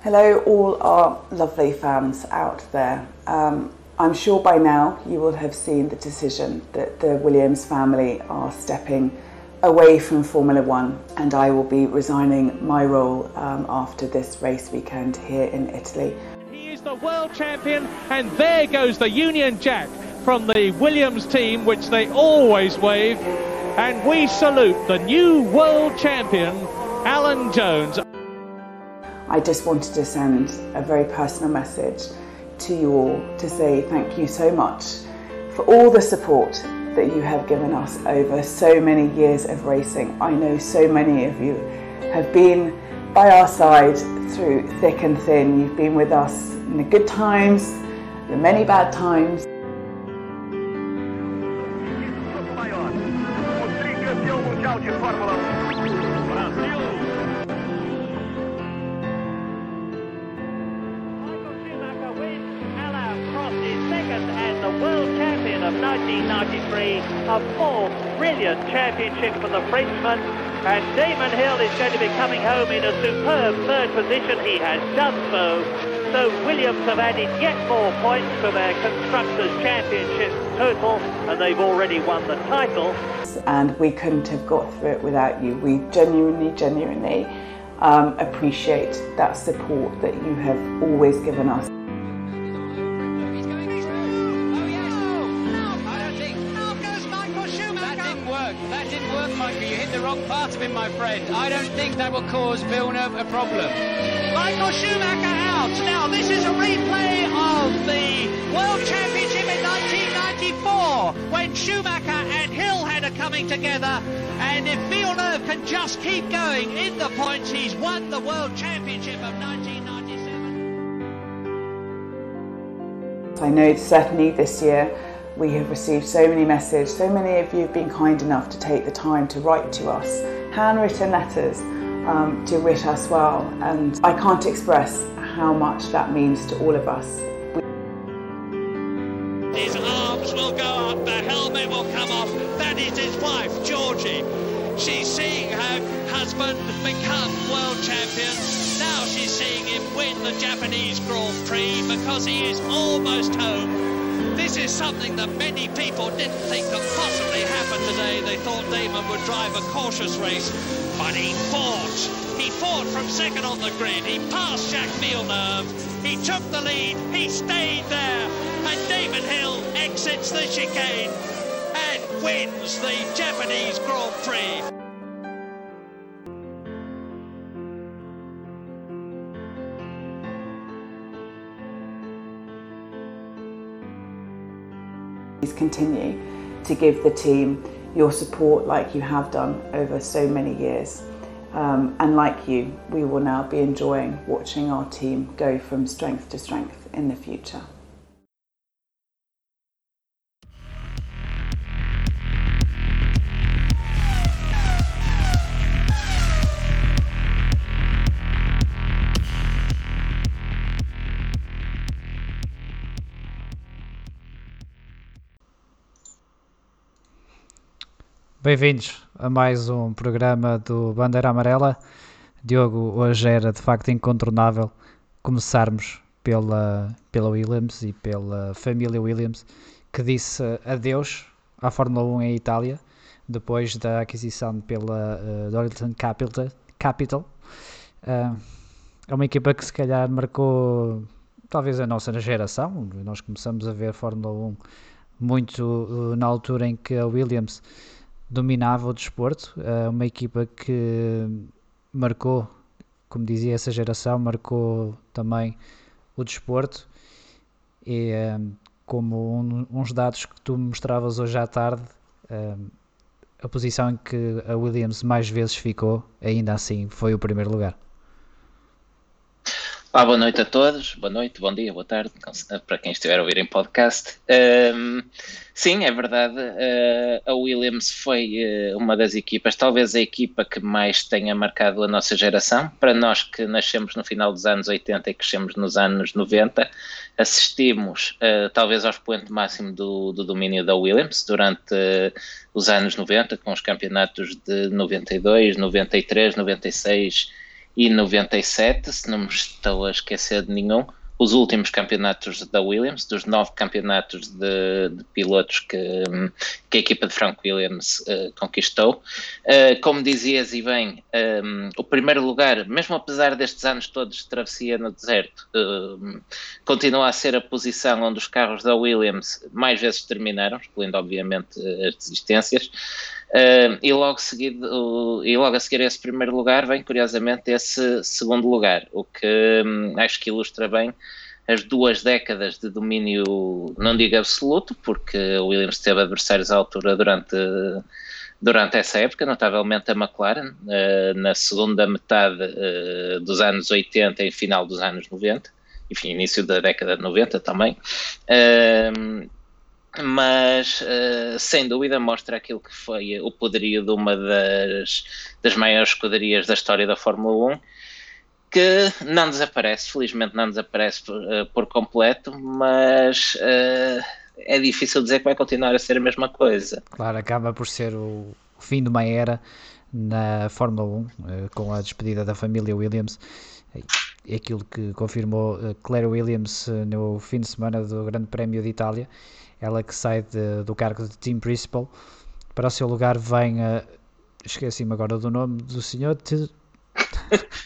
Hello, all our lovely fans out there. Um, I'm sure by now you will have seen the decision that the Williams family are stepping away from Formula One, and I will be resigning my role um, after this race weekend here in Italy. He is the world champion, and there goes the Union Jack from the Williams team, which they always wave. And we salute the new world champion, Alan Jones. I just wanted to send a very personal message to you all to say thank you so much for all the support that you have given us over so many years of racing. I know so many of you have been by our side through thick and thin. You've been with us in the good times, the many bad times. The Frenchman. And Damon Hill is going to be coming home in a superb third position. He has done so. So Williams have added yet more points to their Constructors' Championship total, and they've already won the title. and we couldn't have got through it without you. We genuinely, genuinely um, appreciate that support that you have always given us. Wrong part of him, my friend. I don't think that will cause Villeneuve a problem. Michael Schumacher out. Now this is a replay of the World Championship in 1994 when Schumacher and Hill had a coming together. And if Villeneuve can just keep going in the points, he's won the World Championship of 1997. I know certainly this year we have received so many messages, so many of you have been kind enough to take the time to write to us, handwritten letters um, to wish us well, and I can't express how much that means to all of us. His arms will go up, the helmet will come off. That is his wife, Georgie. She's seeing her husband become world champion. Now she's seeing him win the Japanese Grand Prix because he is almost home. This is something that many people didn't think could possibly happen today. They thought Damon would drive a cautious race, but he fought. He fought from second on the grid. He passed Jacques Villeneuve. He took the lead. He stayed there. And Damon Hill exits the chicane and wins the Japanese Grand Prix. Please continue to give the team your support like you have done over so many years. Um, and like you, we will now be enjoying watching our team go from strength to strength in the future. Bem-vindos a mais um programa do Bandeira Amarela. Diogo, hoje era de facto incontornável começarmos pela, pela Williams e pela família Williams, que disse adeus à Fórmula 1 em Itália, depois da aquisição pela uh, Capital. Capital. Uh, é uma equipa que se calhar marcou talvez a nossa geração. Nós começamos a ver Fórmula 1 muito uh, na altura em que a Williams dominava o desporto, uh, uma equipa que marcou, como dizia essa geração, marcou também o desporto e uh, como um, uns dados que tu mostravas hoje à tarde, uh, a posição em que a Williams mais vezes ficou, ainda assim foi o primeiro lugar. Olá, boa noite a todos, boa noite, bom dia, boa tarde, para quem estiver a ouvir em podcast. Um, sim, é verdade, uh, a Williams foi uh, uma das equipas, talvez a equipa que mais tenha marcado a nossa geração. Para nós que nascemos no final dos anos 80 e crescemos nos anos 90, assistimos uh, talvez ao expoente máximo do, do, domínio da Williams durante os anos 90, com os campeonatos de 92, 93, 96 e 97, se não me estou a esquecer de nenhum os últimos campeonatos da Williams, dos nove campeonatos de, de pilotos que, que, a equipa de Frank Williams uh, conquistou. Uh, como dizias e bem, um, o primeiro lugar, mesmo apesar destes anos todos de travessia no deserto, uh, continua a ser a posição onde os carros da Williams mais vezes terminaram, excluindo obviamente as desistências. Uh, e, logo seguido, e logo a seguir a esse primeiro lugar vem, curiosamente, esse segundo lugar, o que um, acho que ilustra bem as duas décadas de domínio, não digo absoluto, porque o Williams teve adversários à altura durante, durante essa época, notavelmente a McLaren, uh, na segunda metade uh, dos anos 80 e final dos anos 90, enfim, início da década de 90 também. Uh, mas uh, sem dúvida mostra aquilo que foi o poderio de uma das, das maiores escuderias da história da Fórmula 1 que não desaparece, felizmente não desaparece por, uh, por completo, mas uh, é difícil dizer que vai continuar a ser a mesma coisa. Claro, acaba por ser o, fim de uma era na Fórmula 1, uh, com a despedida da família Williams. Aquilo que confirmou Claire Williams no fim de semana do Grande Prémio de Itália ela que sai de, do cargo de team principal. Para o seu lugar vem a. Esqueci-me agora do nome do senhor. Te...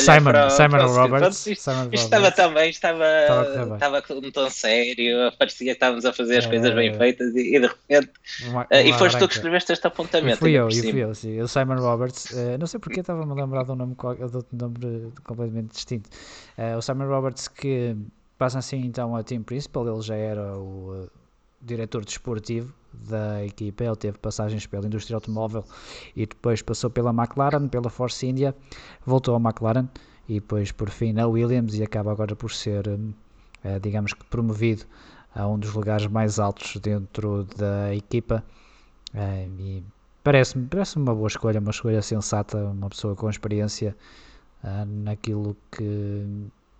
Simon, para, Simon para Roberts. Isto, Simon isto estava também, estava, estava, estava um tom sério, parecia que estávamos a fazer as é, coisas bem feitas e, e de repente. Uma, uma e foste tu que escreveste este apontamento. fui eu, e fui eu, sim. O Simon Roberts, uh, não sei porque estava-me a lembrar de um nome, de outro nome completamente distinto. Uh, o Simon Roberts que passa assim então a team principal, ele já era o diretor desportivo da equipa. Ele teve passagens pela indústria automóvel e depois passou pela McLaren, pela Force India, voltou à McLaren e depois por fim na Williams e acaba agora por ser, eh, digamos que promovido a um dos lugares mais altos dentro da equipa. Eh, e parece-me parece uma boa escolha, uma escolha sensata, uma pessoa com experiência eh, naquilo que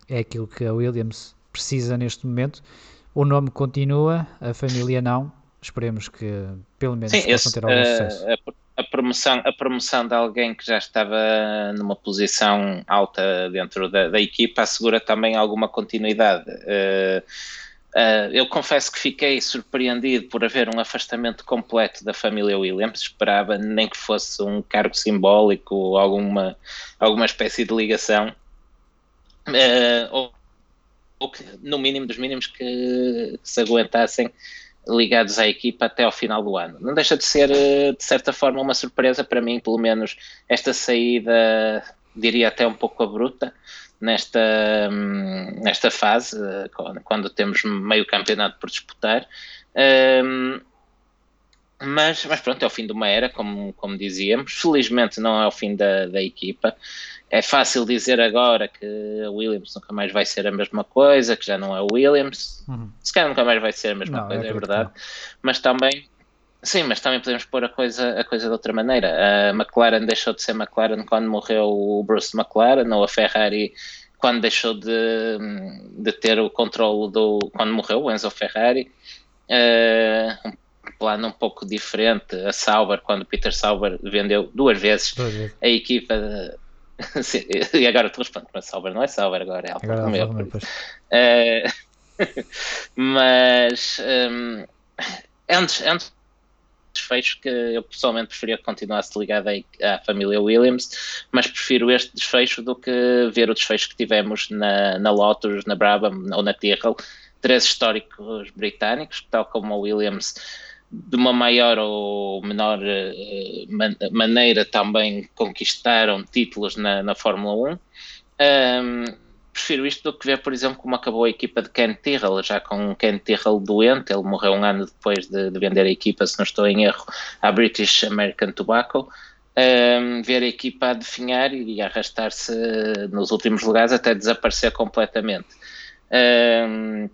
é aquilo que a Williams precisa neste momento o nome continua, a família não. Esperemos que pelo menos Sim, possam ter algum uh, sucesso. A, a, promoção, a promoção de alguém que já estava numa posição alta dentro da, da equipa assegura também alguma continuidade. Uh, Uh, eu confesso que fiquei surpreendido por haver um afastamento completo da família Williams. Esperava nem que fosse um cargo simbólico ou alguma, alguma espécie de ligação. Uh, ou que, no mínimo dos mínimos, que, se aguentassem ligados à equipa até ao final do ano. Não deixa de ser, eh, de certa forma, uma surpresa para mim, pelo menos, esta saída, diria até um pouco abrupta, nesta, hum, nesta fase, eh, quando temos meio campeonato por disputar. Um, mas, mas pronto, é o fim de uma era, como, como dizíamos. Felizmente não é o fim da, da equipa é fácil dizer agora que a Williams nunca mais vai ser a mesma coisa, que já não é o Williams. Uhum. Se calhar nunca mais vai ser a mesma não, coisa, é, verdade. Mas também, sim, mas também podemos pôr a coisa, a coisa de outra maneira. A McLaren deixou de ser McLaren quando morreu o Bruce McLaren, ou a Ferrari quando deixou de, de ter o controle do. quando morreu o Enzo Ferrari. Uh, um plano um pouco diferente. A Sauber, quando Peter Sauber vendeu duas vezes, a equipa Sim, e agora tu respondes, mas Sauber não é Sauber agora, é Alfa Romeo. Uh, mas um, antes, antes desfecho que eu pessoalmente preferia que continuasse ligado à família Williams, mas prefiro este desfecho do que ver o desfecho que tivemos na, na Lotus, na Brabham ou na Tyrrell, três históricos britânicos, tal como a Williams de uma maior ou menor man maneira também conquistaram títulos na, na Fórmula 1. Um, prefiro isto do que ver, por exemplo, como acabou a equipa de Ken Tyrrell, já com Ken Tyrrell doente, ele morreu um ano depois de, de vender a equipa, se não estou em erro, à British American Tobacco. Um, ver a equipa a definhar e arrastar-se nos últimos lugares até desaparecer completamente. Um,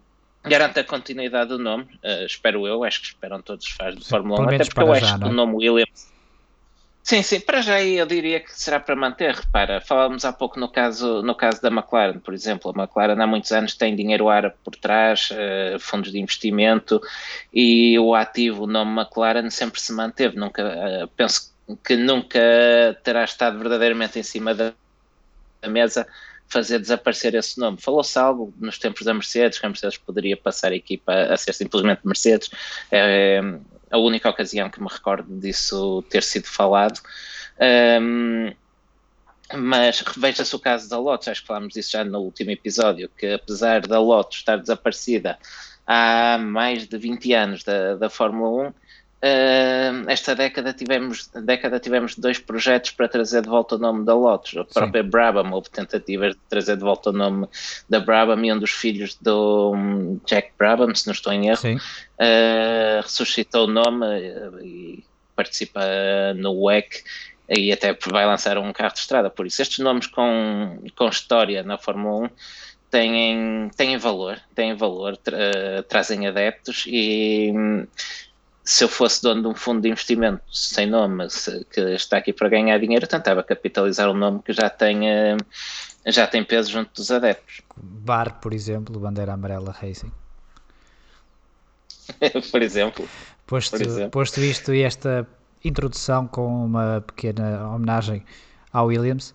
garante a continuidade do nome, uh, espero eu, acho que esperam todos os fãs de Fórmula 1, até porque eu acho que o é? nome Williams. Sim, sim, para já eu diria que será para manter. Repara, falávamos há pouco no caso, no caso da McLaren, por exemplo. A McLaren há muitos anos tem dinheiro árabe por trás, uh, fundos de investimento, e o ativo, o nome McLaren, sempre se manteve. Nunca, uh, penso que nunca terá estado verdadeiramente em cima da mesa fazer desaparecer esse nome. Falou-se algo nos tempos da Mercedes, que a Mercedes poderia passar a equipa a ser simplesmente Mercedes. É a única ocasião que me recordo disso ter sido falado. Um, mas reveja-se o caso da Lotus, acho que falámos disso já no último episódio, que apesar da Lotus estar desaparecida há mais de 20 anos da, da Fórmula 1, Uh, esta década tivemos, década tivemos dois projetos para trazer de volta o nome da Lotus. A própria Sim. Brabham houve tentativas de trazer de volta o nome da Brabham e um dos filhos do um, Jack Brabham, se não estou em erro, uh, ressuscitou o nome uh, e participa no WEC e até vai lançar um carro de estrada. Por isso, estes nomes com, com história na Fórmula 1 têm, têm valor, têm valor, tra trazem adeptos e se eu fosse dono de um fundo de investimento sem nome, se, que está aqui para ganhar dinheiro, tentava capitalizar um nome que já tem, eh, já tem peso junto dos adeptos. Bar, por exemplo, bandeira amarela Racing. por exemplo. Posto, por exemplo. posto isto e esta introdução com uma pequena homenagem ao Williams,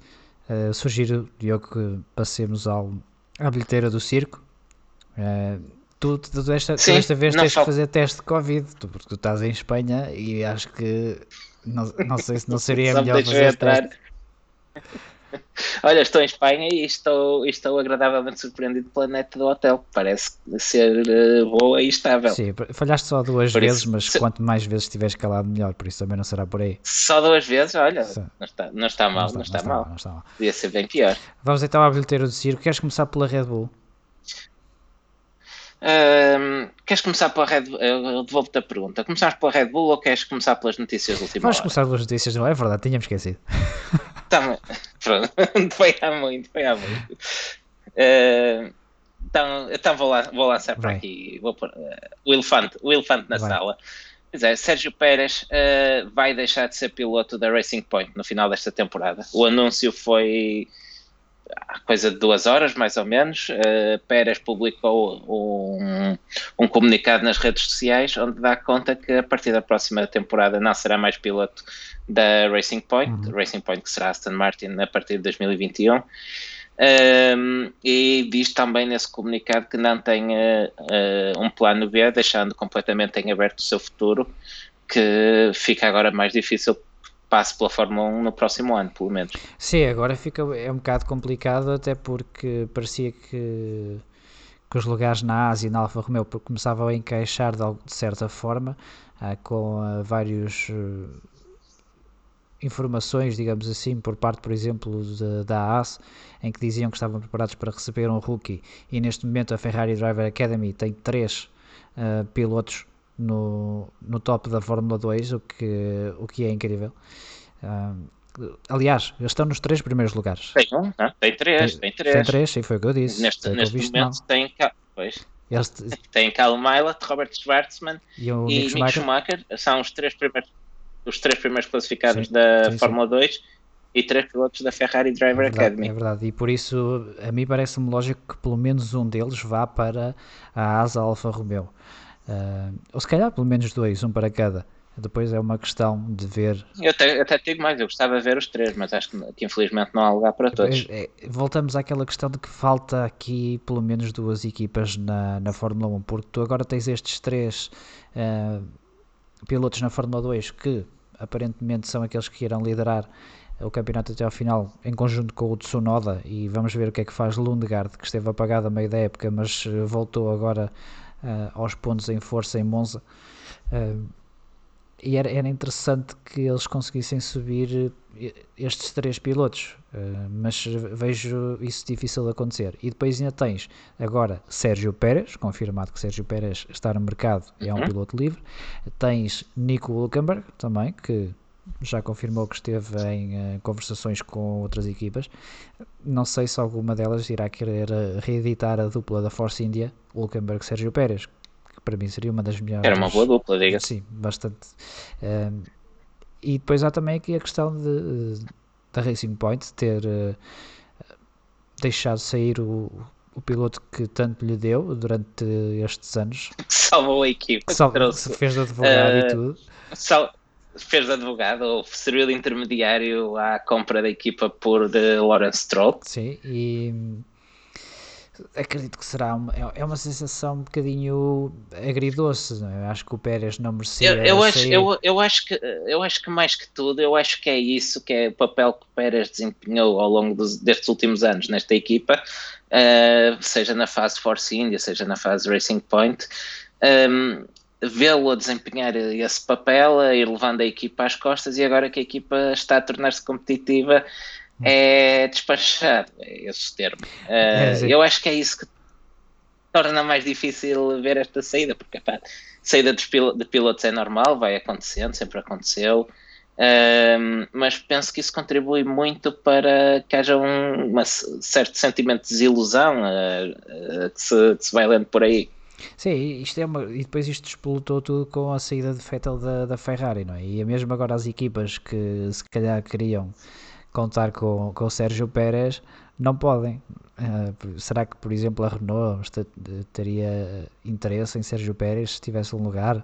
uh, sugiro, Diogo, que passemos ao, à bilheteira do circo. Uh, tu, tu, desta, Sim, desta vez tens que fazer teste de Covid, tu, porque tu estás em Espanha e acho que não, não sei se não seria melhor fazer teste. Olha, estou em Espanha e estou, estou agradavelmente surpreendido pela net do hotel. Parece ser uh, boa e estável. Sim, falhaste só duas por vezes, isso, mas se... quanto mais vezes estiveres calado, melhor. Por isso também não será por aí. Só duas vezes? Olha, não está, não está mal, não está, não está, mal. Não está mal. Podia ser bem pior. Vamos então à bilheteira do circo. Queres começar pela Red Bull? Uh, queres começar pela Red Bull? Eu devolvo-te a pergunta. Começaste pela Red Bull ou queres começar pelas notícias do última Vamos hora? começar pelas notícias, não é verdade? Tínhamos esquecido. Tá, pronto. foi há muito, foi há muito. Uh, então, então vou, lá, vou lançar para aqui vou pôr, uh, o, elefante, o elefante na vai. sala. É, Sérgio Pérez uh, vai deixar de ser piloto da Racing Point no final desta temporada. O anúncio foi há coisa de duas horas, mais ou menos, uh, Pérez publicou um, um, comunicado nas redes sociais onde dá conta que a partir da próxima temporada não será mais piloto da Racing Point, uhum. Racing Point que será Aston Martin a partir de 2021. Um, ehm, e diz também nesse comunicado que não tem uh, um plano B, deixando completamente em aberto o seu futuro, que fica agora mais difícil passe pela Fórmula 1 no próximo ano, pelo menos. Sim, agora fica, é um bocado complicado, até porque parecia que, que os lugares na Ásia e na Alfa Romeo começavam a encaixar de, de certa forma, uh, com uh, vários. Uh, informações, digamos assim, por parte, por exemplo, de, da AAS, em que diziam que estavam preparados para receber um rookie, e neste momento a Ferrari Driver Academy tem três uh, pilotos no, no top da Fórmula 2, o que, o que é incrível. Aliás, eles estão nos três primeiros lugares. Tem um, não? tem três, tem, tem três. Tem três, sim, foi o que eu disse. Neste, neste momento não. tem, pois, eles... tem Cal Milot, Robert Schwartzman e, o e Mick, Schumacher. Schumacher. São os três primeiros, os três primeiros classificados sim, da sim, Fórmula sim. 2 e três pilotos da Ferrari Driver é verdade, Academy. É verdade, e por isso a mim parece-me lógico que pelo menos um deles vá para a Asa Alfa Romeo. Uh, ou se calhar pelo menos dois, um para cada. Depois é uma questão de ver. Eu até, até digo mais, eu gostava de ver os três, mas acho que, que infelizmente não há lugar para todos. É, voltamos àquela questão de que falta aqui pelo menos duas equipas na, na Fórmula 1, porque tu agora tens estes três uh, pilotos na Fórmula 2 que aparentemente são aqueles que irão liderar o campeonato até ao final em conjunto com o Tsunoda e vamos ver o que é que faz Lundgaard que esteve apagado a meio da época mas voltou agora uh, aos pontos em força em Monza. Uh, e era, era, interessante que eles conseguissem subir eh, estes três pilotos, uh, mas vejo isso difícil de acontecer. E depois ainda tens agora Sérgio Pérez, confirmado que Sérgio Pérez está no mercado e é um uhum. piloto livre. Tens Nico Hulkenberg também, que já confirmou que esteve em uh, conversações com outras equipas. Não sei se alguma delas irá querer uh, reeditar a dupla da Force India, Hulkenberg Sérgio Pérez, que para mim seria uma das melhores. Era uma boa dupla, diga. Sim, bastante. Uh, e depois há também aqui a questão de, da Racing Point ter deixado sair o, o piloto que tanto lhe deu durante estes anos. Salvou a equipa. Salvou, se fez de advogado e tudo. Sal fez de advogado ou serviu de intermediário à compra da equipa por de Lawrence Stroll. Sim, e acredito que será uma, é, é uma sensação um bocadinho agridoce. É? Acho que o Pérez não merecia. Eu, eu, acho, eu, eu, acho que, eu acho que mais que tudo, eu acho que é isso que é o papel que o Pérez desempenhou ao longo dos, destes últimos anos nesta equipa, uh, seja na fase Force India, seja na fase Racing Point. Um, vê-lo a desempenhar esse papel, a ir levando a equipa às costas e agora que a equipa está a tornar-se competitiva é despachado, é esse termo. Uh, eu acho que é isso que torna mais difícil ver esta saída, porque pá, saída de, pil de pilotos é normal, vai acontecendo, sempre aconteceu. Uh, mas penso que isso contribui muito para que haja um certo sentimento de desilusão uh, que, se, que se vai lendo por aí. Sim, isto é uma, e depois isto explotou tudo com a saída de Vettel da, da Ferrari, não é? E é mesmo agora as equipas que se calhar queriam contar com, com o Sérgio Pérez não podem. Uh, será que, por exemplo, a Renault teria interesse em Sérgio Pérez se tivesse um lugar?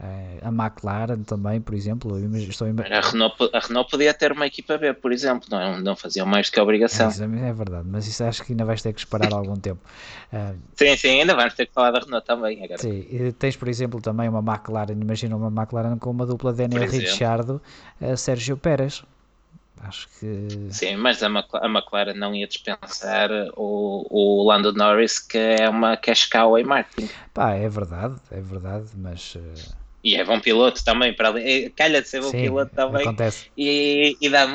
Uh, a McLaren também, por exemplo. Estou em... a, Renault, a Renault podia ter uma equipa B, por exemplo, não, é? não faziam mais do que a obrigação. É, é verdade, mas isso acho que ainda vais ter que esperar algum tempo. Uh, sim, sim, ainda vamos ter que falar da Renault também. Agora. Sim, e tens, por exemplo, também uma McLaren. Imagina uma McLaren com uma dupla Daniel Ricciardo, Sérgio Pérez. Acho que. Sim, mas a McLaren não ia dispensar o, o Lando Norris, que é uma cash cow em marketing. Pá, é verdade, é verdade, mas. Uh... E é bom piloto também, para ali. calha de ser bom Sim, piloto também. Acontece. E, e dá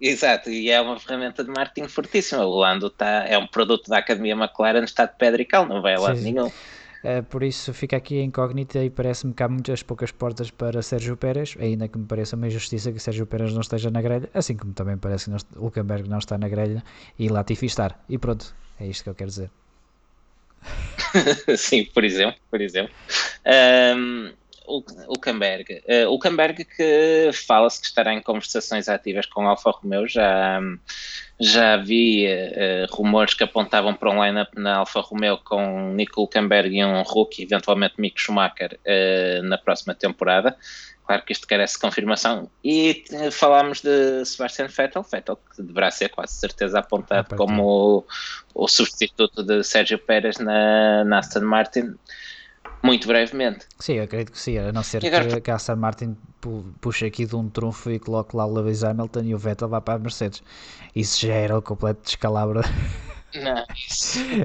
Exato, e é uma ferramenta de marketing fortíssima. O Lando tá, é um produto da Academia McLaren, está de pedra e cal, não vai a lado nenhum. Uh, por isso fica aqui a incógnita e parece-me que há muitas poucas portas para Sérgio Pérez, ainda que me pareça uma injustiça que Sérgio Pérez não esteja na grelha, assim como também parece que o Hulkenberg não está na grelha e Latifi estar. E pronto, é isto que eu quero dizer. Sim, por exemplo, por exemplo. Um, o Hulkenberg. Uh, Hulkenberg que fala-se que estará em conversações ativas com Alfa Romeo, já, já havia uh, rumores que apontavam para um line-up na Alfa Romeo com Nico Hulkenberg e um rookie, eventualmente Mick Schumacher, uh, na próxima temporada. Claro que isto carece de confirmação. E falámos de Sebastian Vettel, Vettel que deverá ser quase certeza apontado como o, o, substituto de Sérgio Pérez na, na Aston Martin muito brevemente. Sim, eu acredito que sim, a não ser agora... que, que a Aston Martin puxe aqui de um trunfo e coloque lá o Lewis Hamilton e o Vettel vá para a Mercedes. Isso já era o completo descalabro. Não.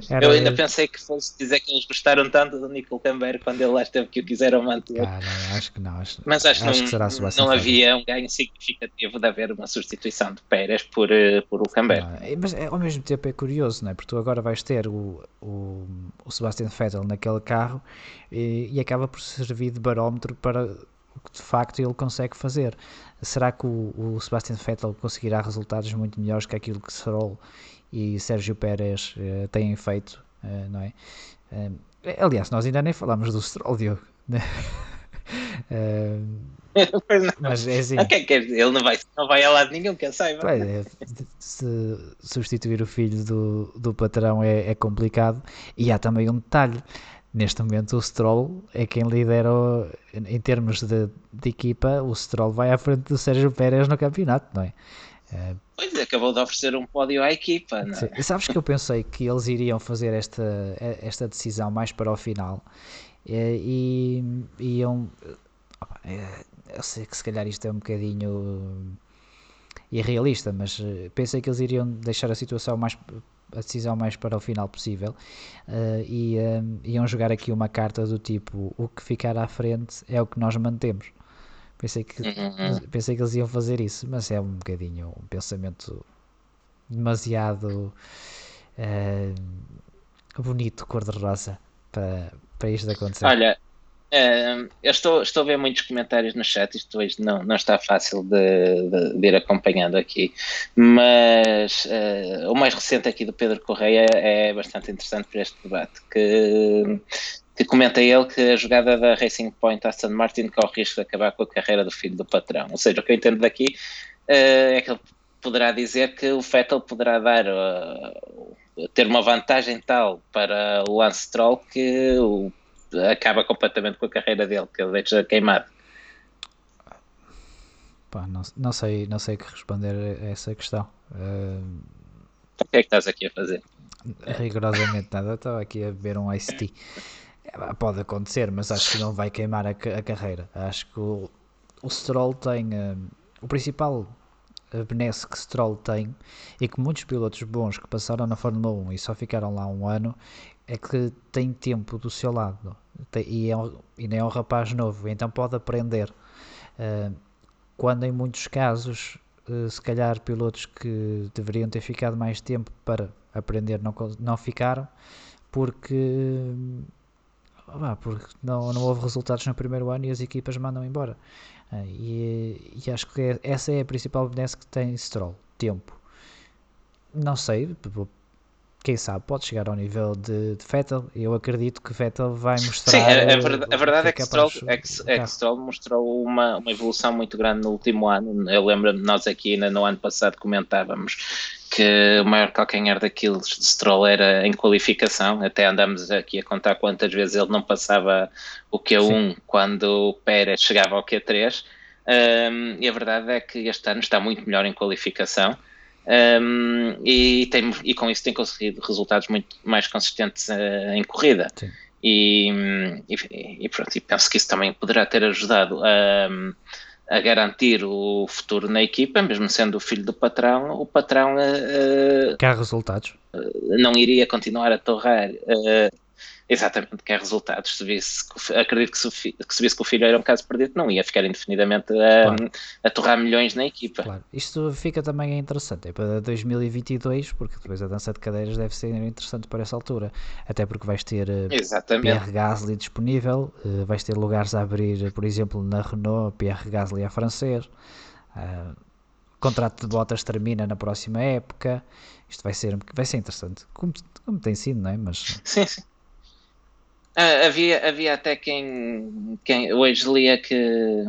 Era... Eu ainda pensei que fosse dizer que eles gostaram tanto do Nico Camber quando ele lá esteve que o quiseram manter. Ah, não, acho que não. Acho, Mas acho, acho que não, não havia um ganho significativo de haver uma substituição de Pérez por, eh, por o Camber. Mas é, ao mesmo tempo é curioso, não é? Porque tu agora vais ter o, o, o Sebastian Vettel naquele carro e, e acaba por servir de barómetro para o que de facto ele consegue fazer. Será que o, o Sebastian Vettel conseguirá resultados muito melhores que aquilo que Stroll e Sérgio Pérez uh, têm feito, uh, não é? Uh, aliás, nós ainda nem falámos do Stroll, Diogo. Mas é assim. Okay, ele não vai, não vai a lado nenhum, que eu saiba. Pois é, se substituir o filho do, do patrão é, é complicado. E há também um detalhe neste momento o Stroll é quem lidera em termos de, de, equipa, o Stroll vai à frente do Sérgio Pérez no campeonato, não é? Pois é, acabou de oferecer um pódio à equipa, não é? Sabes que eu pensei que eles iriam fazer esta, esta decisão mais para o final e, e iam. É, eu sei que se calhar isto é um bocadinho irrealista, mas eh, pensei que eles iriam deixar a situação mais a decisão mais para o final possível uh, e uh, iam jogar aqui uma carta do tipo o que ficar à frente é o que nós mantemos pensei que uhum. pensei que eles iam fazer isso mas é um bocadinho um pensamento demasiado uh, bonito cor-de-rosa para, para isto acontecer olha Uh, eu estou, estou a ver muitos comentários no chat, isto hoje não, não está fácil de, de, de ir acompanhando aqui, mas uh, o mais recente aqui do Pedro Correia é bastante interessante para este debate, que, comenta ele que a jogada da Racing Point Aston Martin corre risco de acabar com a carreira do filho do patrão. Ou seja, o que eu entendo daqui uh, é que ele poderá dizer que o Vettel poderá dar ter uma vantagem tal para o Lance Stroll que o acaba completamente com a carreira dele, que ele deixa queimado. Pá, não, não, sei, não sei que responder a essa questão. Uh, o que é que estás aqui a fazer? Rigorosamente nada, estava aqui a beber um Ice Tea. É, pode acontecer, mas acho que não vai queimar a, a carreira. Acho que o, o Stroll tem uh, o principal benesse que Stroll tem e que muitos pilotos bons que passaram na Fórmula 1 e só ficaram lá um ano é que tem tempo do seu lado tem, e, é um, e nem é um rapaz novo, então pode aprender. Uh, quando em muitos casos, uh, se calhar pilotos que deveriam ter ficado mais tempo para aprender não, não ficaram porque, ah, porque não, não houve resultados no primeiro ano e as equipas mandam embora. Uh, e, e, acho que é, essa é a principal benesse que tem Stroll, tempo. Não sei, quem sabe pode chegar ao nível de, de Vettel. Eu acredito que Vettel vai mostrar. Sim, a, a, verdade, a verdade é, que, é, Stroll, é, que, é que Stroll mostrou uma, uma evolução muito grande no último ano. Eu lembro-me, nós aqui ainda no ano passado comentávamos que o maior calcanhar daquilo de Stroll era em qualificação. Até andamos aqui a contar quantas vezes ele não passava o Q1 Sim. quando o Pérez chegava ao Q3. Um, e a verdade é que este ano está muito melhor em qualificação. Um, e, tem, e com isso tem conseguido resultados muito mais consistentes uh, em corrida. E, e, e, pronto, e penso que isso também poderá ter ajudado a, a, garantir o futuro na equipa, mesmo sendo o filho do patrão, o patrão uh, quer resultados. Uh, não iria continuar a torrar uh, Exatamente, quer resultados. Se visse, acredito que se, que se visse que o filho era um caso perdido, não ia ficar indefinidamente a, claro. a torrar milhões na equipa. Claro. Isto fica também interessante, é para 2022, porque depois a dança de cadeiras deve ser interessante para essa altura. Até porque vais ter eh, Exatamente. Pierre Gasly disponível, eh, vais ter lugares a abrir, por exemplo, na Renault, Pierre Gasly a francês. Uh, o contrato de botas termina na próxima época. Isto vai ser, vai ser interessante, como, como tem sido, não é? Mas... Sim, sim. Ah, havia, havia até quem, quem hoje lia que,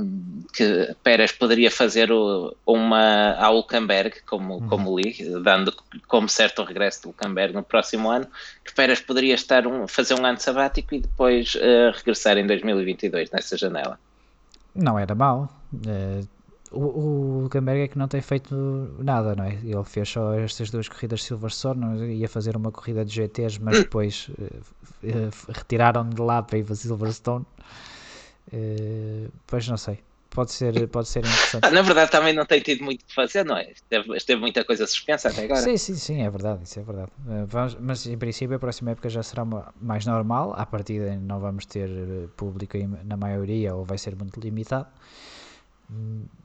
que Pérez poderia fazer o, uma a Hulkenberg, como, uhum. como li, dando como certo o regresso do Hulkenberg no próximo ano, que Pérez poderia estar um, fazer um ano sabático e depois uh, regressar em 2022 nessa janela. Não era mau. Uh, o, o Gamberg é que não tem feito nada, não é? Ele fez só estas duas corridas Silverstone, ia fazer uma corrida de GTs, mas depois uh, uh, retiraram de lá para ir para Silverstone. Uh, pois não sei. Pode ser, pode ser interessante. Ah, na verdade, também não tem tido muito que fazer, não é? Esteve, esteve muita coisa suspensa até agora. Sim, sim, sim, é verdade, isso é verdade. Vamos, mas em princípio, a próxima época já será mais normal. À partida, não vamos ter público na maioria, ou vai ser muito limitado.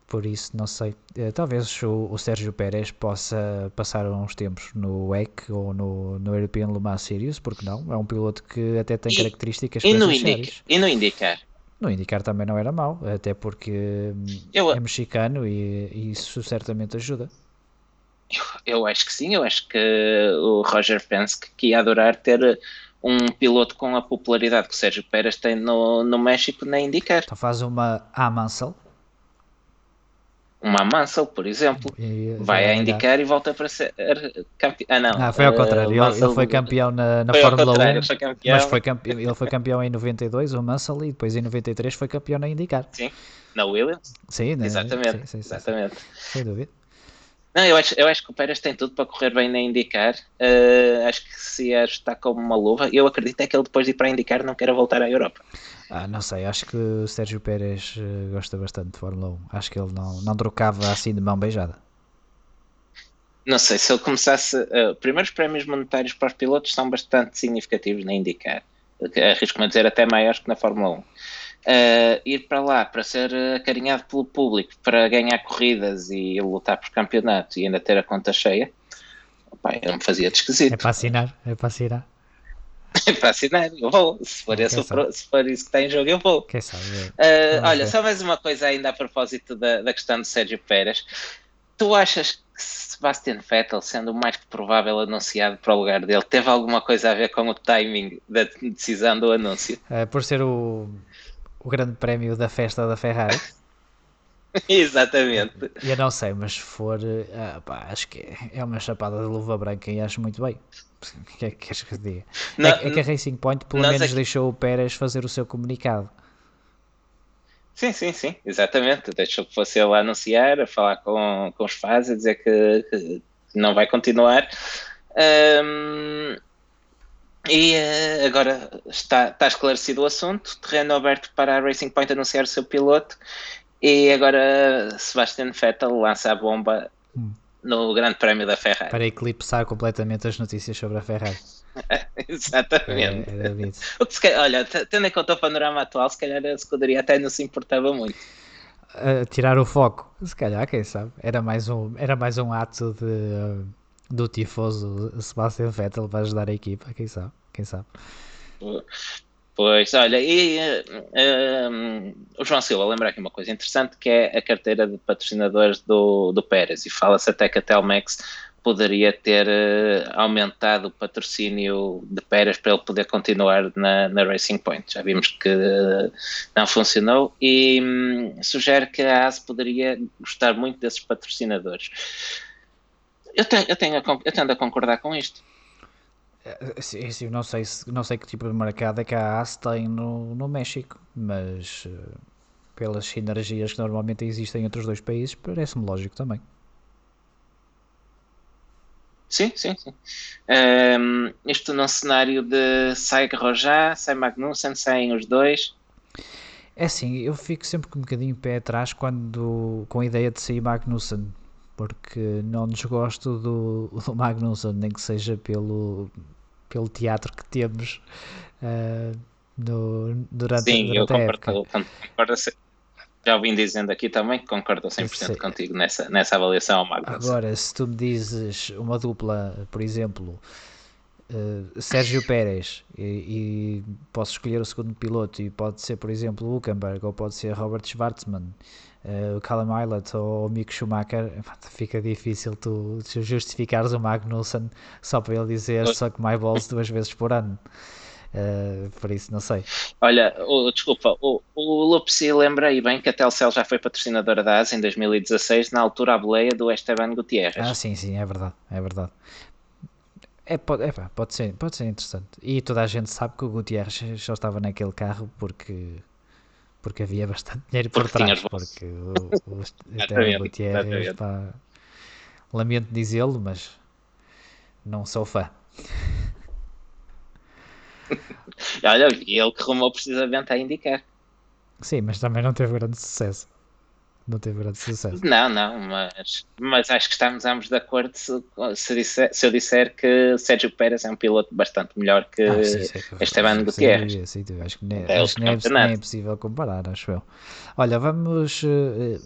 Por isso não sei. Eh, talvez o, o Sérgio Pérez possa passar uns tempos no WEC ou no, no European Le Mans Series, porque não? É um piloto que até tem e, características e no, indica, e no indicar? No indicar também não era mau, até porque hum, eu, é mexicano e, e, isso certamente ajuda. Eu, eu, acho que sim, eu acho que o Roger Penske que ia adorar ter um piloto com a popularidade que o Sérgio Pérez tem no, no México na indicar. Então faz uma A Mansell uma Mansell, por exemplo, e, vai a indicar e volta para ser campeão. Ah, não. Ah, foi ao eh, contrário. Uh, ele, ele, foi campeão na, na Fórmula 1, mas foi campeão, ele foi campeão em 92, o Mansell, e depois em 93 foi campeão na IndyCar. Sim, na Williams. Sim, exatamente. Sim, sim, exatamente. Sem dúvida. Não, eu acho, eu acho que o Pérez tem tudo para correr bem na IndyCar. Uh, acho que se está como uma luva. Eu acredito é que ele depois de ir para a IndyCar não queira voltar à Europa. Ah, não sei, acho que o Sérgio Pérez uh, gosta bastante de Fórmula 1. Acho que ele não, não trocava assim de mão beijada. Não sei, se ele começasse. Uh, primeiros prémios monetários para os pilotos são bastante significativos na IndyCar. Arrisco-me a dizer até maiores que na Fórmula 1. Uh, ir para lá para ser acarinhado pelo público, para ganhar corridas e lutar por campeonato e ainda ter a conta cheia, opa, eu me fazia de esquisito. É para assinar, é para assinar. para assinar, eu vou. Se for, esse, se for isso que está em jogo, eu vou. Quem sabe? Uh, olha, ver. só mais uma coisa ainda a propósito da, da questão de Sérgio Pérez. Tu achas que Sebastian Vettel, sendo o mais provável anunciado para o lugar dele, teve alguma coisa a ver com o timing da decisão do anúncio? Uh, por ser o, o grande prémio da festa da Ferrari? Exatamente. Eu não sei, mas se for, uh, pá, acho que é uma chapada de luva branca e acho muito bem. O que é que queres que diga? Não, é, é, que a Racing Point pelo menos aqui... deixou o Pérez fazer o seu comunicado. Sim, sim, sim, exatamente. Deixou que fosse ele a anunciar, a falar com, com os fãs, a dizer que, que não vai continuar. Um, e uh, agora está, está esclarecido o assunto, terreno aberto para a Racing Point anunciar o seu piloto e agora Sebastian Vettel lança a bomba hum. no Grande Prémio da Ferrari. Para eclipsar completamente as notícias sobre a Ferrari. Exatamente. É, o que se, olha, tendo em conta o panorama atual, se calhar a escuderia até não se importava muito. Uh, tirar o foco, se calhar, quem sabe? Era mais um, era mais um ato de. Uh do tifoso Sebastian Vettel para ajudar a equipa, quem sabe, quem sabe. Pois, olha, e uh, o João Silva lembra aqui uma coisa interessante que é a carteira de patrocinadores do, do Pérez e fala-se até que a Telmex poderia ter uh, aumentado o patrocínio de Pérez para ele poder continuar na, na Racing Point. Já vimos que uh, não funcionou e um, sugere que a AS poderia gostar muito desses patrocinadores. Eu, tenho, eu, tenho a, eu tendo a concordar com isto. É, sim, sim, não, sei, não sei que tipo de mercado é que a AS tem no, no México, mas uh, pelas sinergias que normalmente existem entre os dois países, parece-me lógico também. Sim, sim, sim. Um, isto num cenário de sai Rojá, sai Magnussen, saem os dois. É assim, eu fico sempre com um bocadinho pé atrás quando, com a ideia de sair Magnussen, porque não desgosto do, do Magnussen, nem que seja pelo, pelo teatro que temos uh, no, durante, Sim, durante eu concordo, concordo, já vim dizendo aqui também que concordo 100% Sim. contigo nessa, nessa avaliação ao Magnussen. Agora, se tu me dizes uma dupla, por exemplo, uh, Sérgio Pérez e, e, posso escolher o segundo piloto e pode ser, por exemplo, Huckenberg ou pode ser Robert Schwartzman uh, o Callum Eilert ou o Mick Schumacher, fica difícil tu justificares o Magnussen só para ele dizer suck my balls duas vezes por ano. Uh, por isso, não sei. Olha, oh, desculpa, o, o Lupsi lembra aí bem que a Telcel já foi patrocinadora da ASA em 2016, na altura a boleia do Esteban Gutierrez. Ah, sim, sim, é verdade, é verdade. É, pode, é, pode, ser, pode ser interessante. E toda a gente sabe que o Gutierrez só estava naquele carro porque porque havia bastante dinheiro por porque trás, porque o, o, o Gutierrez, pá, lamento dizê-lo, mas não sou fã. Olha, ele que rumou precisamente a indicar. Sim, mas também não teve grande sucesso não teve grande sucesso. Não, não, mas, mas acho que estamos ambos de acordo se, se, disser, se eu disser que Sérgio Pérez é um piloto bastante melhor que ah, sim, sim, Esteban Gutierrez. Sim, sim, acho que, nem, é, acho que nem, é, nem, é, possível comparar, acho eu. Olha, vamos uh,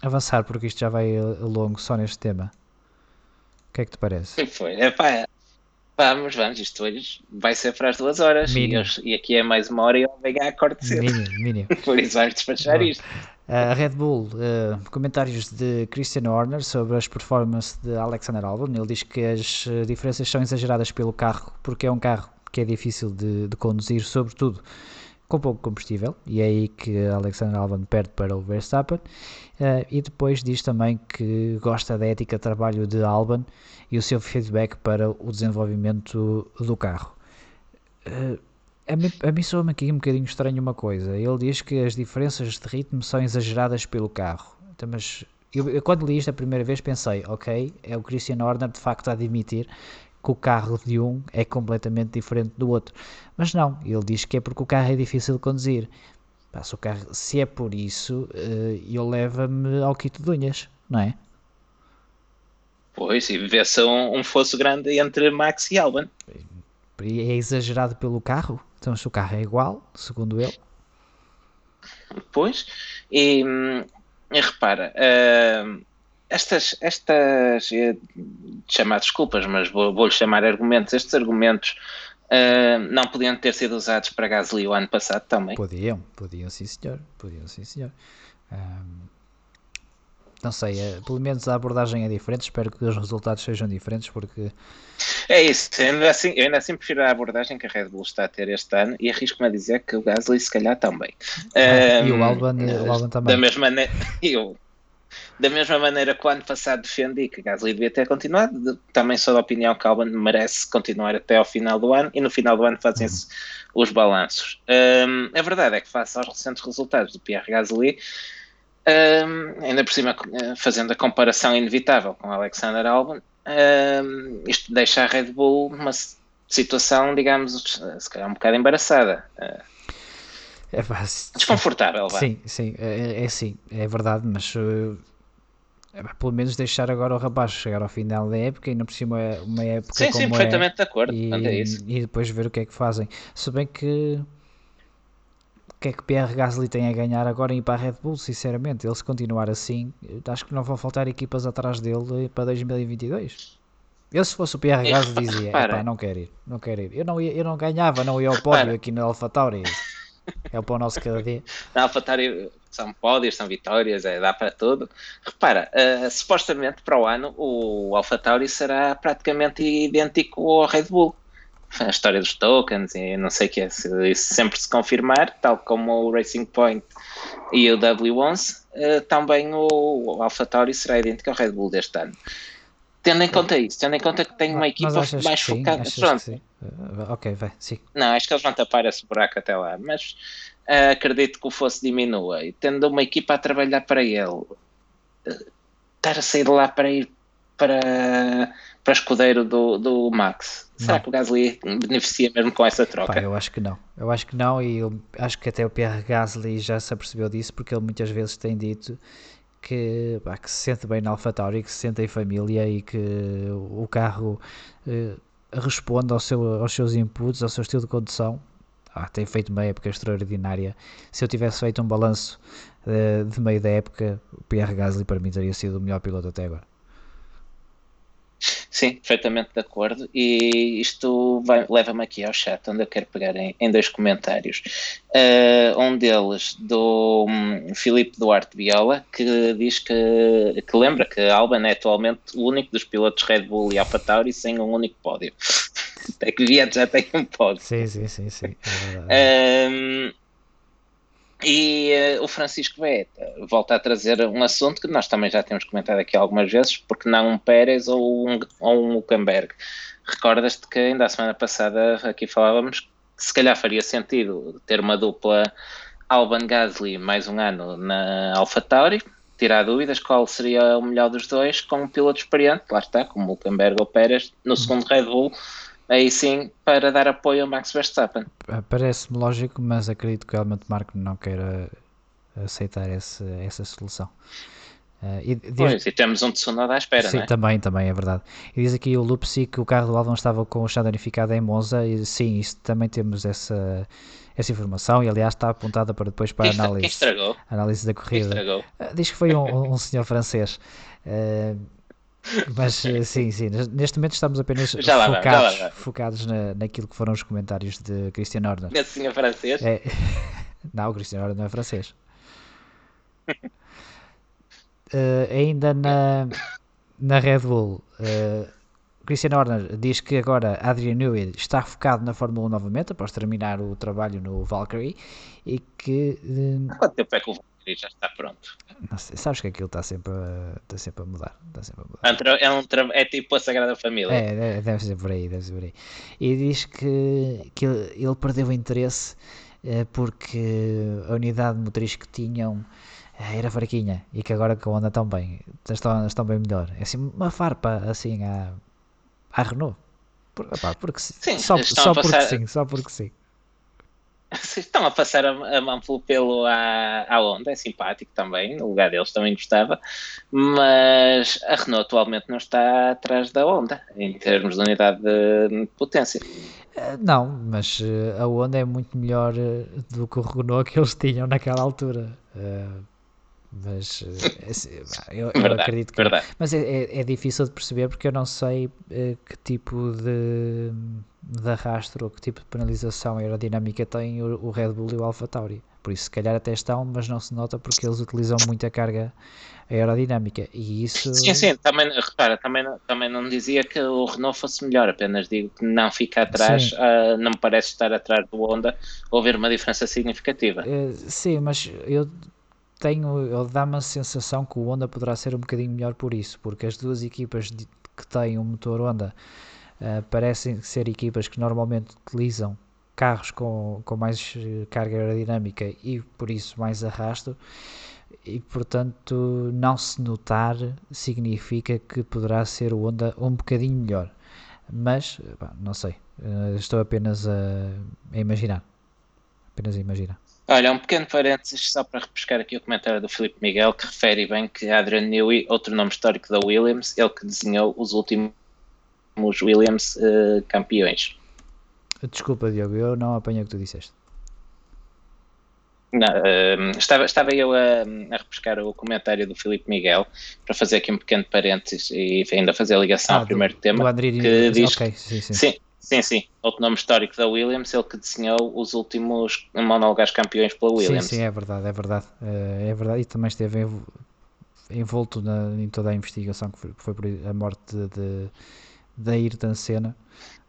avançar porque isto já vai longo só neste tema. O que é que te parece? Foi, é Vamos, vamos, isto hoje vai ser para as duas horas e, e, aqui é mais uma hora e eu vou a corte cedo. Mínimo, mínimo. Por isso vamos despachar Bom. isto. A Red Bull, uh, comentários de Christian Horner sobre as performances de Alexander Albon. Ele diz que as eh, diferenças são exageradas pelo carro, porque é um carro que é difícil de, de conduzir, sobretudo com pouco combustível, e é aí que Alexander Albon perde para o Verstappen. Uh, e depois diz também que gosta da ética de trabalho de Albon e o seu feedback para o desenvolvimento do carro. Uh, a mim, soa-me aqui um bocadinho estranho uma coisa. Ele diz que as diferenças de ritmo são exageradas pelo carro. Então, mas eu, eu, quando li isto a primeira vez pensei, ok, é o Christian Horner de facto a admitir que o carro de um é completamente diferente do outro. Mas não, ele diz que é porque o carro é difícil de conduzir. Passa o carro, se é por isso, uh, ele leva-me ao quito de unhas, não é? Pois, e vê-se um, um fosso grande entre Max e Albon. É exagerado pelo carro? Então, se o carro é igual, segundo ele. Pois, e, e repara, uh, estas, estas eh, chamar desculpas, mas vou-lhe vou chamar argumentos, estes argumentos uh, não podiam ter sido usados para Gasly o ano passado também? Podiam, podiam sim senhor, podiam sim senhor. Um, não sei, é, pelo menos a abordagem é diferente, espero que os resultados sejam diferentes porque é isso, eu ainda, assim, eu ainda assim prefiro a abordagem que a Red Bull está a ter este ano e arrisco-me a dizer que o Gasly se calhar também. Ah, um, e o Albon, o Albon também. Da mesma maneira, eu, da mesma maneira que o ano passado defendi que Gasly devia ter continuado, também sou da opinião que Albon merece continuar até ao final do ano e no final do ano fazem-se uhum. os balanços. Um, a verdade é que, face aos recentes resultados do Pierre Gasly, um, ainda por cima fazendo a comparação inevitável com Alexander Albon, um, isto deixa a Red Bull numa situação, digamos, se calhar um bocado embaraçada. É, Desconfortável, vá. Sim, sim, é, é sim, é verdade, mas uh, é, pelo menos deixar agora o rapaz chegar ao final da época e não por cima é uma época sim, como sim, perfeitamente é, de acordo e, é e depois ver o que é que fazem se bem que que é que Pierre Gasly tem a ganhar agora em ir para a Red Bull, sinceramente ele se continuar assim, acho que não vão faltar equipas atrás dele para 2022 eu se fosse o Pierre Gasly dizia, não quero ir, não quero ir eu não, ia, eu não ganhava, não ia ao pódio aqui no AlphaTauri é o pão nosso cada dia. Na AlphaTauri são pódios, são vitórias, é, dá para tudo. Repara, uh, supostamente para o ano o AlphaTauri será praticamente idêntico ao Red Bull. A história dos tokens e não sei o que é, se isso sempre se confirmar, tal como o Racing Point e o W11, uh, também o, o AlphaTauri será idêntico ao Red Bull deste ano. Tendo em conta isso, tendo em conta que tem uma equipa mais focada. Pronto. Uh, ok, vai, sim. Não, acho que eles vão tapar esse buraco até lá, mas uh, acredito que o fosse diminua. E tendo uma equipa a trabalhar para ele, estar a sair de lá para ir para, para escudeiro do, do Max, será não. que o Gasly beneficia mesmo com essa troca? Pá, eu acho que não. Eu acho que não, e eu acho que até o Pierre Gasly já se apercebeu disso, porque ele muitas vezes tem dito que, pá, que se sente bem na AlphaTauri, que se sente em família e que o carro eh, responde ao seu, aos seus inputs, ao seu estilo de condução. Ah, tem feito uma época extraordinária. Se eu tivesse feito um balanço eh, de meio da época, o Pierre Gasly para mim teria sido o melhor piloto até agora. Sim, perfeitamente de acordo. E isto leva-me aqui ao chat, onde eu quero pegar em, em dois comentários. Uh, um deles do um, Filipe Duarte Viola, que diz que, que lembra que Alban é atualmente o único dos pilotos Red Bull e AlphaTauri sem um único pódio. Até que Viet já tem um pódio. Sim, sim, sim. sim. É e uh, o Francisco Beta volta a trazer um assunto que nós também já temos comentado aqui algumas vezes, porque não um Pérez ou um, ou um Luckenberg. Recordas-te que ainda a semana passada aqui falávamos que se calhar faria sentido ter uma dupla Alban Gasly mais um ano na AlphaTauri, tirar dúvidas qual seria o melhor dos dois com um piloto experiente, lá está, como Luckenberg ou Pérez, no segundo Red Bull, aí sim para dar apoio ao Max Verstappen. Parece-me lógico, mas acredito que o Helmut Marko não queira aceitar esse, essa solução. Uh, e, diz... Pois, e temos um Tsunoda à espera, sim, não é? também, também é verdade. E diz aqui o Lupsi que o carro do Albon estava com o chão danificado em Monza, e sim, isso também temos essa, essa informação, e aliás está apontada para depois para a análise, análise da corrida. Uh, diz que foi um, um senhor francês. Uh, mas eh, sim, sim, neste momento estamos apenas focados, focados na, naquilo que foram os comentários de Christian Horner. Esse senhor francês? É... Não, o Christian Horner não é francês. uh, ainda na, na Red Bull, uh, Christian Horner diz que agora Adrian Newey está focado na Fórmula 1 novamente, após terminar o trabalho no Valkyrie, e que... Uh, Quanto tempo é que o Valkyrie já está pronto? Não sei, sabes que aquilo está sempre, a, está sempre a mudar. Está sempre a mudar. É, um, é tipo a Sagrada Família. É, deve ser por aí, deve ser por aí. E diz que, que ele, perdeu o interesse eh, porque a unidade motriz que tinham eh, era fraquinha e que agora que a Honda estão bem, estão, estão bem melhor. É assim uma farpa assim à, à Renault. Por, porque sim, só, só porque sim, só porque sim. estão a passar a, a mão pelo pelo à, à Honda, é simpático também, no lugar deles também gostava, mas a Renault atualmente não está atrás da Honda em termos de unidade de potência. Eh, não, mas eh, a Honda é muito melhor eh, do que o Renault que eles tinham naquela altura. Mas eu, eu verdade, acredito que. Verdade. Mas é, é, é, difícil de perceber porque eu não sei que tipo de de arrasto ou que tipo de penalização aerodinâmica tem o, o Red Bull e o Alfa Tauri. Por isso, se calhar até estão, mas não se nota porque eles utilizam muita carga aerodinâmica. E isso. Sim, sim, também, repara, também, também não dizia que o Renault fosse melhor, apenas digo que não fica atrás, uh, não me parece estar atrás do Honda ou haver uma diferença significativa. Uh, sim, mas eu tenho, dá-me a sensação que o Honda poderá ser um bocadinho melhor por isso, porque as duas equipas de, que têm um motor Honda uh, parecem ser equipas que normalmente utilizam carros com, com mais eh, carga aerodinâmica e por isso mais arrasto. E portanto não se notar significa que poderá ser o Honda um bocadinho melhor. Mas não sei uh, estou apenas a, a imaginar. Apenas a imaginar Olha, um pequeno parênteses só para repescar aqui o comentário do Filipe Miguel, que refere bem que Adrian Newey, outro nome histórico da Williams, ele que desenhou os últimos Williams uh, campeões. Desculpa, Diogo, eu não apanhei o que tu disseste. Não, uh, estava, estava eu a, a, repescar o comentário do Filipe Miguel para fazer aqui um pequeno parênteses e ainda fazer a ligação ah, ao primeiro do, tema. Do que diz, okay, sim, sim. sim, Sim, sim. Outro nome histórico da Williams, ele que desenhou os últimos monólogos campeões pela Williams. Sim, sim, é verdade, é verdade. Eh, é verdade. E também esteve envolto na, em toda a investigação que foi, foi por a morte de, da Ayrton Senna.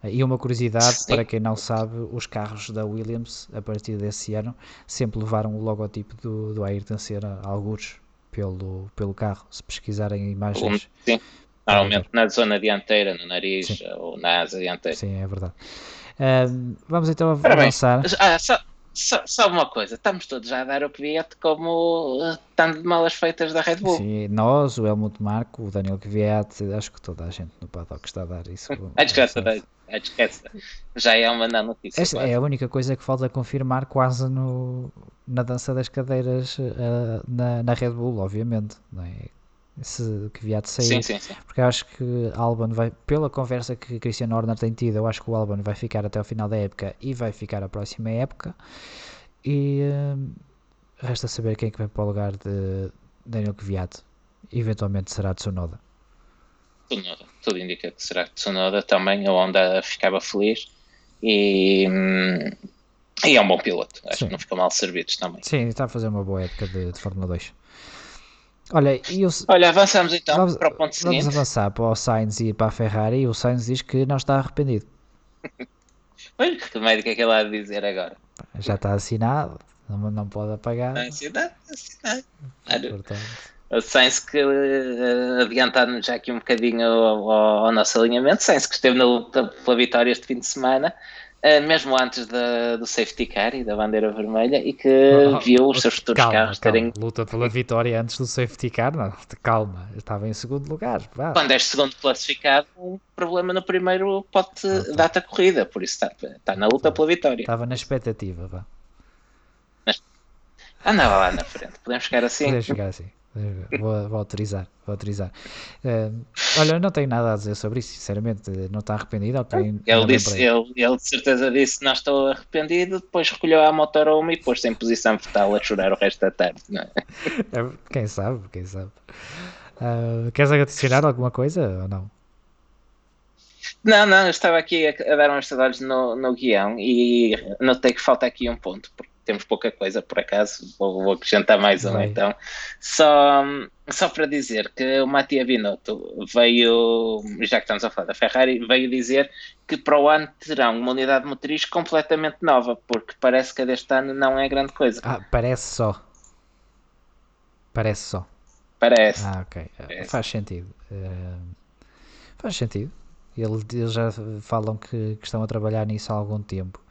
E uma curiosidade, sim. para quem não sabe, os carros da Williams, a partir desse ano, sempre levaram o logotipo do, do Ayrton Senna, alguns, pelo, pelo carro. Se pesquisarem imagens, sim. Normalmente na zona dianteira, no nariz Sim. ou na asa dianteira. Sim, é verdade. Uh, vamos então avançar. Ah, só, só, só, uma coisa, estamos todos já a dar o Kvyat como estando de malas feitas da Red Bull. Sim, nós, o Helmut Marko, o Daniel Kvyat, acho que toda a gente no paddock está a dar isso. é esquece, é esquece. Já é uma não notícia. Esta é a única coisa que falta confirmar quase no, na dança das cadeiras uh, na, na Red Bull, obviamente. Não é? Se que vier de sair. Sim, sim, sim. Porque eu acho que Albon vai, pela conversa que Christian Horner tem tido, eu acho que o Albon vai ficar até o final da época e vai ficar a próxima época. E uh, resta saber quem é que vai para o lugar de Daniel Kvyat. Eventualmente será Tsunoda. Tsunoda, tudo indica que será Tsunoda também. A Honda ficava feliz e, hum, e é um bom piloto. Acho Sim. que não fica mal servidos também. Sim, está a fazer uma boa época de, de Fórmula 2. Olha, eu, Olha, avançamos então vamos, para o ponto seguinte. Vamos avançar para o Sainz e para a Ferrari e o Sainz diz que não está arrependido. Olha, que médico é que ele há de dizer agora? Já está assinado, não, não pode apagar. Assinado, assinado. Portanto... O Sainz que uh, adiantando já aqui um bocadinho ao, ao, nosso alinhamento, Sainz que esteve na luta pela vitória este fim de semana, mesmo antes da, do safety car e da bandeira vermelha e que oh, viu os seus futuros calma, carros calma. terem. Luta pela vitória antes do safety car, não, calma, estava em segundo lugar. Vá. Quando és segundo classificado, um problema no primeiro pode ah, tá. dar-te a corrida, por isso está, está na luta pela vitória. Estava na expectativa, vá. Mas, andava lá na frente, podemos chegar assim. Podemos chegar assim. Vou, vou, autorizar, vou autorizar. Uh, olha, eu não tenho nada a dizer sobre isso, sinceramente, não está arrependido. Okay, ele, disse, ele, ele de certeza disse não estou arrependido, depois recolheu a motorhome e pôs-se em posição fetal a chorar o resto da tarde. Não é? é quem sabe, quem sabe. Uh, queres adicionar alguma coisa ou não? Não, não, eu estava aqui a, a dar uns olhos no, no guião e notei que falta aqui um ponto, porque temos pouca coisa por acaso, vou, vou acrescentar mais um então. Só, só para dizer que o Mattia Binotto veio, já que estamos a falar da Ferrari, veio dizer que para o ano terão uma unidade motriz completamente nova, porque parece que a deste ano não é grande coisa. Ah, parece só. Parece só. Parece. Ah, ok. Parece. Faz sentido. Uh, faz sentido. Eles, eles já falam que, que estão a trabalhar nisso há algum tempo.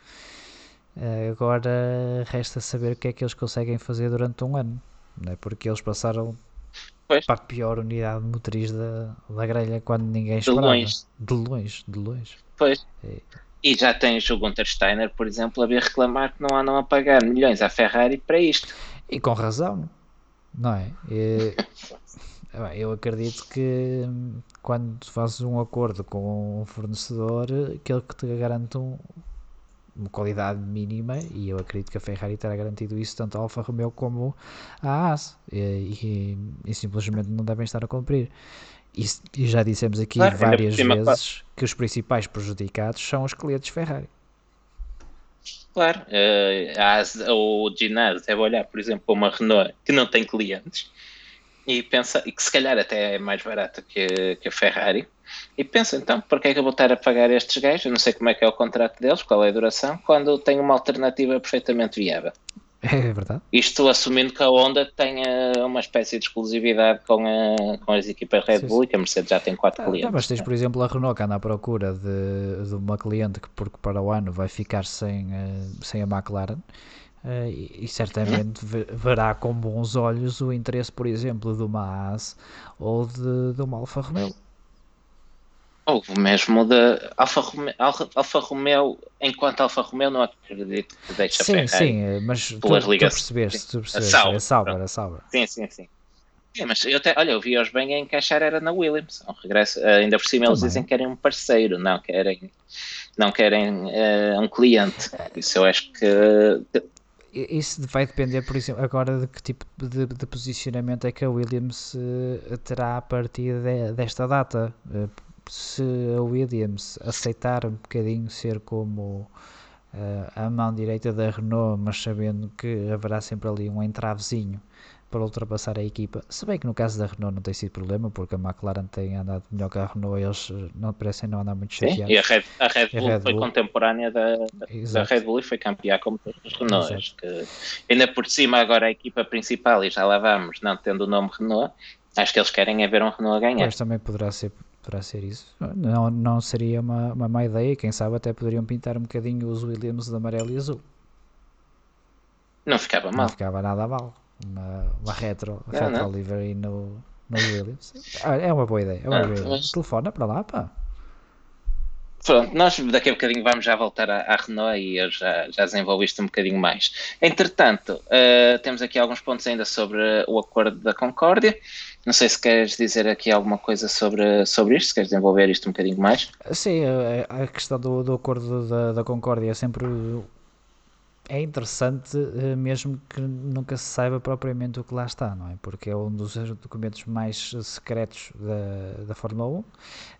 Eh, agora resta saber o que é que eles conseguem fazer durante um ano, não é? porque eles passaram pois. para a pior unidade motriz da, da grelha quando ninguém esperava. De longe. De longe, de longe. Pois. É. E já tens o Gunter Steiner, por exemplo, a vir reclamar que não andam a pagar milhões à Ferrari para isto. E com razão, não é? E, eu acredito que quando fazes um acordo com um fornecedor, aquele que te garante um, uma qualidade mínima e eu acredito que a Ferrari terá garantido isso tanto a Alfa Romeo como a Haas e, e, e simplesmente não devem estar a cumprir. E, e já dissemos aqui várias cima, vezes claro. que os principais prejudicados são os clientes Ferrari. Claro, uh, a o Ginás deve olhar, por exemplo, para uma Renault que não tem clientes e pensa e que se calhar até é mais barata que, que a Ferrari e pensa, então, por que é que eu vou estar a pagar estes gajos? Eu não sei como é que é o contrato deles, qual é a duração, quando tenho uma alternativa perfeitamente viável. É verdade. Isto assumindo que a Honda tenha uma espécie de exclusividade com, a, com as equipas Red Bull sim, sim. e que a Mercedes já tem quatro ah, clientes. mas tens, por exemplo, a Renault que anda à procura de, de uma cliente que porque para o ano vai ficar sem, uh, sem a McLaren. Uh, e, e, certamente verá com bons olhos o interesse, por exemplo, de uma Haas ou de, de uma Alfa Romeo. Ou mesmo da Alfa Romeo, Alfa Romeo, enquanto Alfa Romeo não acredito que deixe sim, Ferrari. Sim, mas tu, tu percebeste, tu percebeste, a Sauber, a Sauber. Sim, sim, sim. Sim, mas eu até, olha, eu vi-os bem a encaixar era na Williams. Um regresso, ainda por cima eles dizem que querem um parceiro, não querem, não querem uh, um cliente. Isso eu acho que isso vai depender, por exemplo, agora de que tipo de, de posicionamento é que a Williams uh, terá a partir de, desta data. Uh, se a Williams aceitar um bocadinho ser como uh, a mão direita da Renault, mas sabendo que haverá sempre ali um entravezinho para ultrapassar a equipa. Se bem que no caso da Renault não tem sido problema, porque a McLaren tem andado melhor que a Renault, eles não parecem não andar muito chateados. Sim, e a Red, a Red, Bull, a Red foi Bull. contemporânea da, da Red Bull e foi campeã como as Renaults. Que, ainda por cima, agora a equipa principal, e já lá vamos, não tendo o nome Renault, acho que eles querem é ver um Renault a ganhar. Pois também poderá ser poderá ser isso. Não, não seria uma, uma má ideia, quem sabe até poderiam pintar um bocadinho os Williams de amarelo e azul. Não ficava mal. Não ficava nada mal. Uma, uma retro, não, retro não. livery no, no Williams. Ah, é uma boa ideia. É uma boa ideia. Mas... Telefona para lá, pá. Pronto, nós daqui a bocadinho vamos já voltar à, à Renault e eu já, já desenvolvi isto um bocadinho mais. Entretanto, uh, temos aqui alguns pontos ainda sobre o acordo da Concórdia. Não sei se queres dizer aqui alguma coisa sobre, sobre isto, se queres desenvolver isto um bocadinho mais. Sim, a, questão do, do acordo da, da Concórdia é sempre é interessante, eh, mesmo que nunca se saiba propriamente o que lá está, não é? Porque é um dos documentos mais secretos da, da Fórmula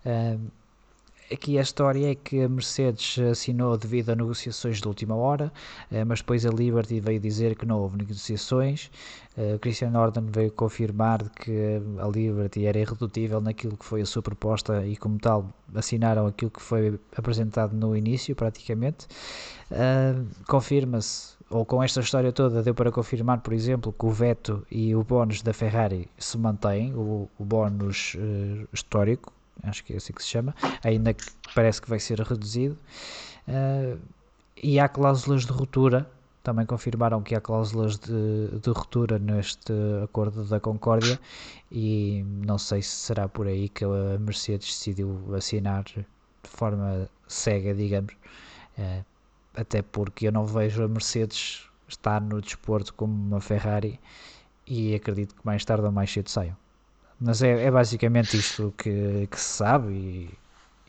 1. Aqui a história é que a Mercedes assinou devido a negociações de última hora, eh, mas depois a Liberty veio dizer que não houve negociações. Uh, Christian Norden veio confirmar que a Liberty era irredutível naquilo que foi a sua proposta e, como tal, assinaram aquilo que foi apresentado no início, praticamente. Uh, Confirma-se, ou com esta história toda, deu para confirmar, por exemplo, que o veto e o bónus da Ferrari se mantêm, o, o bónus uh, histórico, acho que é assim que se chama, ainda que parece que vai ser reduzido. Uh, e há cláusulas de ruptura, também confirmaram que há cláusulas de, de ruptura neste acordo da Concórdia. E não sei se será por aí que a Mercedes decidiu assinar de forma cega, digamos, uh, até porque eu não vejo a Mercedes estar no desporto como uma Ferrari. E acredito que mais tarde ou mais cedo saiam. Mas é, é basicamente isto que, que se sabe e,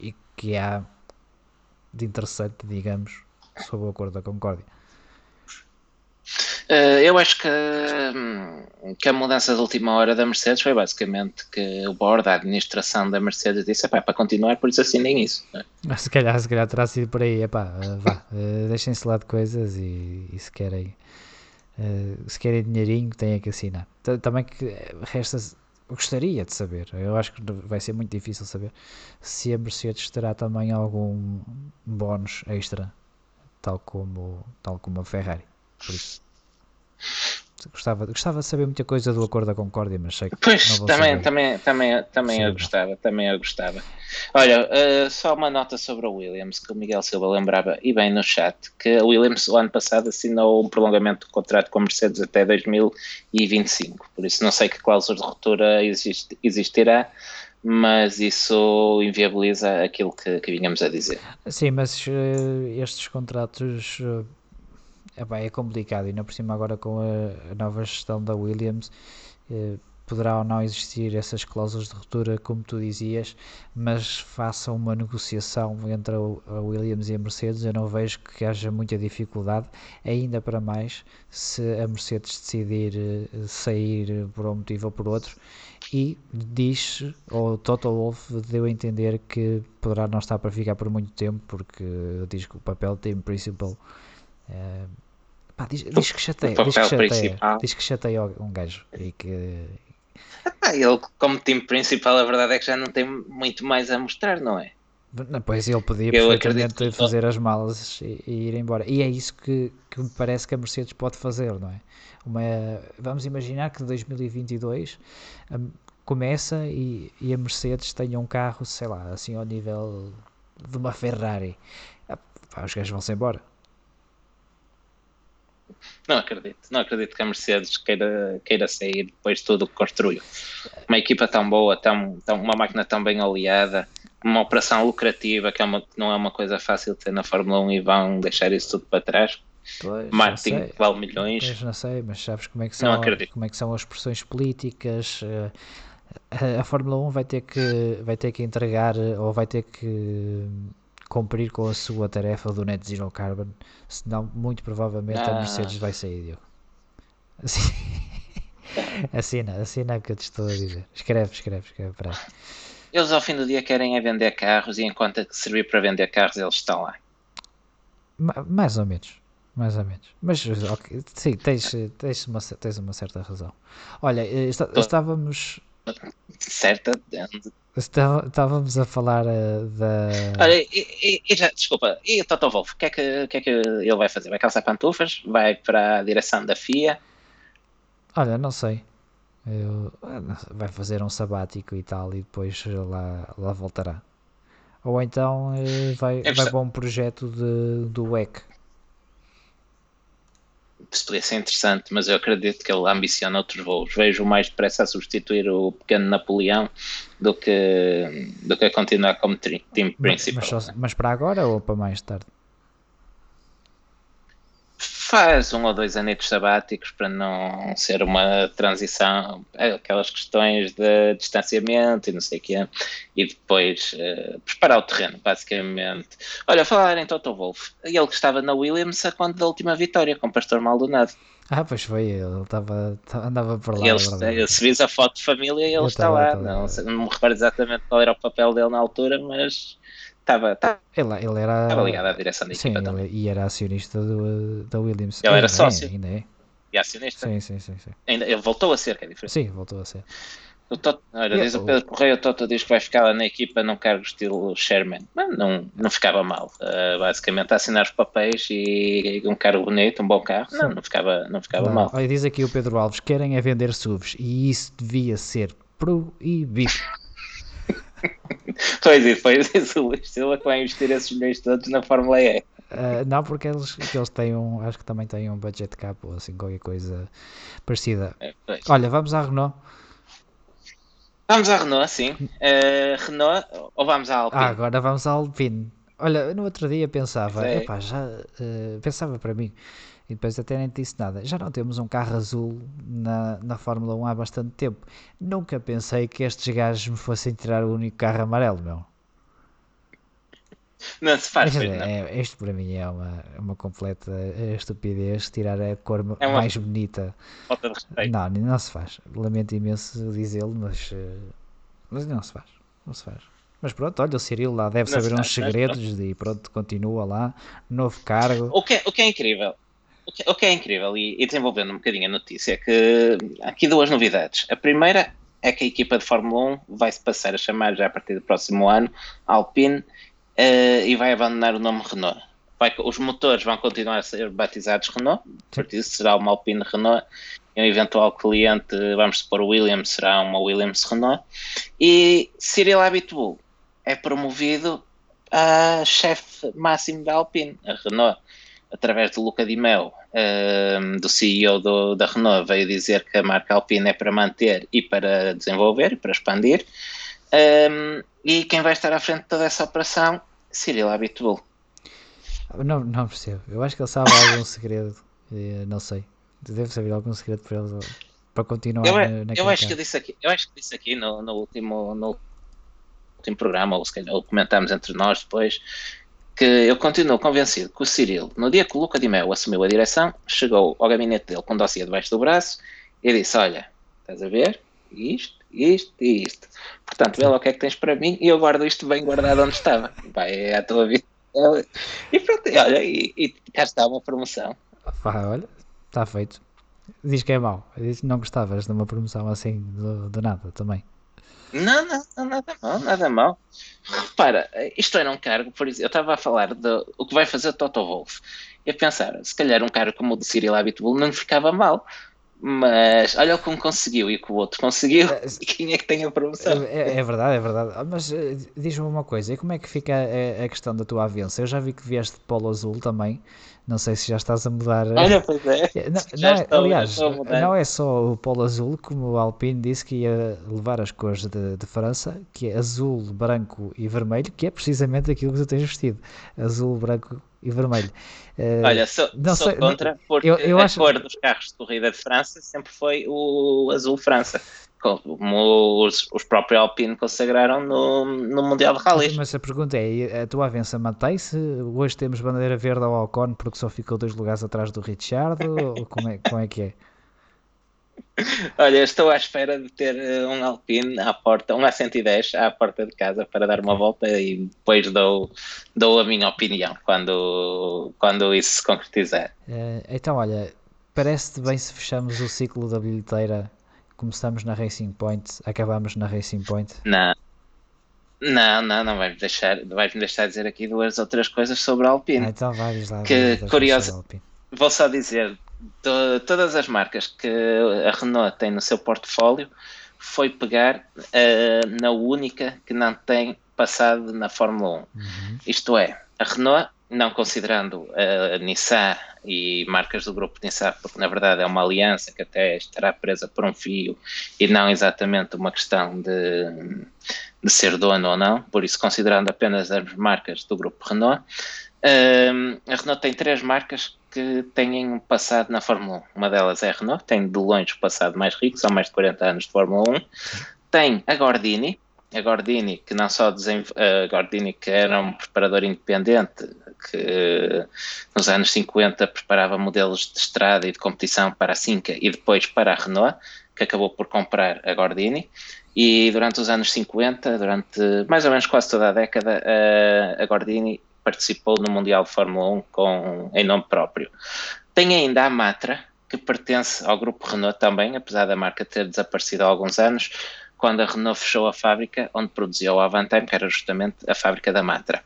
e que há de interessante, digamos, sobre o acordo da Concórdia. Uh, eu acho que, hum, que a mudança de última hora da Mercedes foi basicamente que o board, a administração da Mercedes disse, é para continuar, por isso assinem isso. Mas se calhar, se calhar terá sido por aí, epá, uh, vá, uh, deixem-se lá de coisas e, e se querem uh, se querem dinheirinho têm que assinar. Também que resta gostaria de saber, eu acho que vai ser muito difícil saber se a Mercedes terá também algum bónus extra, tal como, tal como a Ferrari. Por isso. Gostava, gostava de saber muita coisa do Acordo da Concórdia, mas sei que Pois, também, também, também, também eu gostava, também eu gostava. Olha, uh, só uma nota sobre a Williams, que o Miguel Silva lembrava, e bem no chat, que a Williams o ano passado assinou um prolongamento do contrato com a Mercedes até 2025, por isso não sei que cláusula de ruptura exist, existirá, mas isso inviabiliza aquilo que, que vinhamos a dizer. Sim, mas uh, estes contratos... Uh é complicado, e ainda por cima agora com a, a nova gestão da Williams eh, poderá ou não existir essas cláusulas de ruptura, como tu dizias, mas faça uma negociação entre a Williams e a Mercedes, eu não vejo que haja muita dificuldade, ainda para mais se a Mercedes decidir eh, sair por um motivo ou por outro. E diz, ou Total Wolff deu a entender que poderá não estar para ficar por muito tempo, porque diz que o papel de team principal Uh, pá, diz, diz, que chateia, diz que chateia, diz que chateia um gajo e que ele como time principal a verdade é que já não tem muito mais a mostrar, não é? Pois ele podia Eu perfeitamente fazer as malas e, e ir embora. E é isso que, que me parece que a Mercedes pode fazer, não é? Uma, vamos imaginar que 2022 hum, começa e, e a Mercedes tenha um carro, sei lá, assim ao nível de uma Ferrari. Ah, pá, os gajos vão-se embora. Não acredito, não acredito que a Mercedes queira, queira sair depois de tudo o que construiu. Uma equipa tão boa, tão, tão, uma máquina tão bem oleada, uma operação lucrativa que é uma, não é uma coisa fácil de ter na Fórmula 1 e vão deixar isso tudo para trás. Pois, sei. que vale milhões. Pois não sei, mas sabes como é que são, como é que são as pressões políticas? eh, A, a Fórmula 1 vai ter que vai ter que entregar eh, ou vai ter que cumprir com a sua tarefa do net zero carbon, senão muito provavelmente a Ah. Mercedes vai sair, Diogo. Assim- Assina, assina o que eu te estou a dizer. Escreve, escreve, escreve para. Eles ao fim do dia querem é vender carros e enquanto é servir para vender carros eles estão lá. Ma- Mais ou menos. Mais ou menos. Mas ok, sim, tens, tens, uma, tens uma certa razão. Olha, eh, está- estávamos, Certo? Estava- Estávamos a falar eh, da. Olha, e, e- já, desculpa, e o Toto Wolff, o que, é que, que é que ele vai fazer? Vai calçar pantufas? Vai para a direção da FIA? Olha, não sei. Eu- sei, vai fazer um sabático e tal, e depois lá, lá voltará. Ou então eh, vai, vai perce- para um projeto de, do WEC. Isso podia ser interessante, mas eu acredito que ele ambiciona outros voos. Vejo mais depressa a substituir o pequeno Napoleão do que, do que a continuar como team Mas, principal. mas, só- mas para agora ou para mais tarde? Faz um ou dois anitos sabáticos para não ser uma transição, aquelas questões de distanciamento e não sei o quê, e depois eh, preparar o terreno, basicamente. Olha, falar em Toto Wolff, ele que estava na Williams a quando da última vitória com o Pastor Maldonado. Ah, pois foi, ele estava, ta- andava por lá. Ele, é se vis a foto de família, ele Eu está lá. Não, não me recordo exatamente qual era o papel dele na altura, mas estava, estava Ele, ele era. ligado à direção da Sim, equipa ele, e era acionista do, da Williams. Ele era Ainda é, sócio. ainda é. E acionista. Sim, sim, sim, sim. Ainda, ele voltou a ser, que é diferente. Sim, voltou a ser. O Toto, olha, diz o Pedro Correia, o Toto diz que vai ficar lá na equipa num cargo estilo Sherman. Mas não, não ficava mal. Uh, basicamente, assinar os papéis e, um cargo bonito, um bom carro. Não, não ficava, não ficava Não, mal. olha, diz aqui o Pedro Alves: querem é vender SUVs e isso devia ser proibido. Pois e depois diz o Luís Silva que vai investir esses milhões todos na Fórmula E. Ah, não, porque eles, que eles têm um. Acho que também têm um budget cap ou assim, qualquer coisa parecida. É, pois. Olha, vamos à Renault. Vamos à Renault, sim. Uh, Renault, ou vamos à Alpine? Ah, agora vamos à Alpine. Olha, no outro dia pensava, Pois é. epá, já eh, pensava para mim, e depois até nem disse nada. Já não temos um carro azul na, na Fórmula 1 há bastante tempo. Nunca pensei que estes gajos me fossem tirar o único carro amarelo, meu. Não se faz, não. é, isto para mim é uma, uma completa estupidez tirar a cor É mais bonita. Falta de respeito. Não, não se faz. Lamento imenso dizê-lo, mas, eh, mas não se faz. Não se faz. Mas pronto, olha, o Cirilo lá deve Não saber uns faz, mas segredos e pronto, continua lá. Novo cargo. O que, é- o que é incrível, o que, o que é incrível, e, e desenvolvendo um bocadinho a notícia, é que aqui duas novidades. A primeira é que a equipa de Fórmula 1 vai se passar a chamar já a partir do próximo ano Alpine eh, e vai abandonar o nome Renault. Vai- os motores vão continuar a ser batizados Renault, a partir disso será uma Alpine Renault, um eventual cliente, vamos supor Williams, será uma Williams Renault, e Cyril Abitbull é promovido a chefe máximo da Alpine, a Renault, através de Luca Di Meo, ehm, do CEO do- da Renault, veio dizer que a marca Alpine é para manter e para desenvolver, e para expandir. Ehm, e quem vai estar à frente de toda essa operação? Cyril Abitbull. Não, não percebo. Eu acho que ele sabe algum segredo. eh, Não sei. Deve saber algum segredo para, ele, para continuar Eu, na, eu acho que eu disse aqui, eu acho que disse aqui no, no último, no último programa, ou se calhar ou comentámos entre nós depois, que eu continuo convencido que o Cyril, no dia que o Luca Di Meo assumiu a direção, chegou ao gabinete dele com um dossiê debaixo do braço e disse: Olha, estás a ver? Isto, isto e isto. Portanto, vê lá o que é que tens para mim e eu guardo isto bem guardado onde estava. Vai, é a tua vida. E pronto, olha, e, e cá está uma promoção. Pá, olha, está feito. Diz que é mau. Diz que não gostavas de uma promoção assim do, do nada também. Não, não, não, nada mal, nada mal. Repara, isto era um cargo, por exemplo, eu estava a falar de o que vai fazer o Toto Wolff. E a pensar, se calhar um cargo como o de Cyril Abitbull não ficava mal. Mas olha como conseguiu e que o outro conseguiu. E quem é que tem a promoção? É, é verdade, é verdade. Ah, Mas eh, diz-me uma coisa: e como é que fica a, a questão da tua avança? Eu já vi que vieste de polo azul também. Não sei se já estás a mudar. eh, Olha, pois é. Não, não é- estou, aliás, não é só o polo azul, como o Alpine disse que ia levar as cores de, de França, que é azul, branco e vermelho, que é precisamente aquilo que tu tens vestido: azul, branco e vermelho. Eh, Olha, sou, não sou sei, contra, porque eu- eu a acho- cor dos carros de corrida de França sempre foi o azul França, como os, os próprios Alpine consagraram no, no Mundial de Rallys. Mas a pergunta é: a tua avança mantém-se? Hoje temos bandeira verde ao Ocon porque só ficou dois lugares atrás do Richard? ou como é, como é que é? Olha, estou à espera de ter eh, um Alpine à porta, um A110 à porta de casa para dar uma volta e depois dou, dou a minha opinião quando, quando isso se concretizar. Eh, então, olha, parece-te bem se fechamos o ciclo da bilheteira. Começamos na Racing Point, acabamos na Racing Point. Não, não, não, não vais-me deixar, vais-me deixar dizer aqui duas outras coisas sobre a Alpine. Ah, então vai, diz lá. Que vai, curioso. Vou só dizer, to- todas as marcas que a Renault tem no seu portfólio foi pegar eh, na única que não tem passado na Fórmula 1. Uhum. Isto é, a Renault, não considerando a Nissan e marcas do grupo Nissan, porque na verdade é uma aliança que até estará presa por um fio e não exatamente uma questão de, de ser dono ou não, por isso considerando apenas as marcas do grupo Renault, Hum, a Renault tem três marcas que têm um passado na Fórmula 1. Uma delas é a Renault, tem de longe o passado mais rico, são mais de 40 anos de Fórmula 1. Tem a Gordini, a Gordini que não só a Gordini que era um preparador independente que nos anos 50 preparava modelos de estrada e de competição para a Cinca e depois para a Renault, que acabou por comprar a Gordini. E durante os anos 50, durante mais ou menos quase toda a década, a Gordini participou no Mundial de Fórmula 1 com, em nome próprio. Tem ainda a Matra, que pertence ao grupo Renault também, apesar da marca ter desaparecido há alguns anos, quando a Renault fechou a fábrica onde produzia o Avantime, que era justamente a fábrica da Matra.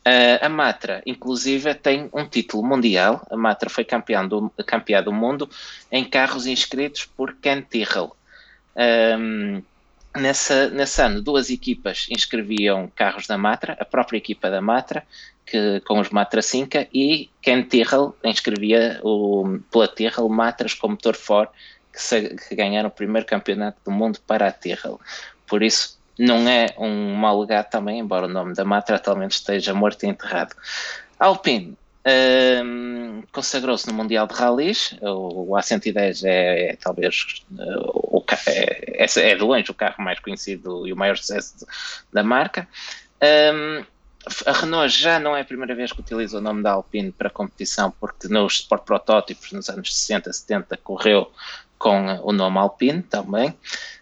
Uh, a Matra, inclusive, tem um título mundial. A Matra foi campeã do, campeã do mundo em carros inscritos por Ken Tyrrell. Um, nessa, nesse ano, duas equipas inscreviam carros da Matra, a própria equipa da Matra, que, com os Matra 5, e Ken Tyrrell inscrevia o, pela Tyrrell Matras com motor Ford, que, se, que ganharam o primeiro campeonato do mundo para a Tyrrell. Por isso, não é um mau legado também, embora o nome da Matra atualmente esteja morto e enterrado. Alpine um, consagrou-se no Mundial de Rallys, o, o A110 é, é talvez uh, o, é, é, de longe o carro mais conhecido e o maior sucesso da marca. Um, a Renault já não é a primeira vez que utiliza o nome da Alpine para competição, porque nos Sport Protótipos, nos anos 60, 70, correu com o nome Alpine também.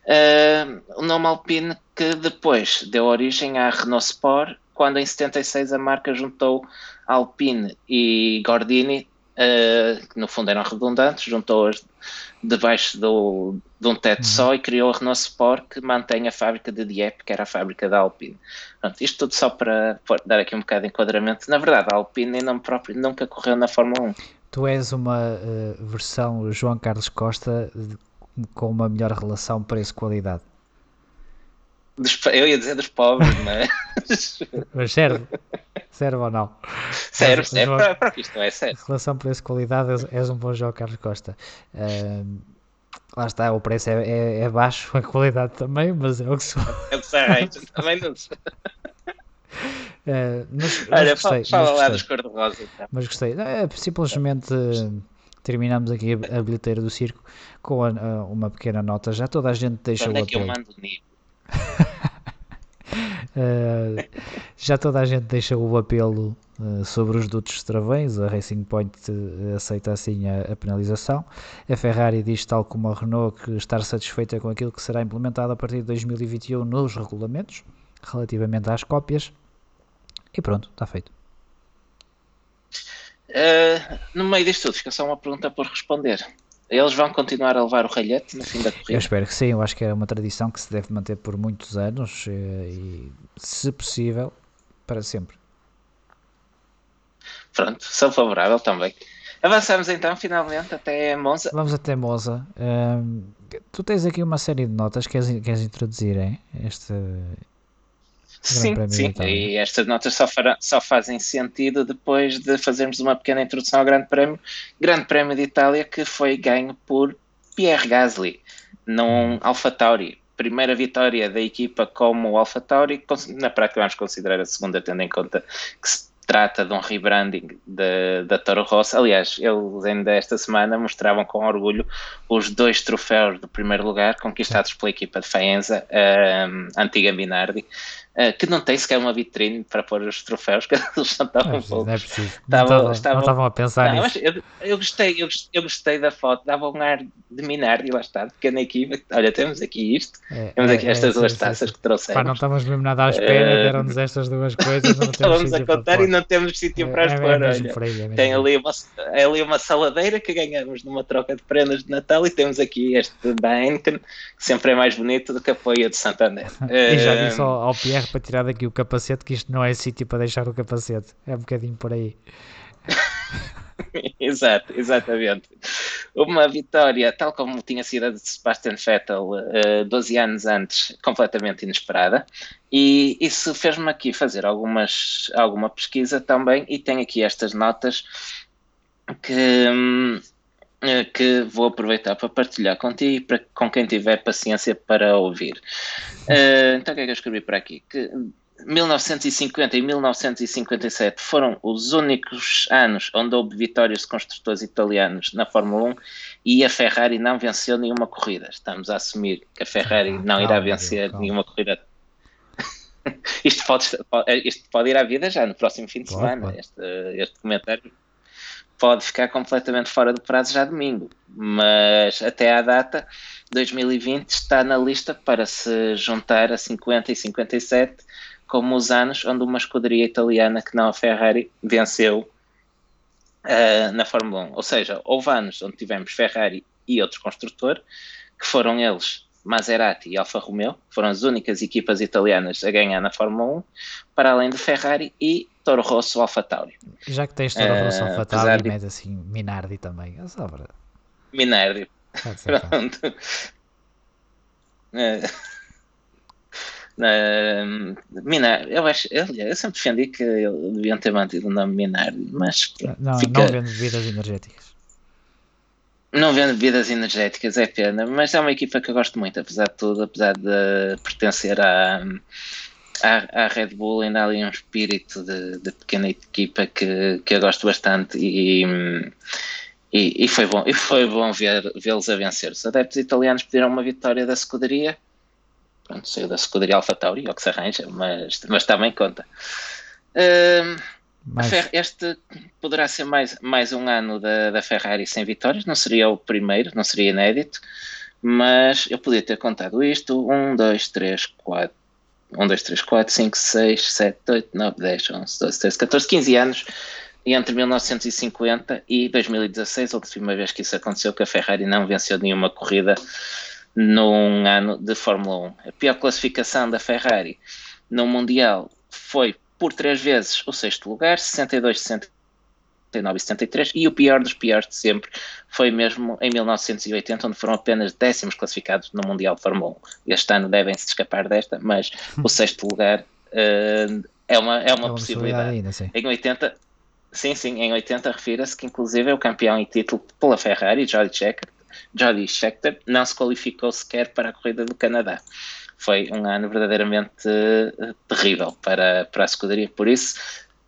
Uh, o nome Alpine que depois deu origem à Renault Sport, quando em 76 a marca juntou Alpine e Gordini, uh, que no fundo eram redundantes, juntou-as debaixo do, de um teto só e criou a Renault Sport, que mantém a fábrica de Dieppe, que era a fábrica da Alpine. Pronto, isto tudo só para, para dar aqui um bocado de enquadramento. Na verdade, a Alpine em nome próprio nunca correu na Fórmula 1. Tu és uma uh, versão João Carlos Costa de, com uma melhor relação preço-qualidade. Eu ia dizer dos pobres, mas. mas serve? Serve ou não? Serve, serve. João... Para, para que isto é sério. Relação preço-qualidade, és, és, um bom João Carlos Costa. Uh, lá está, o preço é, é, é, baixo, a qualidade também, mas é o que sou. Eu sei, também não. Uh, mas, mas Olha, gostei, fala mas lá dos cor-de-rosa. Então. Mas gostei. É, simplesmente uh, terminamos aqui a, a bilheteira do circo com a, a, uma pequena nota. Já toda a gente deixa Quando o é que apelo. eu mando? Uh, já toda a gente deixa o apelo uh, sobre os dutos de travões, a Racing Point aceita assim a, a, penalização. A Ferrari diz, tal como a Renault, que estar satisfeita com aquilo que será implementado a partir de 2021 nos regulamentos, relativamente às cópias. E pronto, está feito. no meio disto tudo, fica só uma pergunta por responder. Eles vão continuar a levar o ralhete no fim da corrida? Eu espero que sim, eu acho que é uma tradição que se deve manter por muitos anos e, e se possível, para sempre. Pronto, sou favorável também. Avançamos então finalmente até Monza. Vamos até Monza. Um, tu tens aqui uma série de notas, queres, queres introduzir hein? este. Sim, sim, e estas notas só, fará, só fazem sentido depois de fazermos uma pequena introdução ao Grande Prémio. Grande Prémio de Itália que foi ganho por Pierre Gasly num hum. AlphaTauri. Primeira vitória da equipa como AlphaTauri, na prática vamos considerar a segunda, tendo em conta que se trata de um rebranding da Toro Rosso. Aliás, eles ainda esta semana mostravam com orgulho os dois troféus do primeiro lugar conquistados pela equipa de Faenza, a antiga Minardi, uh, que não tem sequer uma vitrine para pôr os troféus, que eles não estavam é, poucos. É preciso. Estavam, não, estavam, a pensar não, nisso. Eu, eu, gostei, eu, eu, gostei da foto, dava um ar de Minardi, lá está, pequena equipa. Olha, temos aqui isto, é, temos aqui é, estas é, duas sim, taças sim. que trouxemos. Pá, não estávamos mesmo nada à espera, uh, deram-nos estas duas coisas. Não estávamos a contar e não temos sítio para as pôr. Tem ali uma, ali uma saladeira que ganhamos numa troca de prendas de Natal e temos aqui este da Heineken, que sempre é mais bonito do que a poia de Santander. e já disse ao, ao Pierre para tirar daqui o capacete que isto não é sítio para deixar o capacete. É um bocadinho por aí. Exato, exatamente. Uma vitória, tal como tinha sido a de Sebastian Vettel uh, 12 anos antes, completamente inesperada. E isso fez-me aqui fazer algumas, alguma pesquisa também, e tenho aqui estas notas que, hum, eh, que vou aproveitar para partilhar contigo e para, com quem tiver paciência para ouvir. Uh, então, o que é que eu escrevi para aqui? Que 1950 e 1957 foram os únicos anos onde houve vitórias de construtores italianos na Fórmula 1 e a Ferrari não venceu nenhuma corrida. Estamos a assumir que a Ferrari ah, não irá vencer nenhuma corrida. isto, pode, isto pode ir à vida já no próximo fim de pode, semana. Pode. Este, este comentário pode ficar completamente fora do prazo já domingo, mas até à data 2020 está na lista para se juntar a 50 e 57 como os anos onde uma escuderia italiana que não a Ferrari venceu uh, na Fórmula 1. Ou seja, houve anos onde tivemos Ferrari e outro construtor, que foram eles Maserati e Alfa Romeo, foram as únicas equipas italianas a ganhar na Fórmula 1, para além de Ferrari e Toro Rosso Alfa Tauri. Já que tens Toro Rosso Alfa Tauri, de... assim Minardi também, é só para... Minardi. Pronto. Uh, uh, Minardi, eu acho, eu, eu sempre defendi que deviam ter mantido o nome Minardi, mas não, fica... não vendo bebidas energéticas. Não vendo bebidas energéticas, é pena, mas é uma equipa que eu gosto muito, apesar de tudo, apesar de pertencer à, à, à Red Bull, ainda há ali um espírito de, de pequena equipa que, que eu gosto bastante e, e, e foi bom, e foi bom ver, vê-los a vencer. Os adeptos italianos pediram uma vitória da escuderia, pronto, saiu da escuderia Alfa Tauri, ou que se arranja, mas, mas também conta. este poderá ser mais, mais um ano da, da Ferrari sem vitórias, não seria o primeiro, não seria inédito, mas eu podia ter contado isto: 1, 2, 3, 4, 1, 2, 3, 4, 5, 6, 7, 8, 9, 10, 11, 12, 13, 14, 15 anos. Entre 1950 e 2016, a última vez que isso aconteceu, que a Ferrari não venceu nenhuma corrida num ano de Fórmula 1. A pior classificação da Ferrari no Mundial foi por três vezes o sexto lugar, 62, 63. 1973 e o pior dos piores de sempre foi mesmo em 1980, onde foram apenas décimos classificados no Mundial de Fórmula 1. Este ano devem-se escapar desta, mas hum. o sexto lugar uh, é, uma, é, uma é possibilidade. Ainda, sim. Em 80, sim, sim, em 80 refira-se que inclusive é o campeão em título pela Ferrari, Jody Scheckter, Jody Scheckter não se qualificou sequer para a corrida do Canadá foi um ano verdadeiramente uh, terrível para, para a escuderia. Por isso,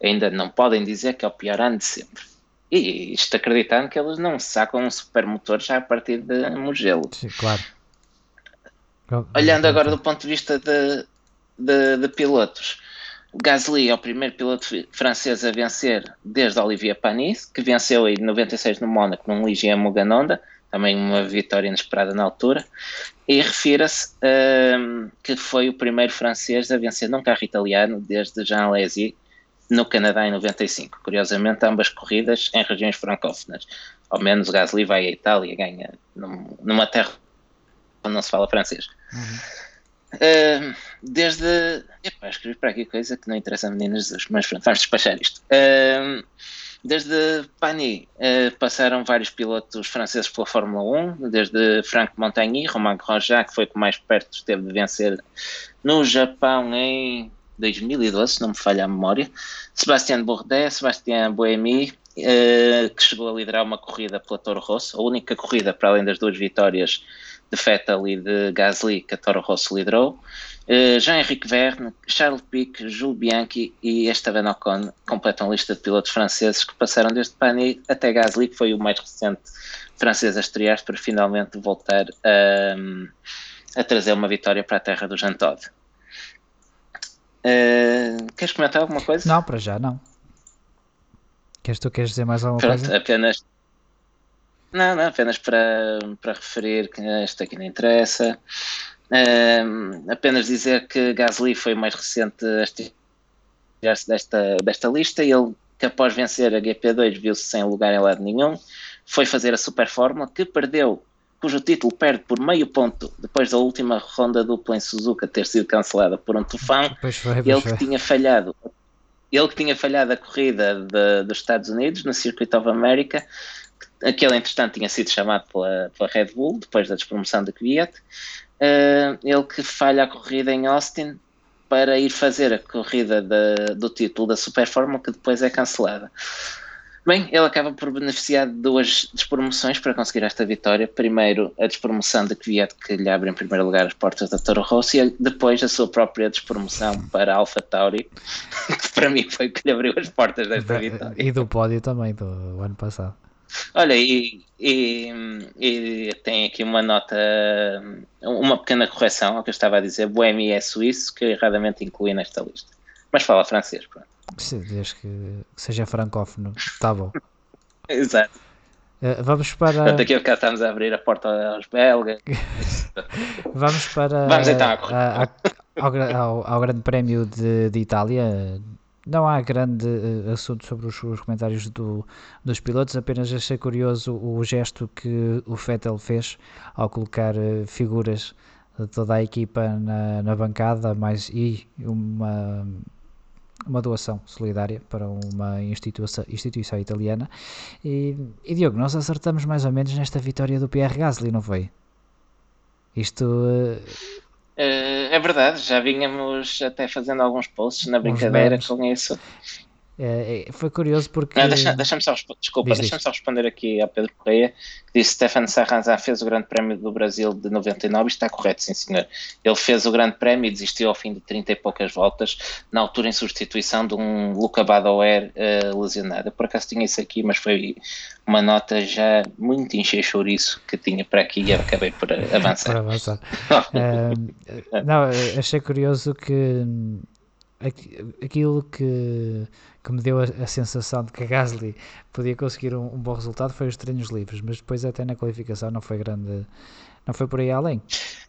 ainda não podem dizer que é o pior ano de sempre. E isto acreditando que eles não sacam um supermotor já a partir de Mugello. Sim, claro. Olhando agora do ponto de vista de, de, de pilotos, Gasly é o primeiro piloto francês a vencer desde Olivier Panis, que venceu em 96 no Mónaco num Ligier Muganonda, também uma vitória inesperada na altura, e refira-se um, que foi o primeiro francês a vencer num carro italiano desde Jean Alesi no Canadá em 95. Curiosamente, ambas corridas em regiões francófonas. Ao menos o Gasly vai à Itália e ganha num, numa terra onde não se fala francês. Uhum. Uh, desde. Epá, escrevi para aqui coisa que não interessa a meninas, mas pronto, vamos despachar isto. Uh, desde Pani uh, passaram vários pilotos franceses pela Fórmula 1, desde Franck Montagny, Romain Grosjean, que foi o que mais perto esteve de vencer no Japão em 2012, se não me falha a memória, Sebastián Bourdais, Sebastián Boemi, uh, que chegou a liderar uma corrida pela Toro Rosso, a única corrida para além das duas vitórias de Vettel e de Gasly que a Toro Rosso liderou. Uh, Jean-Henrique Verne, Charles Pic, Jules Bianchi e Esteban Ocon completam a lista de pilotos franceses que passaram desde Pani até Gasly, que foi o mais recente francês a estrear para finalmente voltar a, a trazer uma vitória para a terra do Jean Todt. Uh, queres comentar alguma coisa? Não, para já não. Queres tu queres dizer mais alguma Pronto, coisa? Apenas não, não, apenas para, para referir que isto aqui não interessa. Uh, apenas dizer que Gasly foi o mais recente a tirar-se desta, desta lista e ele, que após vencer a GP2, viu-se sem lugar em lado nenhum. Foi fazer a Super Fórmula, que perdeu, cujo título perde por meio ponto depois da última ronda dupla em Suzuka ter sido cancelada por um tufão. Pois foi, pois ele foi. que tinha falhado ele que tinha falhado a corrida de, dos Estados Unidos no Circuit of America aquele entretanto tinha sido chamado pela, pela Red Bull depois da despromoção de Kvyat uh, ele que falha a corrida em Austin para ir fazer a corrida de, do título da Super Fórmula que depois é cancelada Bem, ele acaba por beneficiar de duas despromoções para conseguir esta vitória. Primeiro, a despromoção de Kvyat, que lhe abre em primeiro lugar as portas da Toro Rosso, e depois a sua própria despromoção para Alpha Tauri, que para mim foi o que lhe abriu as portas desta vitória. E do pódio também, do ano passado. Olha, e, e, e, tem aqui uma nota, uma pequena correção ao que eu estava a dizer. Boemi é suíço, que erradamente incluí nesta lista. Mas fala francês, pronto. Desde que seja francófono, está bom. Exato. Uh, vamos para. Daqui a bocado estamos a abrir a porta aos belgas. vamos para. Vamos então a, a, ao, ao, ao, Grande Prémio de, de Itália. Não há grande uh, assunto sobre os, os comentários do, dos pilotos, apenas achei curioso o gesto que o Vettel fez ao colocar uh, figuras de toda a equipa na, na bancada mais, e uma, uma doação solidária para uma instituição, instituição italiana. E, e, Diogo, nós acertamos mais ou menos nesta vitória do Pierre Gasly, não foi? Isto. Uh, é verdade, já vínhamos até fazendo alguns posts na brincadeira com isso. É, foi curioso porque. Não, deixa, deixa só, desculpa, deixa-me só responder aqui a Pedro Correia, que disse Stefano Sarrazin fez o Grande Prémio do Brasil de 99 e está correto, sim senhor. Ele fez o Grande Prémio e desistiu ao fim de 30 e poucas voltas, na altura em substituição de um Luca Badoer uh, lesionado. Eu por acaso tinha isso aqui, mas foi uma nota já muito enxerchouriço que tinha para aqui e acabei por avançar. por avançar. uh, não, achei curioso que aquilo que, que me deu a, a, sensação de que a Gasly podia conseguir um, um, bom resultado foi os treinos livres, mas depois até na qualificação não foi grande, não foi por aí além.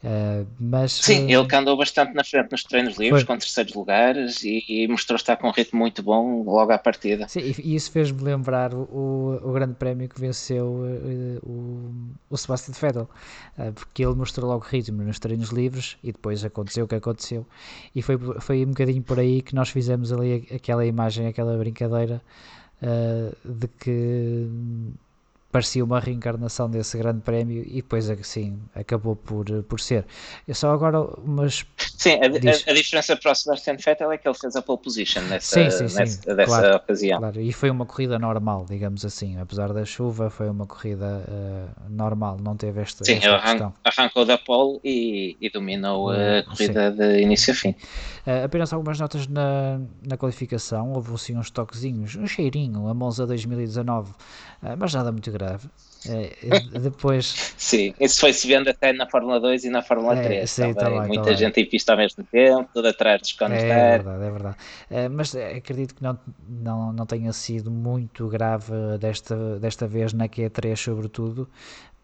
Uh, mas, Sim, uh, ele que andou bastante na frente nos treinos livres, foi. com terceiros lugares e, e, mostrou estar com um ritmo muito bom logo à partida. Sim, e, isso fez-me lembrar o, o grande prémio que venceu uh, o, o Sebastian Vettel, porque ele mostrou logo ritmo nos treinos livres e depois aconteceu o que aconteceu. E foi, foi um bocadinho por aí que nós fizemos ali aquela imagem, aquela brincadeira de que parecia uma reencarnação desse grande prémio e depois assim acabou por, por ser. Eu só agora umas. Sim, a, a, a diferença para o Sebastian Vettel é que ele fez a pole position nessa, sim, sim, sim, nessa, dessa claro, ocasião. Claro. E foi uma corrida normal, digamos assim, apesar da chuva, foi uma corrida uh, normal, não teve esta, sim, esta arran arrancou da pole e, e dominou a corrida sim. de início a fim. Uh, apenas algumas notas na, na qualificação, houve assim uns toquezinhos, um cheirinho, a Monza 2019, uh, mas nada muito grave. Uh, depois. Sim, isso foi-se vendo até na Fórmula 2 e na Fórmula é, 3. Sim, tá bem, Muita tá gente bem. em pista ao mesmo tempo, tudo atrás dos cones É verdade, é verdade. Uh, mas acredito que não, não, não tenha sido muito grave desta, desta vez na Q3, sobretudo,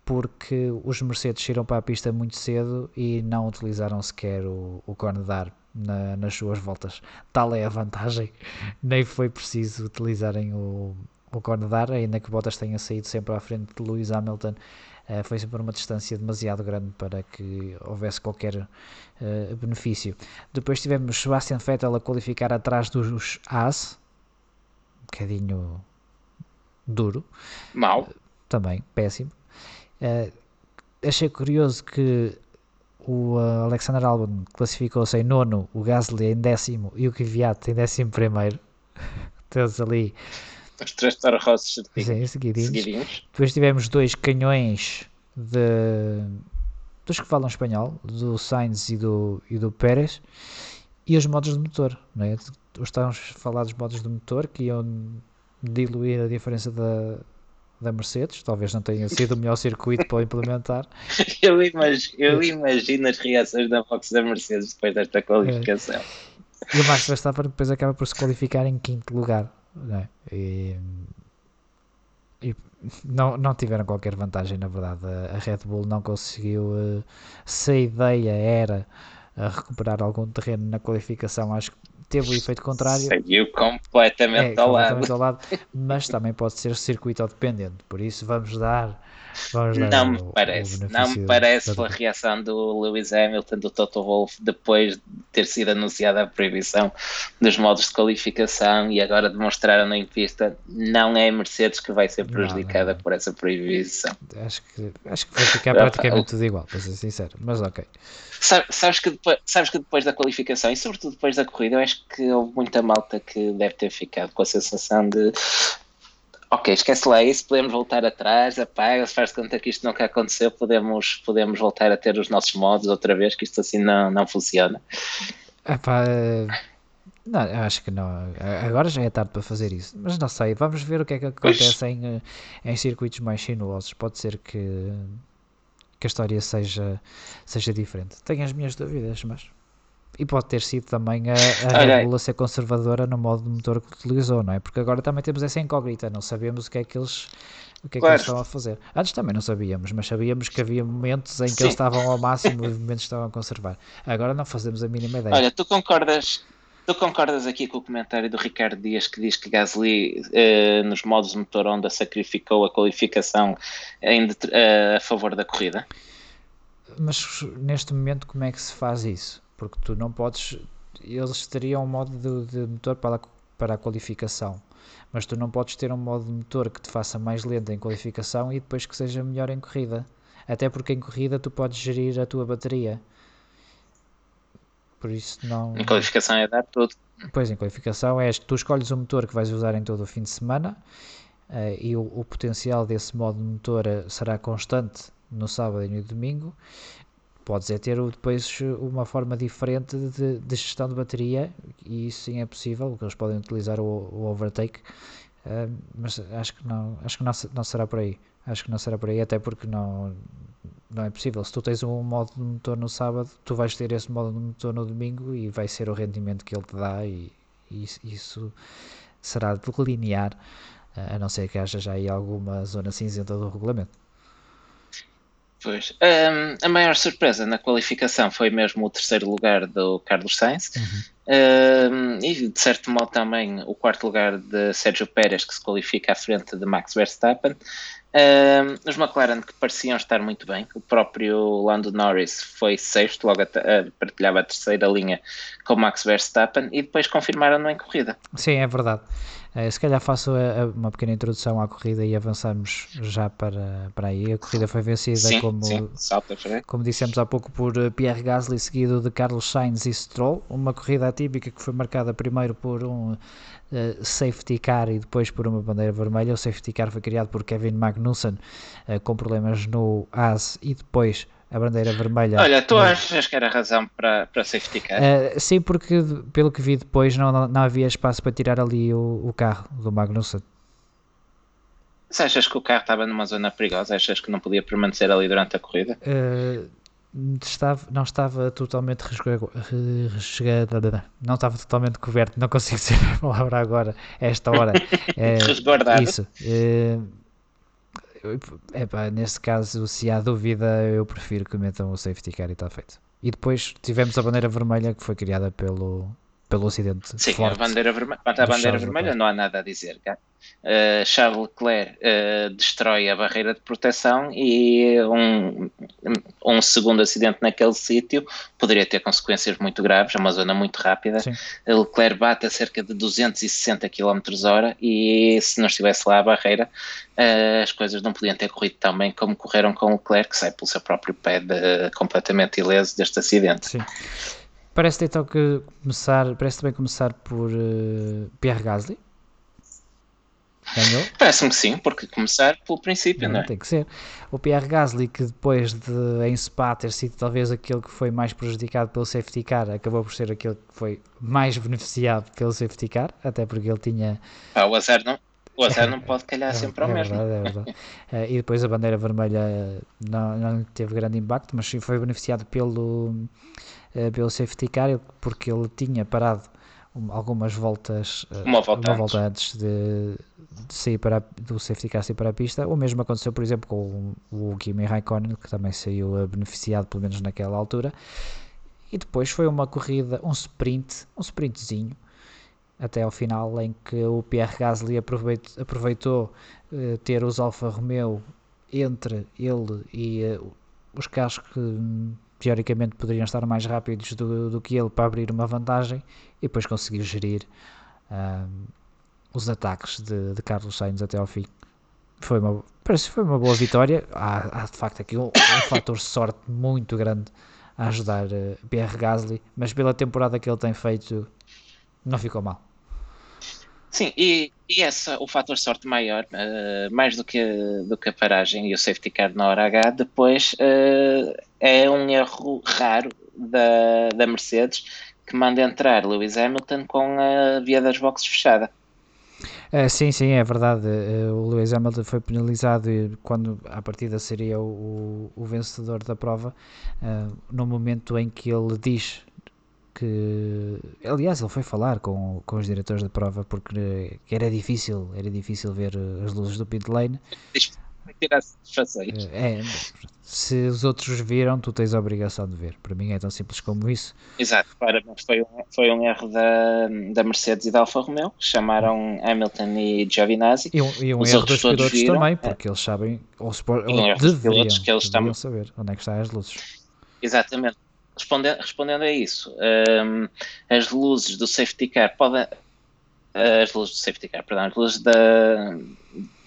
porque os Mercedes saíram para a pista muito cedo e não utilizaram sequer o, o cone de ar na, nas suas voltas. Tal é a vantagem, nem foi preciso utilizarem o, o Cornedar, ainda que Bottas tenha saído sempre à frente de Lewis Hamilton. Uh, foi sempre uma distância demasiado grande para que houvesse qualquer uh, benefício. Depois tivemos Sebastian Vettel a qualificar atrás dos Haas, um bocadinho duro. Mal. Também, péssimo. Uh, achei curioso que o Alexander Albon classificou-se em nono, o Gasly em décimo e o Kvyat em décimo primeiro. Todos ali. Os três Toro Rossos seguidinhos. seguidinhos. Depois tivemos dois canhões de dos que falam espanhol, do Sainz e do, e do Pérez, e os modos de motor. Não é? Estávamos a falar dos modos de motor que iam diluir a diferença da, da Mercedes, talvez não tenha sido o melhor circuito para implementar. eu, imagino, eu imagino as reações da Fox da Mercedes depois desta qualificação. É. E o Max Verstappen depois acaba por se qualificar em quinto lugar. Não é? e, e, não, não tiveram qualquer vantagem, na verdade. A Red Bull não conseguiu. Eh, se a ideia era eh, recuperar algum terreno na qualificação, acho que teve o efeito contrário. Saiu completamente, é, ao, completamente lado. ao lado. Mas também pode ser circuito dependente, por isso vamos dar. Não me parece, não me parece pela reação do Lewis Hamilton, do Toto Wolff, depois de ter sido anunciada a proibição dos modos de qualificação e agora demonstraram em pista, não é a Mercedes que vai ser prejudicada não, não. por essa proibição. Acho que, acho que vai ficar praticamente tudo igual, para ser sincero, mas ok. Sabes que, depois, sabes que depois da qualificação e sobretudo depois da corrida, eu acho que houve muita malta que deve ter ficado com a sensação de ok, esquece lá isso, podemos voltar atrás, apaga, se faz conta que isto nunca aconteceu, podemos, podemos voltar a ter os nossos modos outra vez, que isto assim não, não funciona. Epá, não, acho que não. Agora já é tarde para fazer isso. Mas não sei, vamos ver o que é que acontece em, em circuitos mais sinuosos. Pode ser que que a história seja, seja diferente. Tenho as minhas dúvidas, mas. E pode ter sido também a, a Red Bull a ser conservadora no modo de motor que utilizou, não é? Porque agora também temos essa incógnita, não sabemos o que é que eles, o que é que eles estão a fazer. Antes também não sabíamos, mas sabíamos que havia momentos em que Sim. eles estavam ao máximo e momentos estavam a conservar. Agora não fazemos a mínima ideia. Olha, tu concordas, Tu concordas aqui com o comentário do Ricardo Dias que diz que Gasly eh, nos modos de motor Honda sacrificou a qualificação em, eh, a favor da corrida? Mas neste momento como é que se faz isso? Porque tu não podes. Eles teriam um modo de, de motor para, para a qualificação, mas tu não podes ter um modo de motor que te faça mais lento em qualificação e depois que seja melhor em corrida. Até porque em corrida tu podes gerir a tua bateria. Por isso não. Em qualificação é dar tudo. Pois, em qualificação é tu escolhes o motor que vais usar em todo o fim de semana uh, e o, o, potencial desse modo de motor eh, será constante no sábado e no domingo. Podes é ter depois uma forma diferente de, de, gestão de bateria e isso sim é possível, que eles podem utilizar o, o overtake, uh, mas acho que não, acho que não, não será por aí. Acho que não será por aí, até porque não, não é possível. Se tu tens um modo de motor no sábado, tu vais ter esse modo de motor no domingo e vai ser o rendimento que ele te dá e, e isso será linear, a não ser que haja já aí alguma zona cinzenta do regulamento. Pois. Um, a maior surpresa na qualificação foi mesmo o terceiro lugar do Carlos Sainz. Uhum. Um, e de certo modo também o quarto lugar de Sérgio Pérez, que se qualifica à frente de Max Verstappen. Uh, os McLaren que pareciam estar muito bem, o próprio Lando Norris foi sexto, logo a, a, partilhava a terceira linha com Max Verstappen e depois confirmaram-no em corrida. Sim, é verdade. Uh, se calhar faço a, a, uma pequena introdução à corrida e avançamos já para, para aí. A corrida foi vencida, sim, como, sim, como dissemos há pouco, por eh, Pierre Gasly, seguido de Carlos Sainz e Stroll. Uma corrida atípica que foi marcada primeiro por um uh, safety car e depois por uma bandeira vermelha. O safety car foi criado por Kevin Magnussen uh, com problemas no AS e depois a bandeira vermelha. Olha, tu achas que era razão para, para safety car? Uh, sim, porque pelo que vi depois não, não, havia espaço para tirar ali o, o carro do Magnussen. Se achas que o carro estava numa zona perigosa, achas que não podia permanecer ali durante a corrida? Uh, estava, não estava totalmente resguardado, não estava totalmente coberto, não consigo dizer a palavra agora, a esta hora. É, Resguardado. Isso. É, epá, neste caso, se há dúvida, eu prefiro que metam o safety car e está feito. E depois tivemos a bandeira vermelha que foi criada pelo, pelo acidente. Sim, forte a bandeira, vermelha, a bandeira vermelha não há nada a dizer. Uh, Charles Leclerc uh, destrói a barreira de proteção e um, um segundo acidente naquele sítio poderia ter consequências muito graves, é uma zona muito rápida. Sim. Leclerc bate a cerca de 260 km hora e se não estivesse lá a barreira, uh, as coisas não podiam ter corrido tão bem como correram com Leclerc, que sai pelo seu próprio pé de, completamente ileso deste acidente. Sim. Parece então que começar, parece também começar por uh, Pierre Gasly. Ganhou? Parece-me que sim, porque começar pelo princípio, não, não é? Tem que ser. O Pierre Gasly, que depois de em Spa ter sido talvez aquele que foi mais prejudicado pelo safety car, acabou por ser aquele que foi mais beneficiado pelo safety car, até porque ele tinha. Ah, o azar não, o azar não pode calhar é, sempre ao é mesmo. Verdade, é verdade. uh, e depois a bandeira vermelha não, não teve grande impacto, mas sim foi beneficiado pelo uh, pelo safety car, porque ele tinha parado algumas voltas, uh, uma volta, uma antes. volta antes de, de, sair para do safety car sair para a pista. O mesmo aconteceu, por exemplo, com o, o Kimi Raikkonen, que também saiu uh, beneficiado, pelo menos naquela altura. E depois foi uma corrida, um sprint, um sprintzinho, até ao final, em que o Pierre Gasly aproveitou, aproveitou uh, ter os Alfa Romeo entre ele e os carros que teoricamente poderiam estar mais rápidos do, do que ele para abrir uma vantagem e depois conseguir gerir os ataques de, de, Carlos Sainz até ao fim. Foi uma, parece que foi uma boa vitória. Há, há de facto aqui um, um fator sorte muito grande a ajudar uh, Pierre Gasly, mas pela temporada que ele tem feito, não ficou mal. Sim, e, e essa, o fator sorte maior, uh, mais do que, do que a paragem e o safety car na hora H, depois uh, é um erro raro da, da Mercedes que manda entrar Lewis Hamilton com a via das boxes fechada. Uh, sim, sim, é verdade. o Lewis Hamilton foi penalizado quando a partida seria o, o vencedor da prova, no momento em que ele diz que aliás ele foi falar com, com os diretores da prova porque era difícil era difícil ver as luzes do pit lane. É, se os outros viram tu tens a obrigação de ver. Para mim é tão simples como isso. Exato foi, um, foi um erro da, da Mercedes e da Alfa Romeo chamaram Hamilton e Giovinazzi. E um, e um erro dos pilotos viram, também porque é. eles sabem ou, ou um deveriam, que eles deveriam saber onde é que estão as luzes. Exatamente respondendo, respondendo a isso, um, as luzes do safety car podem. As luzes do safety car, perdão, as luzes da,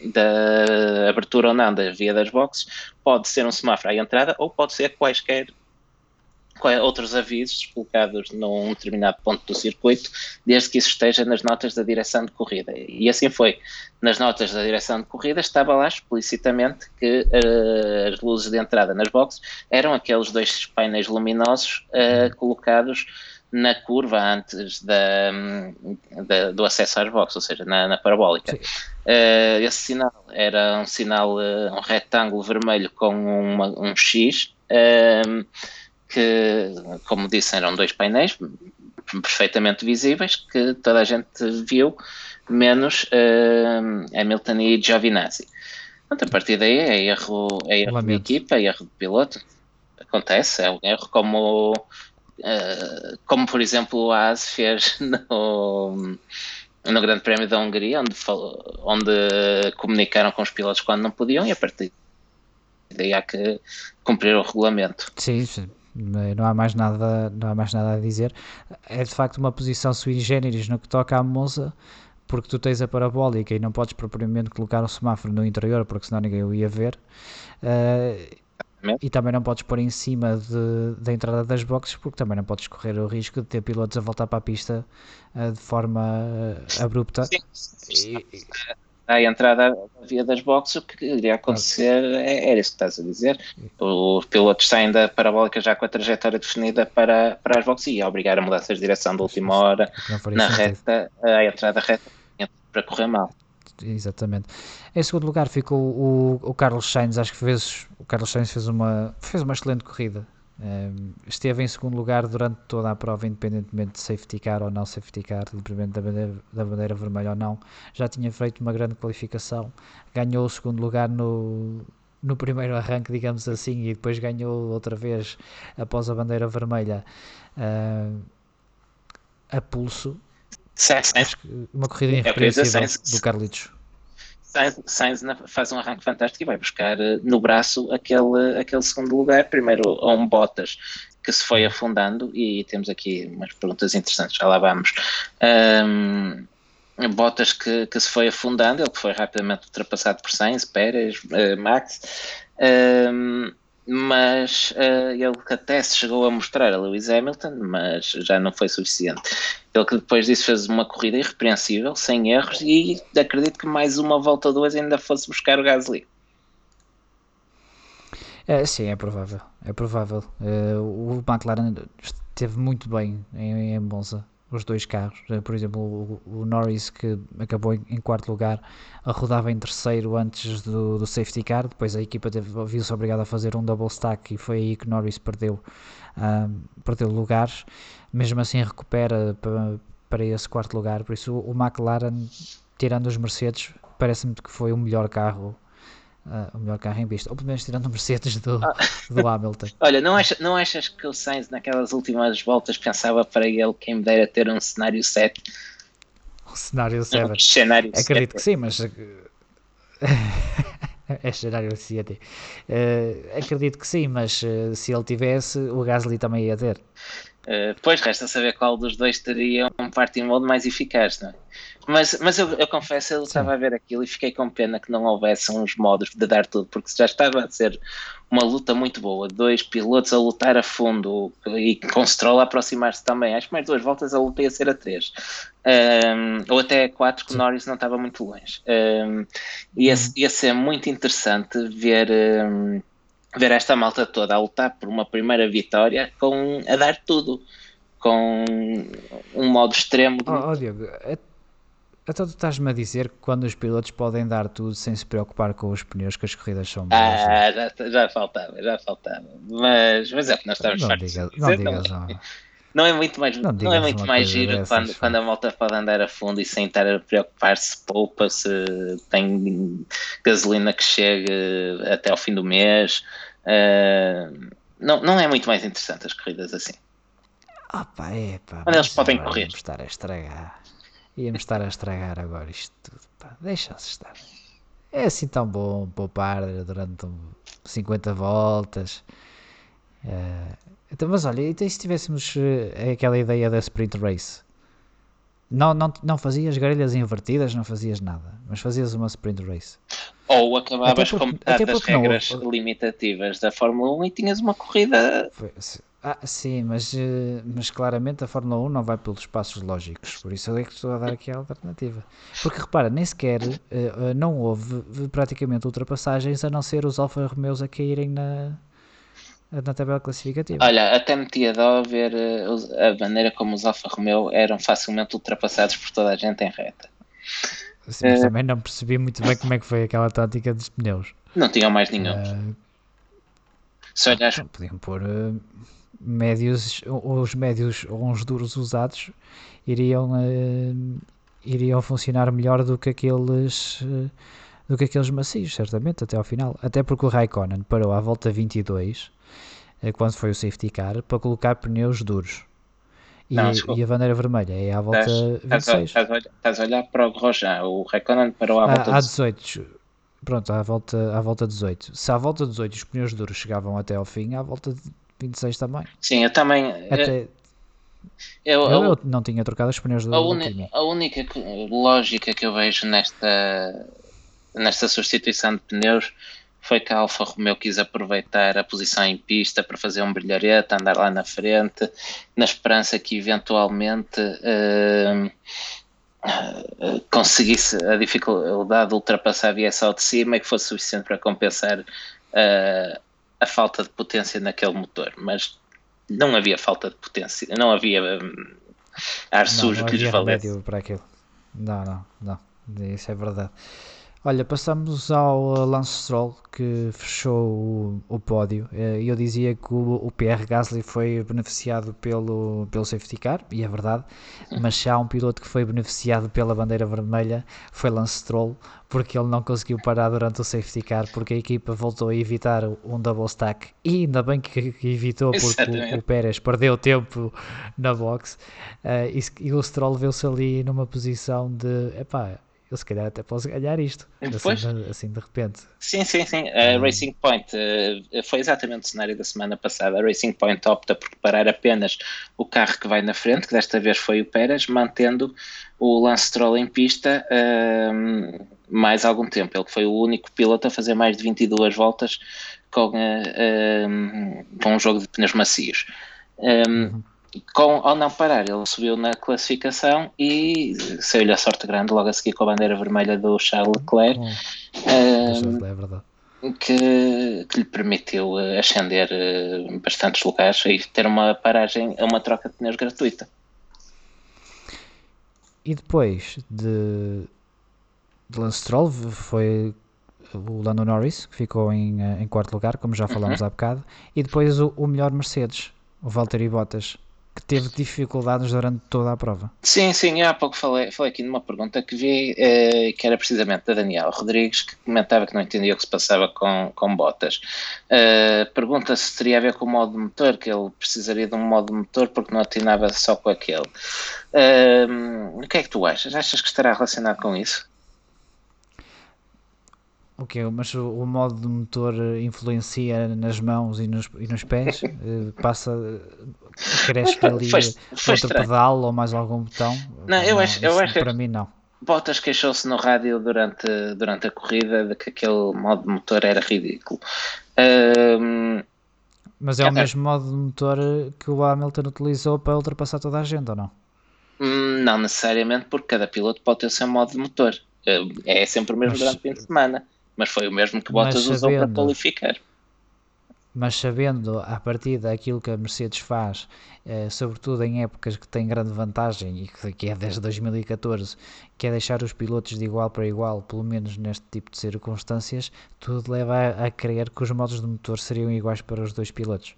da abertura ou não da via das boxes pode ser um semáforo à entrada ou pode ser quaisquer outros avisos colocados num determinado ponto do circuito, desde que isso esteja nas notas da direção de corrida. E assim foi. Nas notas da direção de corrida estava lá explicitamente que uh, as luzes de entrada nas boxes eram aqueles dois painéis luminosos uh, colocados na curva antes da, da, do acesso às boxes, ou seja, na, na parabólica. Uh, esse sinal era um sinal, um retângulo vermelho com uma, um X que, como disse, eram dois painéis perfeitamente visíveis que toda a gente viu, menos uh, Hamilton e Giovinazzi. Então, a partir daí é erro, é erro de equipa, é erro de piloto. Acontece, é um erro como, uh, como por exemplo o AS fez no, no Grande Prémio da Hungria, onde, onde comunicaram com os pilotos quando não podiam e a partir daí há que cumprir o regulamento. Sim, sim. Não há mais nada, não há mais nada a dizer. É de facto uma posição sui generis no que toca à Monza, porque tu tens a parabólica e não podes propriamente colocar um semáforo no interior, porque senão ninguém o ia ver. Uh, e também não podes pôr em cima de, da entrada das boxes, porque também não podes correr o risco de ter pilotos a voltar para a pista uh, de forma uh, abrupta. Sim, sim, sim. E, à entrada da via das boxes, o que iria acontecer é, era isso que estás a dizer. Os pilotos saem da parabólica já com a trajetória definida para, para as boxes e ia obrigar a mudanças de direção de última hora na reta, a entrada reta para correr mal. Exatamente. Em segundo lugar ficou o, o Carlos Sainz, acho que fez, o Carlos Sainz fez uma, fez uma excelente corrida esteve em segundo lugar durante toda a prova, independentemente de safety car ou não safety car, independente da bandeira, da bandeira vermelha ou não. Já tinha feito uma grande qualificação, ganhou o segundo lugar no, no primeiro arranque, digamos assim, e depois ganhou outra vez após a bandeira vermelha uh, a pulso. Sainz, uma corrida irrepreensível do Carlitos. Sainz, Sainz, faz um arranque fantástico e vai buscar eh, no braço aquele, aquele segundo lugar, primeiro a um Bottas que se foi afundando e temos aqui umas perguntas interessantes, já lá vamos. Um, Bottas que, que, se foi afundando, ele foi rapidamente ultrapassado por Sainz, Pérez, uh, Max, uh, mas uh, ele até se chegou a mostrar a Lewis Hamilton, mas já não foi suficiente. Ele que depois disso fez uma corrida irrepreensível, sem erros, e acredito que mais uma volta duas ainda fosse buscar o Gasly. É, sim, é provável. É provável. Uh, o McLaren esteve muito bem em, em Monza os dois carros. Eh, por exemplo, o, o Norris, que acabou em, em, quarto lugar, rodava em terceiro antes do, do safety car. Depois a equipa viu-se obrigada a fazer um double stack e foi aí que Norris perdeu, perdeu lugares. Mesmo assim, recupera para, para esse quarto lugar. Por isso, o, McLaren, tirando os Mercedes, parece-me que foi o melhor carro uh, o melhor carro em pista. Ou pelo menos tirando o Mercedes do, ah. do Hamilton. Olha, não, acha, não achas que o Sainz naquelas últimas voltas pensava para ele quem me dera ter um cenário 7? Um cenário 7? Um cenário Acredito 7. que sim, mas... é cenário 7. Uh, acredito que sim, mas uh, se ele tivesse, o Gasly também ia ter. Uh, depois resta saber qual dos dois teria um party mode mais eficaz, não é? Mas, mas eu, eu confesso, eu estava a ver aquilo e fiquei com pena que não houvesse uns modos de dar tudo, porque já estava a ser uma luta muito boa. Dois pilotos a lutar a fundo e com Stroll a aproximar-se também. Acho que mais duas voltas a luta ia ser a três. Um, ou até a quatro, que o Norris não estava muito longe. Um, ia, uhum. ia ser muito interessante ver. Um, ver esta malta toda a lutar por uma primeira vitória com a dar tudo com um modo extremo de... oh, oh Diogo, então tu estás-me a dizer que quando os pilotos podem dar tudo sem se preocupar com os pneus, que as corridas são boas. Ah, já, já faltava, já faltava. Mas, mas é que nós estamos não diga, não, digas, não, não é muito mais, não, não é muito mais giro dessas, quando, quando a malta pode andar a fundo e sem estar a preocupar-se poupa, se tem gasolina que chegue até ao fim do mês. Uh, não, não é muito mais interessante as corridas assim. É pá. Quando eles podem correr. estar a estragar. Íamos estar a estragar agora isto tudo. Deixa-se estar. É assim tão bom poupar durante 50 voltas. Uh, então, mas olha, então se tivéssemos uh, aquela ideia da sprint race? Não, não, não fazias grelhas invertidas, não fazias nada, mas fazias uma sprint race. Ou acabavas com metade das regras não, limitativas da Fórmula 1 e tinhas uma corrida. Foi, ah, sim, mas, eh, mas claramente a Fórmula 1 não vai pelos passos lógicos, por isso é que estou a dar aqui a alternativa. Porque repara, nem sequer uh, não houve praticamente ultrapassagens a não ser os Alfa Romeos a caírem na, na tabela classificativa. Olha, até me tinha dó ver uh, a maneira como os Alfa Romeo eram facilmente ultrapassados por toda a gente em reta. Sim, mas uh, também não percebi muito bem como é que foi aquela tática dos pneus. Não tinham mais nenhum. Uh, Se olhas... Podiam pôr médios, os médios ou uns duros usados iriam, uh, iriam funcionar melhor do que aqueles uh, do que aqueles macios, certamente, até ao final. Até porque o Raikkonen parou à volta 22, uh, eh, quando foi o safety car, para colocar pneus duros. E, não, e a bandeira vermelha é à volta estás, 26. Estás, estás, a olhar para o Grosjean, o Raikkonen parou à ah, volta à 18. Pronto, à volta, à volta 18. Se à volta 18 os pneus duros chegavam até ao fim, à volta 26 também. Sim, eu também. Até... Eu, eu, eu, não tinha trocado os pneus do, a, a única lógica que eu vejo nesta, nesta substituição de pneus foi que a Alfa Romeo quis aproveitar a posição em pista para fazer um brilharete, andar lá na frente, na esperança que eventualmente uh, uh, conseguisse a dificuldade de ultrapassar a via só de cima e que fosse suficiente para compensar uh, a falta de potência naquele motor, mas não havia falta de potência, não havia um, ar não, sujo não que lhes valesse. para aquilo. Não, não, não, isso é verdade. Olha, passamos ao uh, Lance Stroll que fechou o, o pódio. Eh, eu dizia que o, o Pierre Gasly foi beneficiado pelo, pelo safety car, e é verdade, mas se há um piloto que foi beneficiado pela bandeira vermelha foi Lance Stroll, porque ele não conseguiu parar durante o safety car, porque a equipa voltou a evitar um double stack, e ainda bem que, que evitou, porque o, o, Pérez perdeu tempo na box, uh, e, e o Stroll viu-se ali numa posição de, epá, eu se calhar até posso ganhar isto. Assim, assim, de repente. Sim, sim, sim. A hum. Racing Point uh, foi exatamente o cenário da semana passada. A Racing Point opta por parar apenas o carro que vai na frente, que desta vez foi o Pérez, mantendo o Lance Stroll em pista uh, mais algum tempo. Ele foi o único piloto a fazer mais de 22 voltas com, uh, com um jogo de pneus macios. Um, uhum com, ao não parar, ele subiu na classificação e saiu-lhe a sorte grande logo a seguir com a bandeira vermelha do Charles Leclerc. Um, é verdade. Que, que, lhe permitiu eh, ascender eh, bastantes lugares e ter uma paragem, uma troca de pneus gratuita. E depois de, de Lance Stroll foi o Lando Norris, que ficou em, eh, em quarto lugar, como já falámos uhum. há bocado, e depois o, o melhor Mercedes, o Valtteri Bottas, que teve dificuldades durante toda a prova. Sim, sim, há pouco falei, falei aqui numa pergunta que vi, eh, que era precisamente da Daniel Rodrigues, que comentava que não entendia o que se passava com, com botas. Eh, pergunta se teria a ver com o modo motor, que ele precisaria de um modo motor porque não atinava só com aquele. Eh, o que é que tu achas? Achas que estará relacionado com isso? Ok, mas o, o, modo de motor influencia nas mãos e nos, e nos pés? uh, passa, cresce ali foi, foi outro estranho. pedal ou mais algum botão? Não, eu acho, eu acho para mim não. Bottas queixou-se no rádio durante, durante a corrida de que aquele modo de motor era ridículo. Um, mas é, é o mesmo modo de motor que o Hamilton utilizou para ultrapassar toda a gente, ou não? Hum, não necessariamente, porque cada piloto pode ter o seu modo de motor. É sempre o mesmo mas, durante o fim de semana mas foi o mesmo que Bottas sabendo, usou para qualificar. Mas sabendo a partir daquilo que a Mercedes faz, eh, sobretudo em épocas que tem grande vantagem, e que é desde 2014, que é deixar os pilotos de igual para igual, pelo menos neste tipo de circunstâncias, tudo leva a, a crer que os modos de motor seriam iguais para os dois pilotos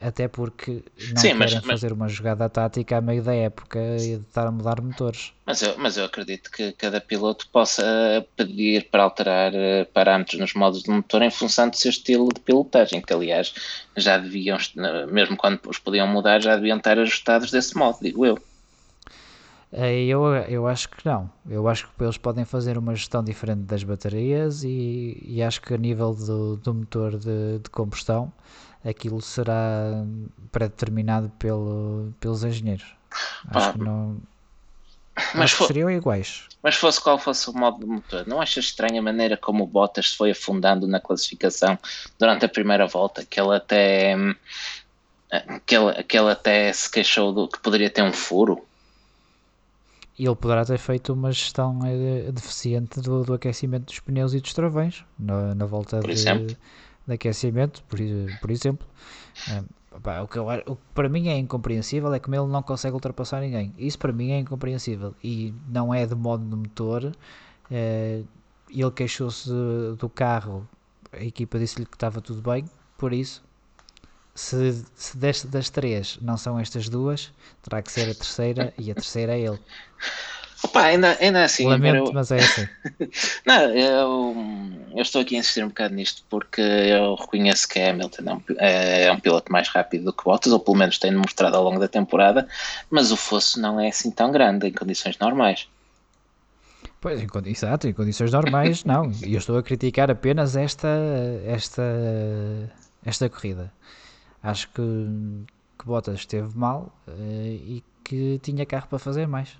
até porque não Sim, querem mas, fazer uma jogada tática a meio da época e de estar a mudar motores. Mas eu, mas eu acredito que cada piloto possa pedir para alterar eh, parâmetros nos modos de motor em função do seu estilo de pilotagem, que aliás já deviam, mesmo quando os podiam mudar, já deviam estar ajustados desse modo, digo eu. Eh, eu, eu acho que não. Eu acho que eles podem fazer uma gestão diferente das baterias e, e acho que a nível do, do motor de, de combustão aquilo será pré-determinado pelo, pelos engenheiros. Acho ah, que não. Mas for, seriam iguais. Mas fosse qual fosse o modo de motor, não achas estranha a maneira como o Bottas se foi afundando na classificação durante a primeira volta? Que ele até. Que ele, que ele até se queixou do, que poderia ter um furo. E ele poderá ter feito uma gestão eh, deficiente do, do aquecimento dos pneus e dos travões na, na volta de? De aquecimento, por, por exemplo. o, que eu, o que para mim é incompreensível é como ele não consegue ultrapassar ninguém. Isso para mim é incompreensível. E não é de modo de motor. É, ele queixou-se do carro, a equipa disse-lhe que estava tudo bem, por isso. Se, se das três não são estas duas, terá que ser a terceira e a terceira é ele. Opa, ainda, ainda assim. Lamento, eu... mas é assim. não, eu, eu estou aqui a insistir um bocado nisto porque eu reconheço que Hamilton é um, é, é um piloto mais rápido do que Bottas, ou pelo menos tem demonstrado ao longo da temporada, mas o fosso não é assim tão grande em condições normais. Pois, em, exato, em condições normais não. E eu estou a criticar apenas esta, esta, esta corrida. Acho que, que Bottas esteve mal uh, e que tinha carro para fazer mais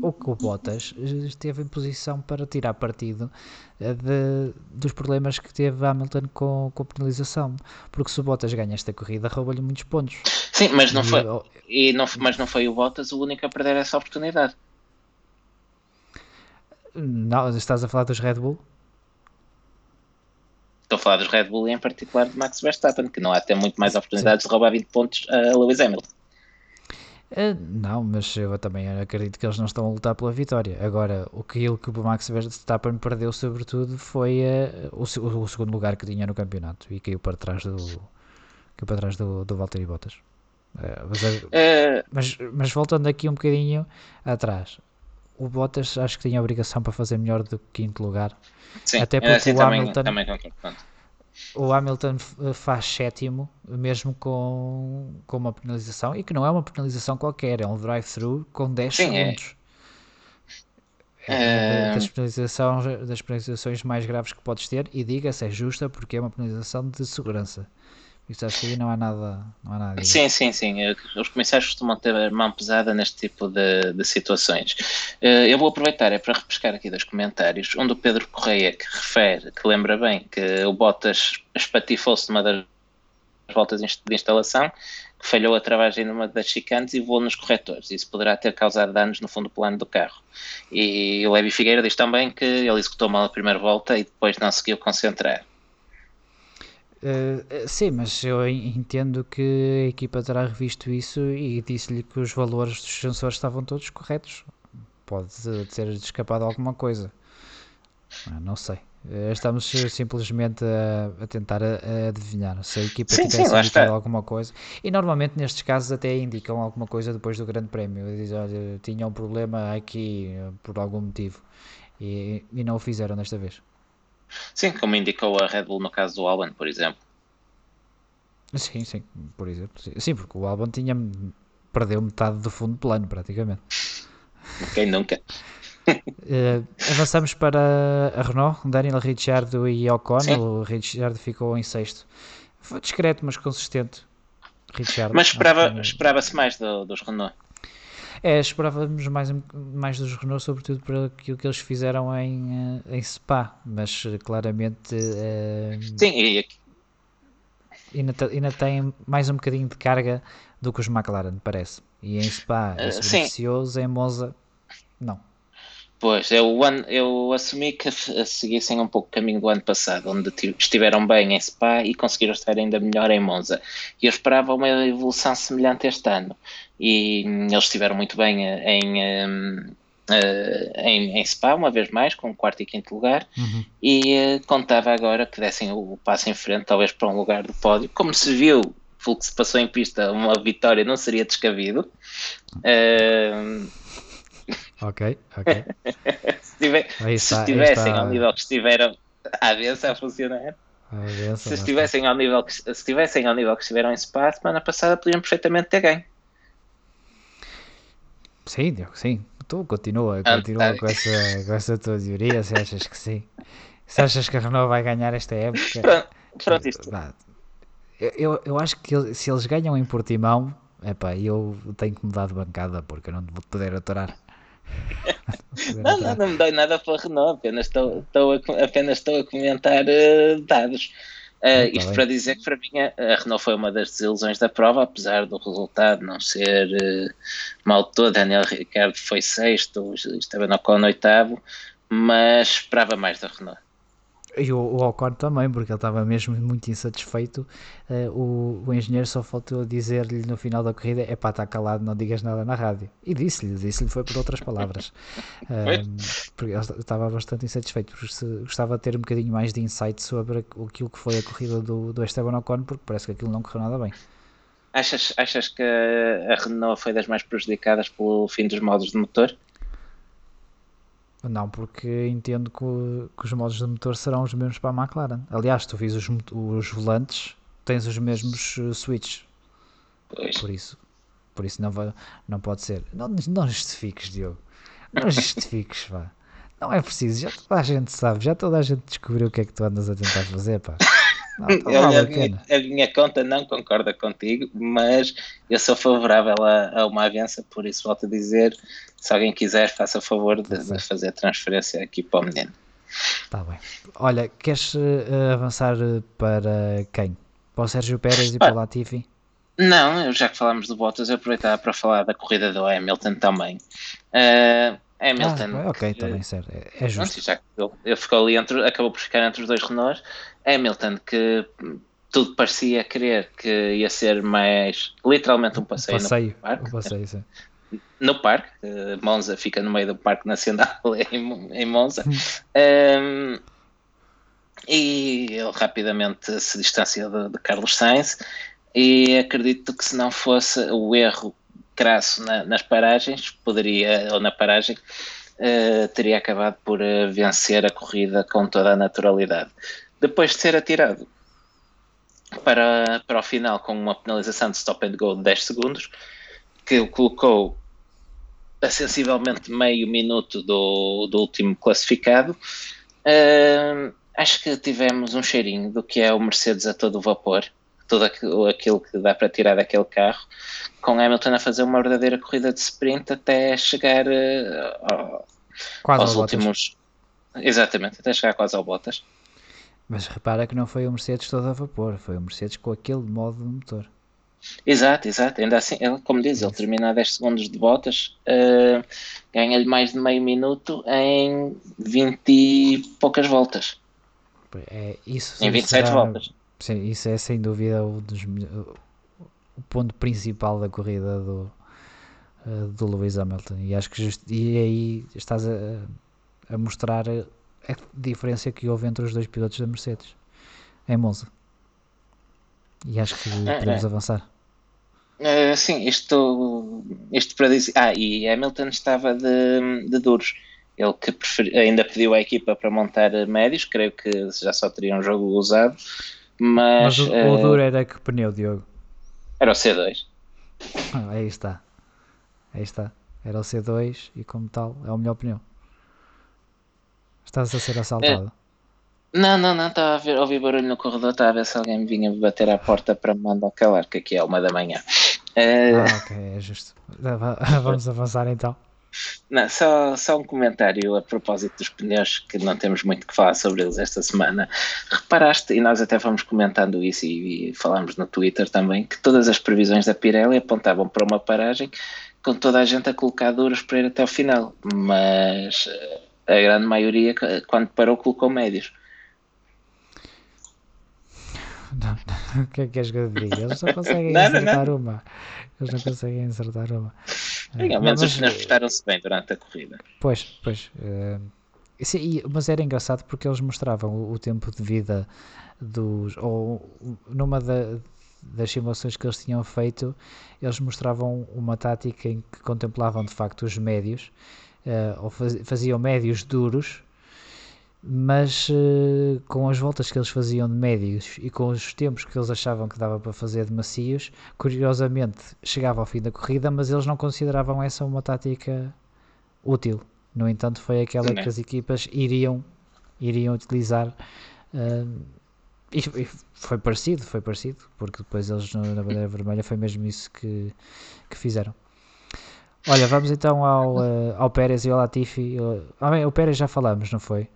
o que o Bottas esteve em posição para tirar partido eh, de, dos problemas que teve Hamilton com, com a penalização. Porque se o Bottas ganha esta corrida, rouba-lhe muitos pontos. Sim, mas não, foi, e não, mas não foi o Bottas o único a perder essa oportunidade. Não, estás a falar dos Red Bull? Estou a falar dos Red Bull e em particular de Max Verstappen, que não há até muito mais oportunidades Sim. de roubar 20 pontos a Lewis Hamilton. Uh, não, mas eu também acredito que eles não estão a lutar pela vitória. Agora, o que, o Max Verstappen perdeu, sobretudo, foi uh, o, o, segundo lugar que tinha no campeonato e caiu para trás do, caiu para trás do, do Valtteri Bottas. Uh, mas, mas, mas, voltando aqui um bocadinho atrás, o Bottas acho que tinha a obrigação para fazer melhor do que quinto lugar. Sim, Até porque assim, o também, Hamilton. Também o Hamilton eh, faz sétimo, mesmo com, com uma penalização, e que não é uma penalização qualquer, é um drive-thru com 10 Sim, é. segundos. É. É, das, penalizações, das penalizações mais graves que podes ter, e diga-se, é justa porque é uma penalização de segurança. Isso acho que aí não há nada. Não há nada sim, sim, sim. Os comissários costumam ter mão pesada neste tipo de, de situações. Eh, eu vou aproveitar é para repescar aqui dos comentários, onde o Pedro Correia que refere, que lembra bem que o Bottas espatifou-se numa das voltas de instalação, que falhou a travagem numa das chicanes e voou nos corretores. Isso poderá ter causado danos no fundo plano do carro. E o Levi Figueira diz também que ele executou mal a primeira volta e depois não conseguiu concentrar. Uh, sim, mas eu entendo que a equipa terá revisto isso e disse-lhe que os valores dos sensores estavam todos corretos. Pode ter escapado alguma coisa. Ah, não sei. Eh, estamos simplesmente a, a tentar a, a, adivinhar se a equipa sim, tivesse indicado alguma coisa. E normalmente nestes casos até indicam alguma coisa depois do Grande Prémio. Dizem, olha, tinha um problema aqui por algum motivo. E, e não o fizeram desta vez. Sim, como indicou a Red Bull no caso do Albon, por exemplo. Sim, sim, por exemplo. Sim, porque o Albon tinha perdeu metade do fundo plano, praticamente. Quem nunca? Uh, avançamos para a Renault, Daniel Ricciardo e Ocon. Sim. O Ricciardo ficou em sexto. Foi discreto, mas consistente. Ricciardo, mas esperava, esperava-se mais do, dos Renault. É, esperávamos mais, mais dos Renault, sobretudo por aquilo que eles fizeram em, eh, em Spa, mas eh, claramente. Uh, Sim, e aqui. Ainda, ainda tem mais um bocadinho de carga do que os McLaren, parece. E em Spa é beneficioso, em Monza, não. Pois, eu, eu assumi que seguissem um pouco o caminho do ano passado, onde estiveram bem em Spa e conseguiram estar ainda melhor em Monza. E eu esperava uma evolução semelhante este ano. E hum, eles estiveram muito bem eh, em, um, Uh, eh, em, em, Spa, uma vez mais, com quarto e quinto lugar, uhum. e uh, contava agora que dessem o, passo em frente, talvez para um lugar do pódio. Como se viu, o que se passou em pista, uma vitória não seria descabido. Uh, Ok, ok. se, tiver, se estivessem ao nível que estiveram a vez a funcionar. se estivessem ao nível que se estivessem ao nível que estiveram em Spa, semana passada podiam perfeitamente ter ganho. Sim, Diogo, sim. Tu continua, continua com essa, com essa tua teoria, se achas que sim. Se achas que a Renault vai ganhar esta época. Pronto, pronto isto. Eu, eu, eu acho que se eles ganham em Portimão, epá, eu tenho que mudar de bancada porque eu não vou poder aturar. Não, não, não me dói nada para a Renault, apenas estou, estou a, apenas estou a comentar uh, dados. Uh, isto bem. para dizer que para mim a, Renault foi uma das desilusões da prova, apesar do resultado não ser uh, mal todo. Daniel Ricardo foi sexto, Esteban Ocon oitavo, mas esperava mais da Renault. E o, o Ocon também, porque ele estava mesmo muito insatisfeito. Uh, o, o engenheiro só faltou dizer-lhe no final da corrida: é pá, está calado, não digas nada na rádio. E disse-lhe, disse-lhe, foi por outras palavras. Uh, porque ele estava bastante insatisfeito, porque gostava de ter um bocadinho mais de insight sobre aquilo que foi a corrida do, do Esteban Ocon, porque parece que aquilo não correu nada bem. Achas, achas que a Renault foi das mais prejudicadas pelo fim dos modos de motor? Não, porque entendo que, que, os modos de motor serão os mesmos para a McLaren. Aliás, tu vis os, os volantes, tens os mesmos uh, switches. Por isso, por isso não, vai, não pode ser. Não, não justifiques, Diogo. Não justifiques, vá. Não é preciso, já toda a gente sabe, já toda a gente descobriu o que é que tu andas a tentar fazer, pá. Não, eu, a, minha, a, minha, conta não concorda contigo, mas eu sou favorável a, a uma avança, por isso volto a dizer, se alguém quiser, faça favor de, de fazer a transferência aqui para o menino. Está bem. Olha, queres uh, avançar para quem? Para o Sérgio Pérez e para o Latifi? Não, já que falamos do Bottas, eu aproveitava para falar da corrida do Hamilton também. Uh, Hamilton. Ah, ok, também certo. É, é justo. já que ele, ele ficou ali entre, acabou por ficar entre os dois Renaults. Hamilton, que tudo parecia querer que ia ser mais literalmente um passeio, passeio no parque. Um passeio, sim. No parque, uh, Monza fica no meio do Parque Nacional em, em Monza. um, e ele rapidamente se distancia de, de, Carlos Sainz e acredito que se não fosse o erro crasso na, nas paragens, poderia, ou na paragem, uh, teria acabado por uh, vencer a corrida com toda a naturalidade. Depois de ser atirado para, para o final com uma penalização de stop and go de 10 segundos, que o colocou a sensivelmente meio minuto do, do último classificado. Uh, acho que tivemos um cheirinho do que é o Mercedes a todo vapor, tudo aquilo que dá para tirar daquele carro, com Hamilton a fazer uma verdadeira corrida de sprint até chegar uh, aos últimos. Exatamente, até chegar quase ao Bottas. Mas repara que não foi o Mercedes todo a vapor, foi o Mercedes com aquele modo de motor. Exato, exato. Ainda assim, ele, como diz, ele termina a 10 segundos de botas, uh, ganha-lhe mais de meio minuto em 20 e poucas voltas. É, isso em 27 será, voltas. Sim, isso é sem dúvida o, dos, o ponto principal da corrida do, uh, do Lewis Hamilton. E acho que just, e aí estás a, a mostrar a diferença que houve entre os dois pilotos da Mercedes em Monza. E acho que é, podemos é. avançar. Sim, isto, isto para dizer. Ah, e Hamilton estava de, de duros. Ele que preferi, ainda pediu à equipa para montar médios, creio que já só teria um jogo usado. Mas, mas o, uh, o duro era que pneu, Diogo? Era o C2. Ah, aí está. Aí está. Era o C2 e como tal é o melhor pneu. Estás a ser assaltado. É. Não, não, não, estava a, ver, a ouvir barulho no corredor, estava a ver se alguém me vinha bater à porta para me mandar calar, que aqui é uma da manhã. É... Ah, ok, é justo. Vamos avançar então. Não, só, só um comentário a propósito dos pneus, que não temos muito que falar sobre eles esta semana. Reparaste, e nós até fomos comentando isso e, e falámos no Twitter também, que todas as previsões da Pirelli apontavam para uma paragem com toda a gente a colocar duras para ir até o final, mas a grande maioria, quando parou, colocou médios. Não, não. O que é que queres que eu diga? Eles só conseguem não, acertar não, uma. Eles não conseguem acertar uma. Ao menos os pneus prestaram-se bem durante a corrida. Pois, pois. Uh, mas era engraçado porque eles mostravam o, o tempo de vida dos. Ou numa da, das simulações que eles tinham feito, eles mostravam uma tática em que contemplavam de facto os médios uh, ou faz, faziam médios duros, mas uh, com as voltas que eles faziam de médios e com os tempos que eles achavam que dava para fazer de macios, curiosamente chegava ao fim da corrida, mas eles não consideravam essa uma tática útil. No entanto, foi aquela que as equipas iriam, iriam utilizar. Uh, e, foi parecido, foi parecido, porque depois eles na bandeira vermelha foi mesmo isso que, que fizeram. Olha, vamos então ao, uh, ao Pérez e ao Latifi. Ah, bem, o Pérez já falamos, não foi?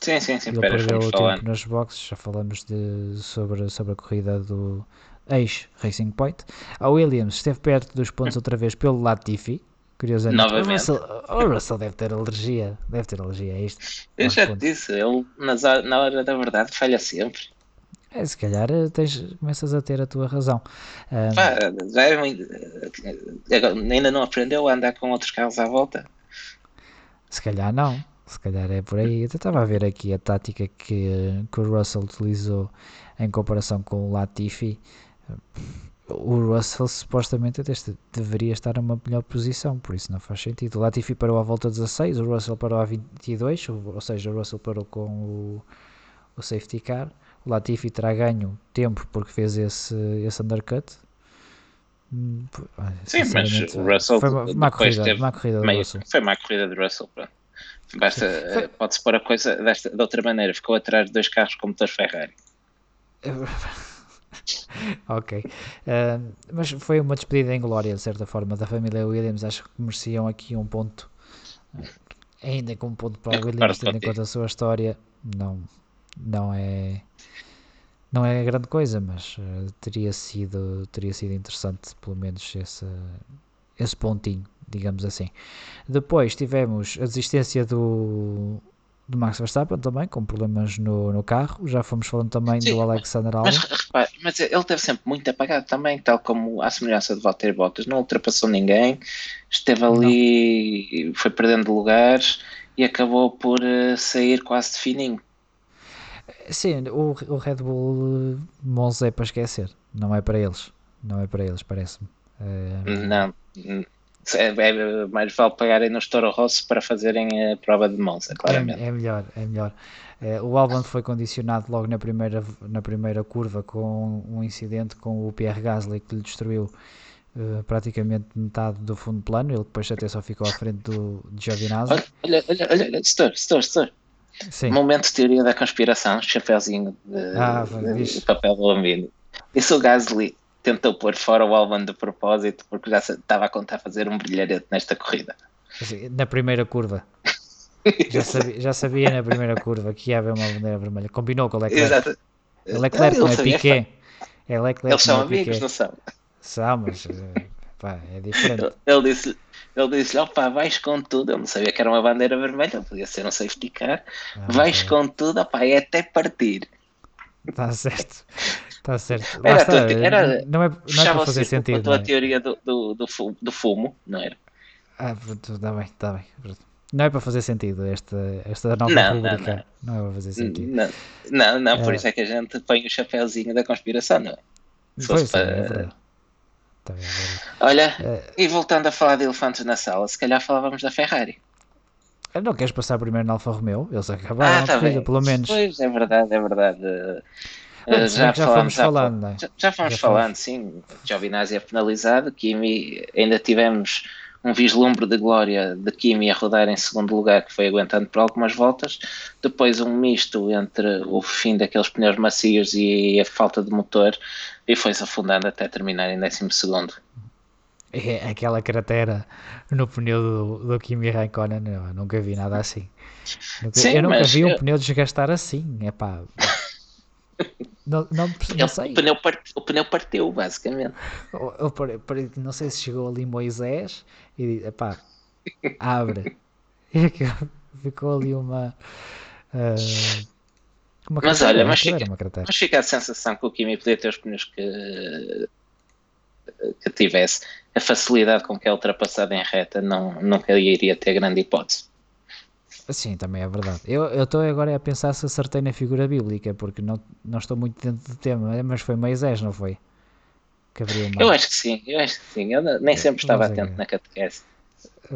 Sim, sim, sim. Ele Pérez perdeu o falando. tempo nas boxes, já falamos de, sobre, sobre a corrida do ex-Racing Point. A Williams esteve perto dos pontos outra vez pelo Latifi. Curiosamente, Novamente. O Russell, o Russell deve ter alergia, deve ter alergia a isto. Eu já te disse, ele na hora da verdade falha sempre. É, se calhar eh, tens, começas a ter a tua razão. Pá, já é muito, ainda não aprendeu a andar com outros carros à volta? Se calhar não. Se calhar é por aí. Eu estava a ver aqui a tática que, que o Russell utilizou em comparação com o Latifi. O Russell supostamente até deveria estar numa melhor posição, por isso não faz sentido. O Latifi parou à volta 16, o Russell parou a 22, ou, ou seja, o Russell parou com o, o safety car Latifi terá ganho tempo porque fez esse, esse undercut. Hum, Sim, mas o Russell foi uma, uma corrida, uma corrida meio, Russell. Foi uma corrida de Russell. Basta, eh, pode-se pôr a coisa desta, de outra maneira. Ficou atrás de dois carros com motor Ferrari. ok. Uh, mas foi uma despedida em glória, de certa forma, da família Williams. Acho que mereciam aqui um ponto, ainda com um ponto para o Williams, tendo em conta a sua história. Não, não é não é grande coisa, mas uh, teria sido teria sido interessante pelo menos esse, esse pontinho, digamos assim. Depois tivemos a desistência do do Max Verstappen também, com problemas no, no carro. Já fomos falando também Sim, do Alexander Albon. Mas, mas ele teve sempre muito apagado também, tal como a semelhança de Valtteri Bottas. Não ultrapassou ninguém, esteve ali, não. foi perdendo lugares e acabou por uh, sair quase de fininho. Sim, o, o Red Bull Monza é para esquecer, não é para eles. Não é para eles, parece-me. É... Não, é, mais vale pagarem no Toro Rosso para fazerem a prova de Monza, claramente. É, é melhor, é melhor. É, o Albon foi condicionado logo na primeira, na primeira curva com um incidente com o Pierre Gasly que lhe destruiu uh, praticamente metade do fundo plano. Ele depois até só ficou à frente do Giovinazzi. Olha, olha, olha, olha, Setor, Setor, Setor. Sim. Momento de teoria da conspiração, chapéuzinho de, ah, de, de papel alumínio. E se o Gasly tentou pôr fora o Albon de propósito porque já estava a contar fazer um brilharete nesta corrida. Na primeira curva. já, sabia, já sabia na primeira curva que ia haver uma bandeira vermelha. Combinou com o Leclerc. Leclerc não é Piquet. É Leclerc, Eles são é amigos, não são? São, mas eh, pá, é diferente. Ele disse ele disse opá, vais com tudo. Eu não sabia que era uma bandeira vermelha, podia ser um safety car. Ah, vais é. com tudo, opá, é até partir. Está certo. Está certo. Era, está, era, não é, não é para fazer sentido. A tua é? teoria do, do, do, fumo, do fumo, não era? Ah, está bem, está bem. Não é para fazer sentido esta, esta nova não, rubrica. Não, não. não, é para fazer sentido. Não, não, não por é. isso é que a gente põe o chapéuzinho da conspiração, não é? Se pois, para... é verdade. Tá bem, é Olha, é... e voltando a falar de elefantes na sala, se calhar falávamos da Ferrari. Não queres passar primeiro na Alfa Romeo? Eles acabaram ah, tá a corrida, pelo menos. Pois, é verdade, é verdade. Uh, já, já fomos falando, já, já, fomos já falando, sim. Giovinazzi é penalizado, Kimi ainda tivemos um vislumbre de glória de Kimi a rodar em segundo lugar, que foi aguentando por algumas voltas. Depois um misto entre o fim daqueles pneus macios e a falta de motor, e foi-se afundando até terminar em décimo segundo. É aquela cratera no pneu do, do Kimi Raikkonen, não, nunca vi nada assim. Nunca, Sim, eu nunca vi um eu... pneu desgastar assim, é pá. Não, não, não sei. O pneu, part, o pneu partiu, basicamente. Eu, eu, não sei se chegou ali Moisés e disse: pá, abre. E ficou ali uma. Uh, uma mas cratera, olha, mas fica, mas fica a sensação que o Kimi podia ter os pneus que, que tivesse. A facilidade com que é ultrapassado em reta não, nunca iria ter grande hipótese. Sim, também é verdade. Eu estou agora a pensar se acertei na figura bíblica, porque não, não estou muito dentro do tema, mas foi Moisés, não foi? Eu acho que sim, eu acho que sim. Eu nem sempre estava atento na catequese.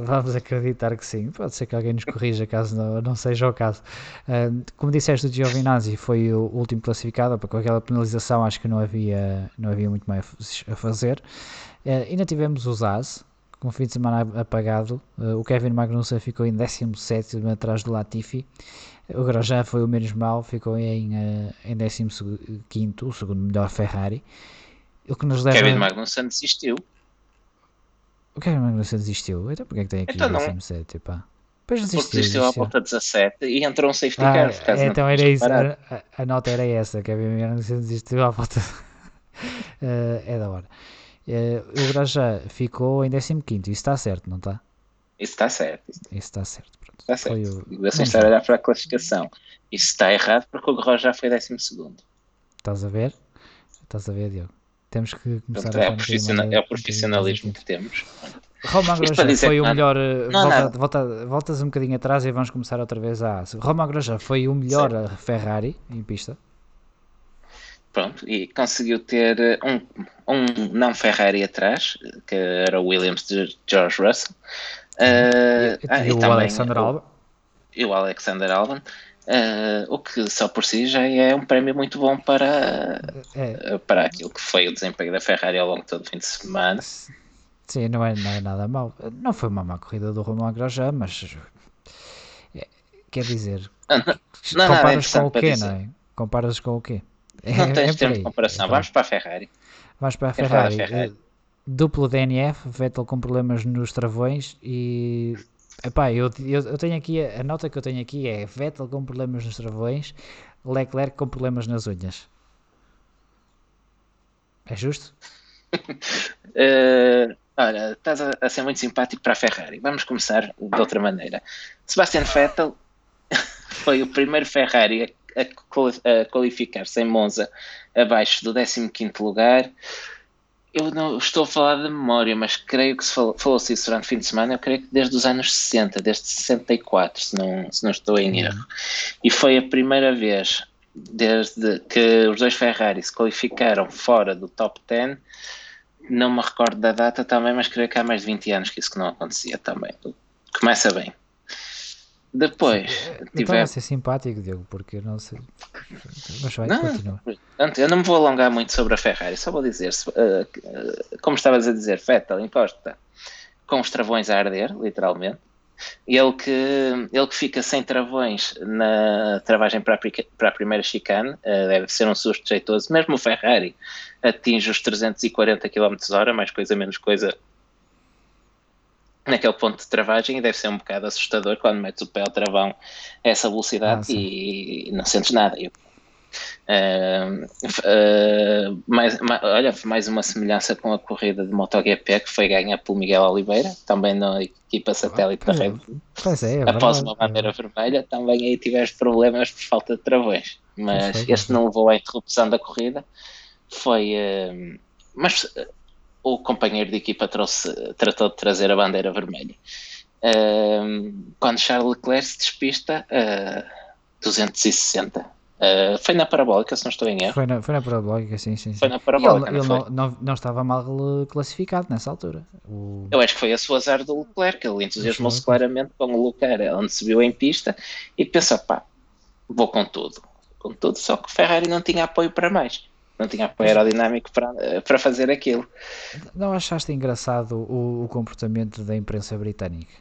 Vamos acreditar que sim. Pode ser que alguém nos corrija caso não, não seja o caso. Uh, como disseste, o Giovinazzi foi o último classificado, porque com aquela penalização acho que não havia, não havia muito mais a fazer. Uh, ainda tivemos os As, com o fim de semana apagado. Uh, o Kevin Magnussen ficou em 17 atrás do Latifi. O Grosjean foi o menos mal, ficou em, uh, em 15, o segundo melhor Ferrari. O que nos leva... Kevin Magnussen desistiu. O Kevin Magnussen desistiu? Então porquê é que tem aqui então, 17? Pá? Depois desistiu, Porque desistiu à volta 17 e entrou um safety ah, car. Ah, então era isso, a, a, nota era essa. Kevin Magnussen desistiu à volta. uh, é da hora. Uh, o Grosjean ficou em 15, isso está certo, não está? Isso está certo. Isso está certo. Pronto. Está certo. Foi o... Você está a olhar para a classificação. Isso está errado porque o Grosjean foi 12. Estás a ver? Estás a ver, Diogo? Temos que começar Pronto, a é, o profissional, é o profissionalismo que temos. Roman Grosjean foi o melhor. Eh, não, volta, volta, voltas um bocadinho atrás e vamos começar outra vez a. Roman Grosjean foi o melhor Sim. Ferrari em pista. Pronto, e conseguiu ter eh, um, um não Ferrari atrás, que era o Williams de George Russell. Uh, e, ah, e, e, o também, Alexander Albon. E o Alexander Albon. Uh, o que só por si já é um prémio muito bom para, é. para aquilo que foi o desempenho da Ferrari ao longo de todo o fim de semana. Sim, não é, não é nada mau. Não foi uma má corrida do Romain Grosjean, mas quer dizer, não, não, comparas com o quê, não é? Comparas com o quê? Não é, tens é termo de comparação. Vamos para a Ferrari. Vamos para a Ferrari. Ferrari. Duplo DNF, Vettel com problemas nos travões e. Epá, eu, eu, eu tenho aqui, a nota que eu tenho aqui é Vettel com problemas nos travões, Leclerc com problemas nas unhas. É justo? uh, olha, estás a, a, ser muito simpático para a Ferrari. Vamos começar de outra maneira. Sebastian Vettel foi o primeiro Ferrari a, a qualificar-se em Monza abaixo do 15 lugar. Eu não estou a falar de memória, mas creio que se falou, falou-se isso durante o fim de semana, eu creio que desde os anos 60, desde 64, se não, se não estou em erro. E foi a primeira vez desde que os dois Ferrari se qualificaram fora do top 10 não me recordo da data também, mas creio que há mais de 20 anos que isso que não acontecia também. Começa bem. Depois tiver... a ser simpático, Diego, porque não sei. Mas vai, não, continua. Eu não me vou alongar muito sobre a Ferrari, só vou dizer, uh, como estavas a dizer, Vettel encosta com os travões a arder, literalmente. Ele que, ele que fica sem travões na travagem para a, para a primeira chicane, uh, deve ser um susto jeitoso. Mesmo o Ferrari atinge os 340 km hora, mais coisa menos coisa, naquele ponto de travagem e deve ser um bocado assustador quando metes o pé ao travão a essa velocidade ah, e, e, não sentes nada. Eu, uh, uh, mais, olha, mais uma semelhança com a corrida de MotoGP que foi ganha pelo Miguel Oliveira, também na equipa satélite da Red Bull. É, é Após uma bandeira vermelha, também aí tiveste problemas por falta de travões, mas este não levou à interrupção da corrida. Foi. Uh, mas o companheiro de equipa trouxe, tratou de trazer a bandeira vermelha. Uh, quando Charles Leclerc se despista, uh, 260. Uh, foi na parabólica, se não estou em erro. Foi na, foi na parabólica, sim, sim. sim. Foi na parabólica. ele, não, ele não, não, não, estava mal classificado nessa altura. O... Eu acho que foi a sua azar do Leclerc. Ele entusiasmou-se claramente com o Leclerc, onde se viu em pista e pensou: pá, vou com tudo. Com tudo, só que o Ferrari não tinha apoio para mais não tinha apoio aerodinâmico para, para fazer aquilo. Não achaste engraçado o, o comportamento da imprensa britânica?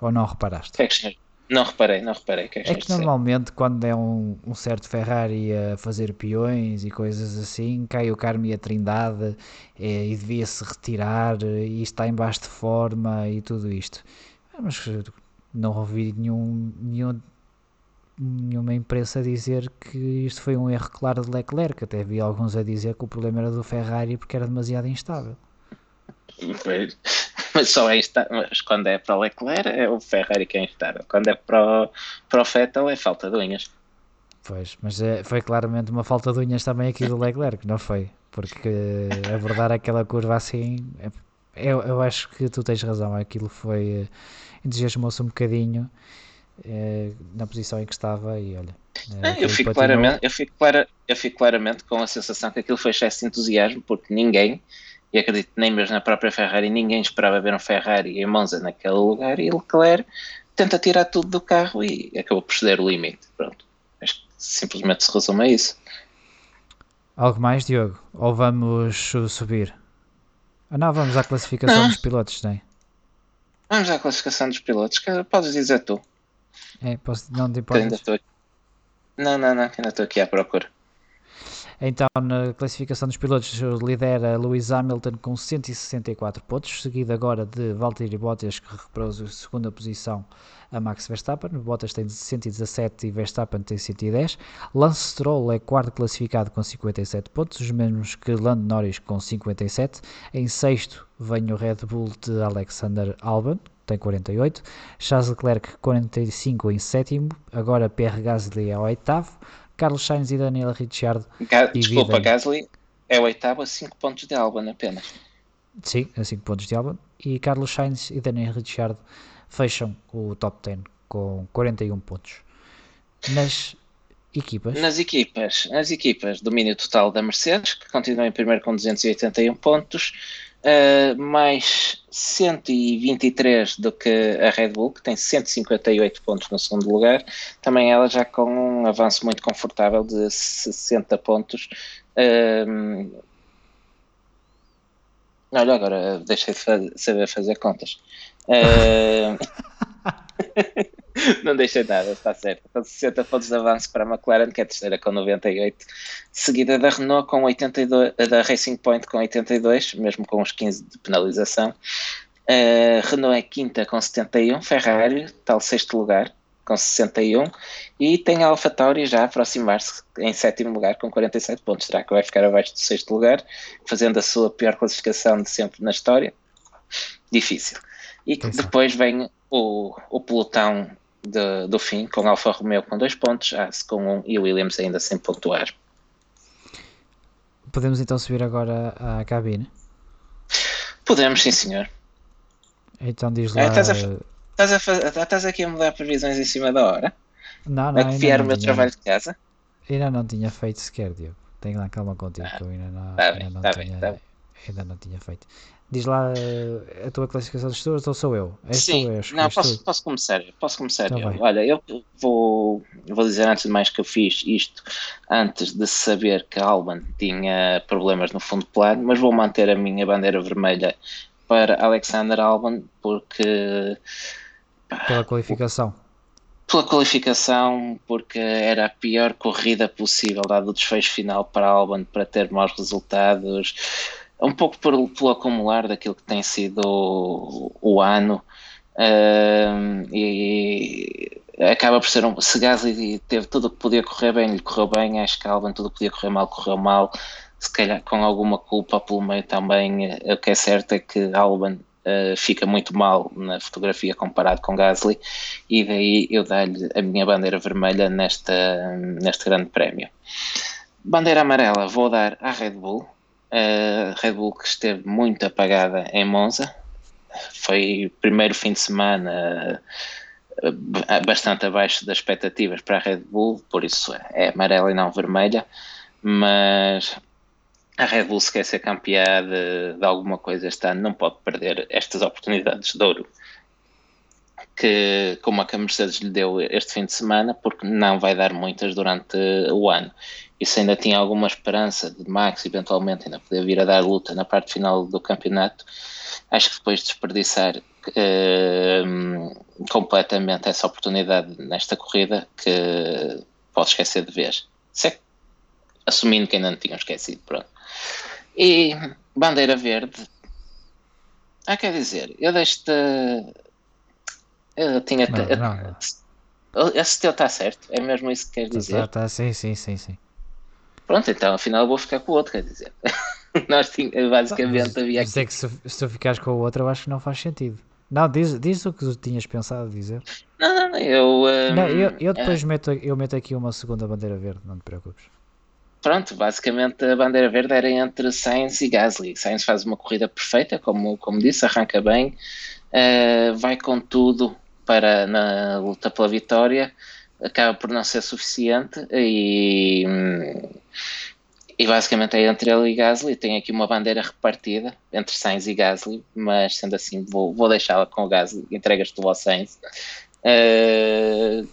Ou não reparaste? É que não reparei, não reparei. Que é que, é que normalmente quando é um, um, certo Ferrari a fazer peões e coisas assim, cai o Carme e a Trindade é, e devia-se retirar e está em baixo de forma e tudo isto. Mas não ouvi nenhum, nenhum nenhuma imprensa a dizer que isto foi um erro claro de Leclerc. Até vi alguns a dizer que o problema era do Ferrari porque era demasiado instável. Mas só é instável. Mas quando é para o Leclerc é o Ferrari que é instável. Quando é para o, para o Vettel é falta de unhas. Pois, mas é, foi claramente uma falta de unhas também aqui do Leclerc, não foi? Porque abordar aquela curva assim, é, eu, eu acho que tu tens razão, aquilo foi, eh, entusiasmou-se um bocadinho na posição em que estava e olha. É, eu, fico claramente, eu, fico clara, eu fico claramente com a sensação que aquilo foi excesso de entusiasmo, porque ninguém, e acredito nem mesmo na própria Ferrari, ninguém esperava ver um Ferrari em Monza naquele lugar e Leclerc tenta tirar tudo do carro e acabou por ceder o limite. Pronto. Acho que simplesmente se resume a isso. Algo mais, Diogo? Ou vamos subir? Ah, não, vamos à classificação não. dos pilotos, tem? Vamos à classificação dos pilotos. Podes dizer tu. É, posso, não te importas? Não, não, não, ainda estou aqui à procura. Então, na classificação dos pilotos, lidera Lewis Hamilton com 164 pontos, seguido agora de Valtteri Bottas, que recuperou a segunda posição a Max Verstappen. Bottas tem 117 e Verstappen tem 110. Lance Stroll é quarto classificado com 57 pontos, os mesmos que Lando Norris com 57. Em sexto vem o Red Bull de Alexander Albon, tem 48, Charles Leclerc 45 em sétimo, agora Pierre Gasly é o oitavo, Carlos Sainz e Daniel Ricciardo Ga Desculpa, Gasly é o oitavo a 5 pontos de Albon apenas. Sim, a 5 pontos de Albon. E Carlos Sainz e Daniel Ricciardo fecham o top 10 com 41 pontos. Nas equipas? Nas equipas, nas equipas, domínio total da Mercedes, que continua em primeiro com 281 pontos, uh, mais 123 do que a Red Bull, que tem 158 pontos no segundo lugar, também ela já com um avanço muito confortável de 60 pontos. Uh, olha, agora deixei de fazer, saber fazer contas. Uh, não deixei nada, está certo. Com 60 pontos de avanço para a McLaren, que é a terceira com 98, seguida da Renault com 82, da Racing Point com 82, mesmo com os 15 de penalização. Uh, Renault é quinta com 71, Ferrari, tal sexto lugar, com 61, e tem a AlphaTauri já a aproximar-se em sétimo lugar com 47 pontos. Será que vai ficar abaixo do sexto lugar, fazendo a sua pior classificação de sempre na história? Difícil. E depois vem o, o pelotão de, do fim, com Alfa Romeo com dois pontos, Haas com um e Williams ainda sem pontuar. Podemos então subir agora à cabine? Podemos, sim, senhor. Então diz lá. É, estás, a, estás, a fazer, estás aqui a mudar previsões em cima da hora? Não, não. A copiar o meu tinha, trabalho de casa? Ainda não tinha feito sequer, Diogo. Tenho lá calma contigo, ah, que eu ainda não, tá ainda, bem, não tá tinha, bem, tá ainda não tinha feito. Diz lá uh, a tua classificação de estudos ou sou eu? És Sim, não, posso, tu. posso começar. Posso começar Então eu. Olha, eu vou, vou dizer antes de mais que eu fiz isto antes de saber que a Alban tinha problemas no fundo plano, mas vou manter a minha bandeira vermelha para Alexander Alban porque Pela qualificação. pela qualificação, porque era a pior corrida possível, dado o desfecho final para Alban para ter maus resultados, um pouco por, pelo acumular daquilo que tem sido o, o ano. um, e acaba por ser um. Se Gasly teve tudo o que podia correr bem, lhe correu bem, acho que Alban tudo o que podia correr mal, correu mal. Se calhar com alguma culpa pelo meio também, o que é certo é que Alban Uh, fica muito mal na fotografia comparado com Gasly e daí eu dar-lhe a minha bandeira vermelha nesta, neste grande prémio. Bandeira amarela vou dar à Red Bull, uh, Red Bull que esteve muito apagada em Monza, foi o primeiro fim de semana uh, bastante abaixo das expectativas para a Red Bull, por isso é amarela e não vermelha, mas a Red Bull se quer ser campeã de, de, alguma coisa este ano, não pode perder estas oportunidades de ouro que, como a que a Mercedes lhe deu este fim de semana, porque não vai dar muitas durante o ano. E se ainda tinha alguma esperança de Max eventualmente ainda poder vir a dar luta na parte final do campeonato, acho que depois de desperdiçar uh, completamente essa oportunidade nesta corrida, que pode esquecer de vez. Se é, assumindo que ainda não tinham esquecido, pronto. E bandeira verde. Ah, quer dizer, eu deixo-te. Eu tinha. Não, não. Esse teu está certo? É mesmo isso que queres dizer? Tá, tá, sim, sim, sim, sim. Pronto, então afinal eu vou ficar com o outro, quer dizer. Nós tínhamos, basicamente mas, havia mas aqui. é que se, se tu ficares com o outro, eu acho que não faz sentido. Não, diz, diz o que tu tinhas pensado dizer. Não, não, não, eu. Um, não, eu, eu depois é... meto, eu meto aqui uma segunda bandeira verde, não te preocupes pronto, basicamente a bandeira verde era entre Sainz e Gasly. Sainz faz uma corrida perfeita, como, como disse, arranca bem, uh, vai com tudo para na luta pela vitória, acaba por não ser suficiente e, e basicamente é entre ele e Gasly. Tem aqui uma bandeira repartida entre Sainz e Gasly, mas sendo assim, vou, vou deixá-la com o Gasly. Entregas tu ao Sainz. Uh,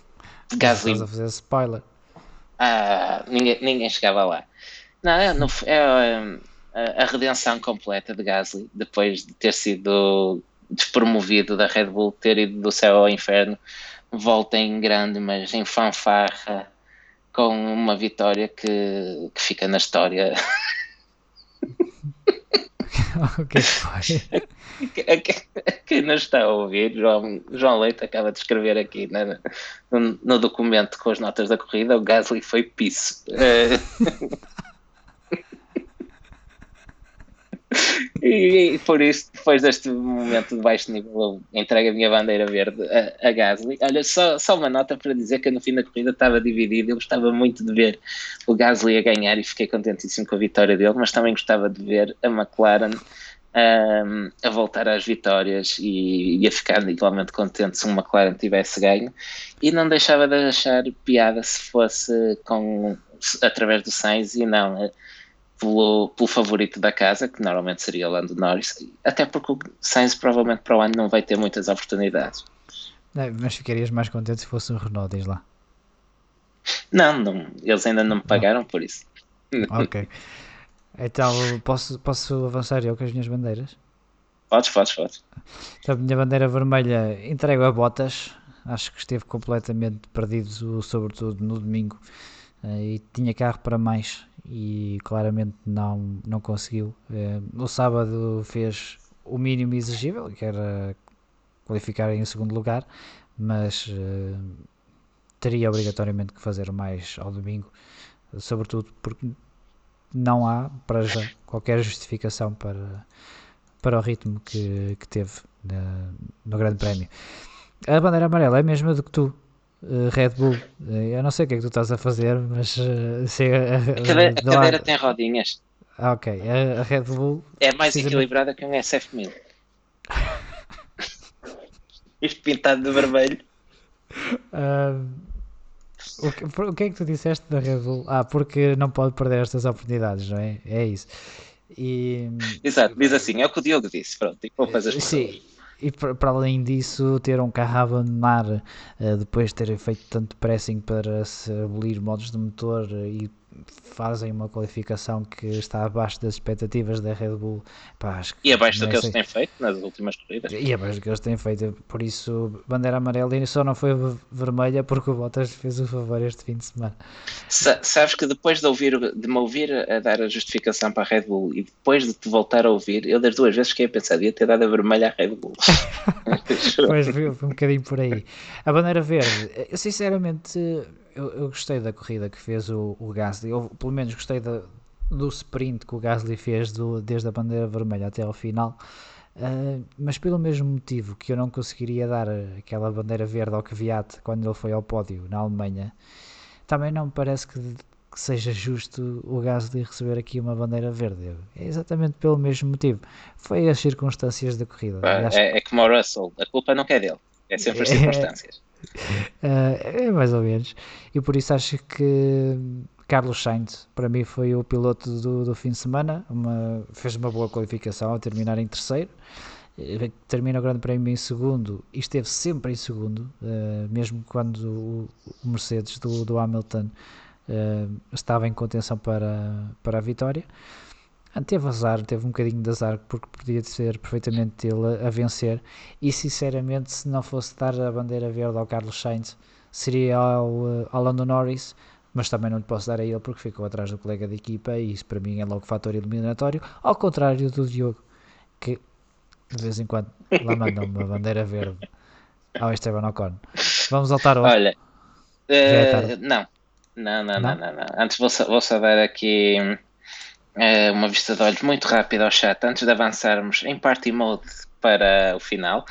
Gasly. Estás a fazer spoiler. Ah, ninguém, ninguém chegava lá. Não, é, no, é, é a redenção completa de Gasly, depois de ter sido despromovido da Red Bull, ter ido do céu ao inferno, volta em grande, mas em fanfarra, com uma vitória que, que fica na história. o que foi? Quem não está a ouvir, João, João Leite acaba de escrever aqui no, no, documento com as notas da corrida: o Gasly foi piso. e, e, por isso, depois deste momento de baixo nível, eu entrego a minha bandeira verde a, a Gasly. Olha, só, só uma nota para dizer que no fim da corrida estava dividido. Eu gostava muito de ver o Gasly a ganhar e fiquei contentíssimo com a vitória dele, mas também gostava de ver a McLaren um, a voltar às vitórias e, e, a ficar igualmente contente se o McLaren tivesse ganho e não deixava de achar piada se fosse com, através do Sainz e não eh, pelo, pelo favorito da casa, que normalmente seria o Lando Norris, até porque o Sainz provavelmente para o ano não vai ter muitas oportunidades. mas ficarias mais contente se fosse um Renault, diz lá. Não, não eles ainda não me pagaram não. por isso. Ok. Então, posso, posso avançar eu com as minhas bandeiras? Podes, podes, podes. Então, a minha bandeira vermelha entrego a Botas. Acho que esteve completamente perdido, sobretudo no domingo. E tinha carro para mais e claramente não, não conseguiu. No sábado fez o mínimo exigível, que era qualificar em segundo lugar, mas teria obrigatoriamente que fazer mais ao domingo, sobretudo porque não há, para já, qualquer justificação para, para o ritmo que, que teve na, no Grande Prémio. A bandeira amarela é a mesma do que tu, uh, Red Bull. Uh, eu não sei o que é que tu estás a fazer, mas uh, se a, a, cadeira, a cadeira tem rodinhas. Ah, ok. A, a Red Bull é mais equilibrada que um SF1000. Isto pintado de vermelho. Uh, o, que, o que é que tu disseste da Red Bull? Ah, porque não pode perder estas oportunidades, não é? É isso. E... Exato, diz assim, é o que o Diogo disse, pronto, e vou fazer Sim, e para além disso, ter um carro a abandonar uh, depois de ter feito tanto pressing para se abolir modos de motor e fazem uma qualificação que está abaixo das expectativas da Red Bull. Pá, e abaixo do que eles têm feito nas últimas corridas. E abaixo do que eles têm feito. Por isso, bandeira amarela e só não foi vermelha porque o Bottas fez o favor este fim de semana. Sa sabes que depois de, ouvir, de me ouvir a dar a justificação para a Red Bull e depois de te voltar a ouvir, eu das duas vezes fiquei a pensar, devia ter dado a vermelha à Red Bull. pois foi um bocadinho por aí. A bandeira verde, eu sinceramente eu, eu, gostei da corrida que fez o, o Gasly, eu pelo menos gostei da, do sprint que o Gasly fez do, desde a bandeira vermelha até ao final, uh, mas pelo mesmo motivo que eu não conseguiria dar aquela bandeira verde ao Kvyat quando ele foi ao pódio na Alemanha, também não me parece que, que seja justo o Gasly receber aqui uma bandeira verde. É exatamente pelo mesmo motivo. Foi as circunstâncias da corrida. É, é como o Russell, a culpa não é dele, é sempre as circunstâncias. Uh, é mais ou menos. E por isso acho que Carlos Sainz, para mim, foi o piloto do, do fim de semana. Uma, fez uma boa qualificação a terminar em terceiro. Eh, termina o Grande Prémio em segundo e esteve sempre em segundo, uh, mesmo quando o, o Mercedes do, do Hamilton uh, estava em contenção para, para a vitória. Teve azar, teve um bocadinho de azar, porque podia ser perfeitamente ele a, a, vencer. E sinceramente, se não fosse dar a bandeira verde ao Carlos Sainz, seria ao, uh, ao Lando Norris. Mas também não lhe posso dar a ele porque ficou atrás do colega de equipa e isso para mim é logo fator eliminatório. Ao contrário do Diogo, que de vez em quando lá manda uma bandeira verde ao Esteban Ocon. Vamos ao tarot. Olha, uh, é não. Não, não, não, não, não, Antes vou, vou só dar aqui é uma vista de olhos muito rápida ao chat antes de avançarmos em party mode para o final.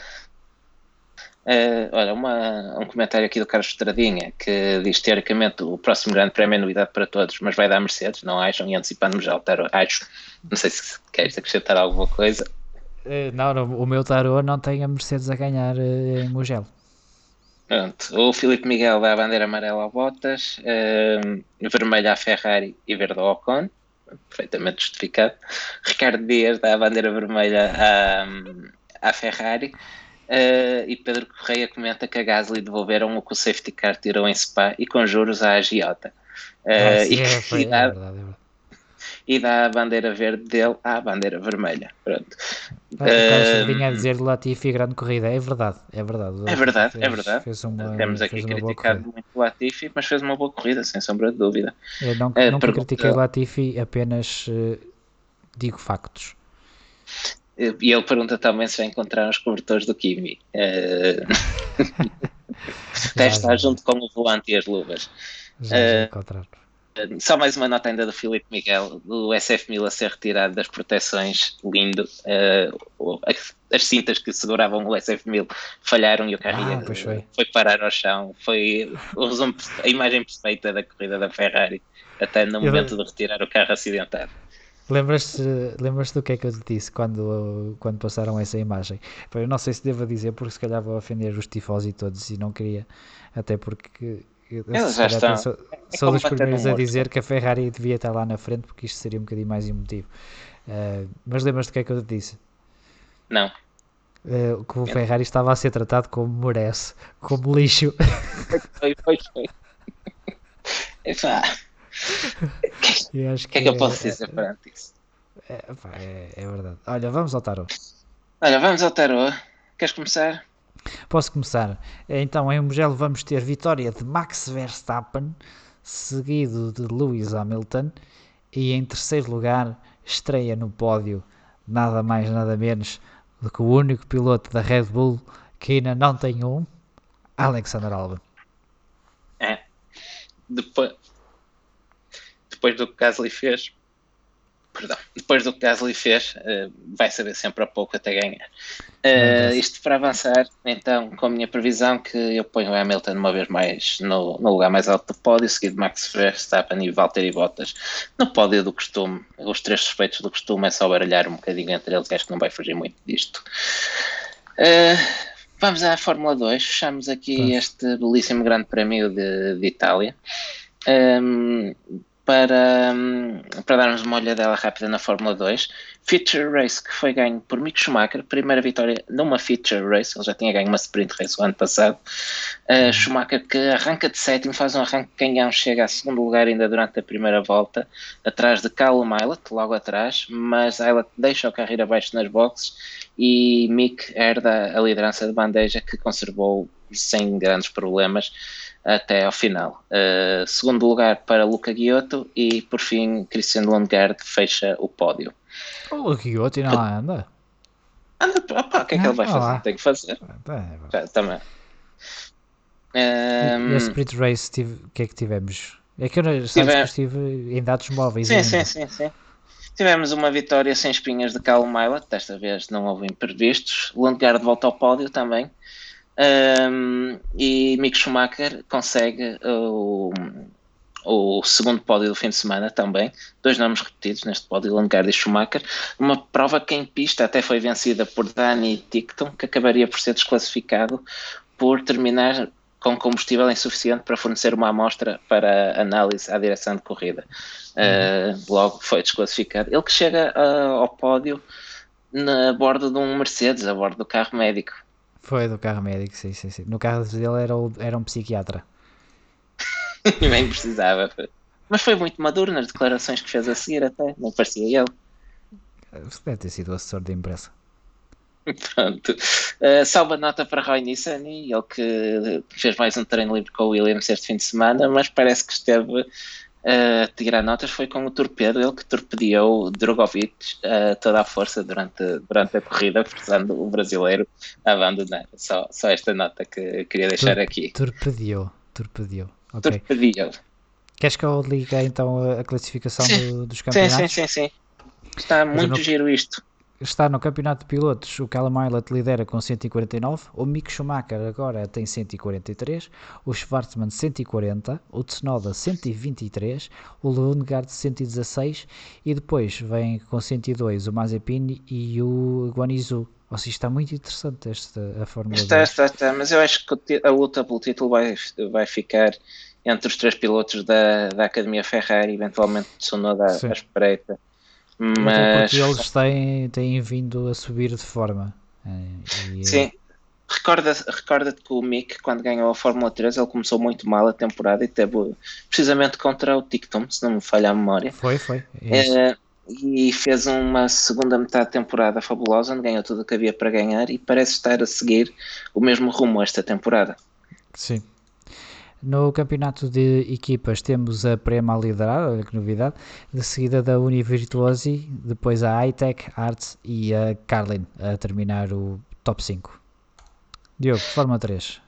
Uh, olha, uma, um comentário aqui do Carlos Estradinha que diz teoricamente o próximo grande prémio é novidade para todos, mas vai dar Mercedes, não acham? E antecipando-me já o tarot, acho. Não sei se queres acrescentar alguma coisa. Uh, não, o meu tarot não tem a Mercedes a ganhar uh, em Mugello. Pronto, o Filipe Miguel dá a bandeira amarela ao Bottas, uh, vermelha à Ferrari e verde ao Ocon perfeitamente justificado. Ricardo Dias dá a bandeira vermelha à, à Ferrari. Uh, e Pedro Correia comenta que a Gasly devolveram o que o safety car tirou em Spa e com juros à agiota. Uh, ah, e, é, e, dá, é verdade, é e dá a bandeira verde dele à bandeira vermelha. Pronto. Ah, uh, a dizer Latifi grande corrida, é verdade, é verdade. É verdade, fez, é verdade. Fez uma, Temos aqui criticado muito o Latifi, mas fez uma boa corrida, sem sombra de dúvida. Eu não, uh, nunca critiquei Latifi, apenas uh, digo factos. E ele pergunta também se vai encontrar os cobertores do Kimi. Uh... Deve estar junto com o volante e as luvas. Já, já encontrar. Só mais uma nota ainda do Filipe Miguel, do SF1000 a ser retirado das proteções, lindo. Uh, as cintas que seguravam o SF1000 falharam e o carro ah, foi. foi. parar ao chão. Foi resumo, a imagem perfeita da corrida da Ferrari, até no momento de retirar o carro acidentado. Lembras-te lembras do que é que eu te disse quando, quando passaram essa imagem? Eu não sei se devo dizer, porque se calhar vou ofender os tifosi todos e não queria, até porque eles já estão. Sou, é sou dos primeiros a dizer que a Ferrari devia estar lá na frente porque isto seria um bocadinho mais emotivo. Uh, mas lembras-te do que é que eu te disse? Não. Uh, que o Ferrari estava a ser tratado como merece, como lixo. Foi, foi, foi. Epá. O que, que, é que eu posso dizer é, perante isso? É, é, é, verdade. Olha, vamos ao tarot. Olha, vamos ao tarot. Queres começar? Posso começar? Então, em Mugello vamos ter vitória de Max Verstappen, seguido de Lewis Hamilton, e em terceiro lugar, estreia no pódio, nada mais nada menos do que o único piloto da Red Bull que ainda não tem um, Alexander Albon. É. Depois, depois do que Gasly fez, perdão, depois do que Gasly fez, uh, vai saber sempre a pouco até ganhar. Uh, isto para avançar, então, com a minha previsão, que eu ponho o Hamilton uma vez mais no, no lugar mais alto do pódio, seguido Max Verstappen e Valtteri Bottas no pódio do costume. Os três suspeitos do costume é só baralhar um bocadinho entre eles, acho que não vai fugir muito disto. Uh, vamos à Fórmula 2, fechamos aqui este belíssimo grande prémio de, de Itália. Um, para, hum, para darmos uma olhadela rápida na Fórmula 2. Feature Race que foi ganho por Mick Schumacher, primeira vitória numa Feature Race, ele já tinha ganho uma Sprint Race o ano passado. Uh, Schumacher que arranca de sétimo, faz um arranque canhão, chega a segundo lugar ainda durante a primeira volta, atrás de Callum Eilert, logo atrás, mas Eilert deixa o carro ir abaixo nas boxes e Mick herda a liderança de bandeja que conservou sem grandes problemas até ao final. Uh, segundo lugar para Luca Giotto e por fim Christian Lundgaard fecha o pódio. O Luca Giotto não anda? Anda, opa, o que é que ele vai fazer? Tem que fazer. Já, também. Um, e a Spirit Race, o que é que tivemos? É que eu não tive... estive em dados móveis. Sim, sim, sim, sim. Tivemos uma vitória sem espinhas de Cal Milot, desta vez não houve imprevistos. Lundgaard volta ao pódio também. Um, e Mick Schumacher consegue o, o segundo pódio do fim de semana também, dois nomes repetidos neste pódio, Lundgaard e Schumacher, uma prova que em pista até foi vencida por Dani Tickton, que acabaria por ser desclassificado por terminar com combustível insuficiente para fornecer uma amostra para análise à direção de corrida. Uhum. Uh, logo foi desclassificado. Ele que chega uh, ao pódio na borda de um Mercedes, a bordo do carro médico. Foi do carro médico, sim, sim, sim. No carro dele era, o, era um psiquiatra. Nem precisava. Mas foi muito maduro nas declarações que fez a seguir, até. Não parecia ele. Deve ter sido o assessor de imprensa. Pronto. Uh, salva nota para Roy Nissan, ele que fez mais um treino livre com o Williams este fim de semana, mas parece que esteve a tirar notas foi com o torpedo, ele que torpedeou Drogovic a toda a força durante, durante a corrida, forçando o brasileiro a abandonar. Só, só esta nota que queria deixar Tor aqui. Torpedeou, torpedeou. Okay. Torpedeou. Queres que eu ligue então a classificação do, dos campeonatos? Sim, sim, sim, sim. Está muito não... giro isto está no campeonato de pilotos, o Callum Eilert lidera com 149, o Mick Schumacher agora tem 143, o Schwarzman 140, o Tsunoda 123, o Lundgaard 116 e depois vem com 102 o Mazepin e o Guanizu. Ou seja, está muito interessante esta a Fórmula está, está, está, mas eu acho que a luta pelo título vai, vai ficar entre os três pilotos da, da Academia Ferrari, eventualmente Tsunoda à espreita mas... porque eles têm, têm vindo a subir de forma. É, e... Sim. Recorda-te recorda que o Mick, quando ganhou a Fórmula 3, ele começou muito mal a temporada e teve precisamente contra o Ticton, se não me falha a memória. Foi, foi. É, e fez uma segunda metade de temporada fabulosa, onde ganhou tudo o que havia para ganhar e parece estar a seguir o mesmo rumo esta temporada. Sim. No campeonato de equipas temos a Prema a liderar, olha que novidade, de seguida da Univirtuosi, depois a iTech, Arts e a Carlin a terminar o top 5. Diogo, Fórmula 3.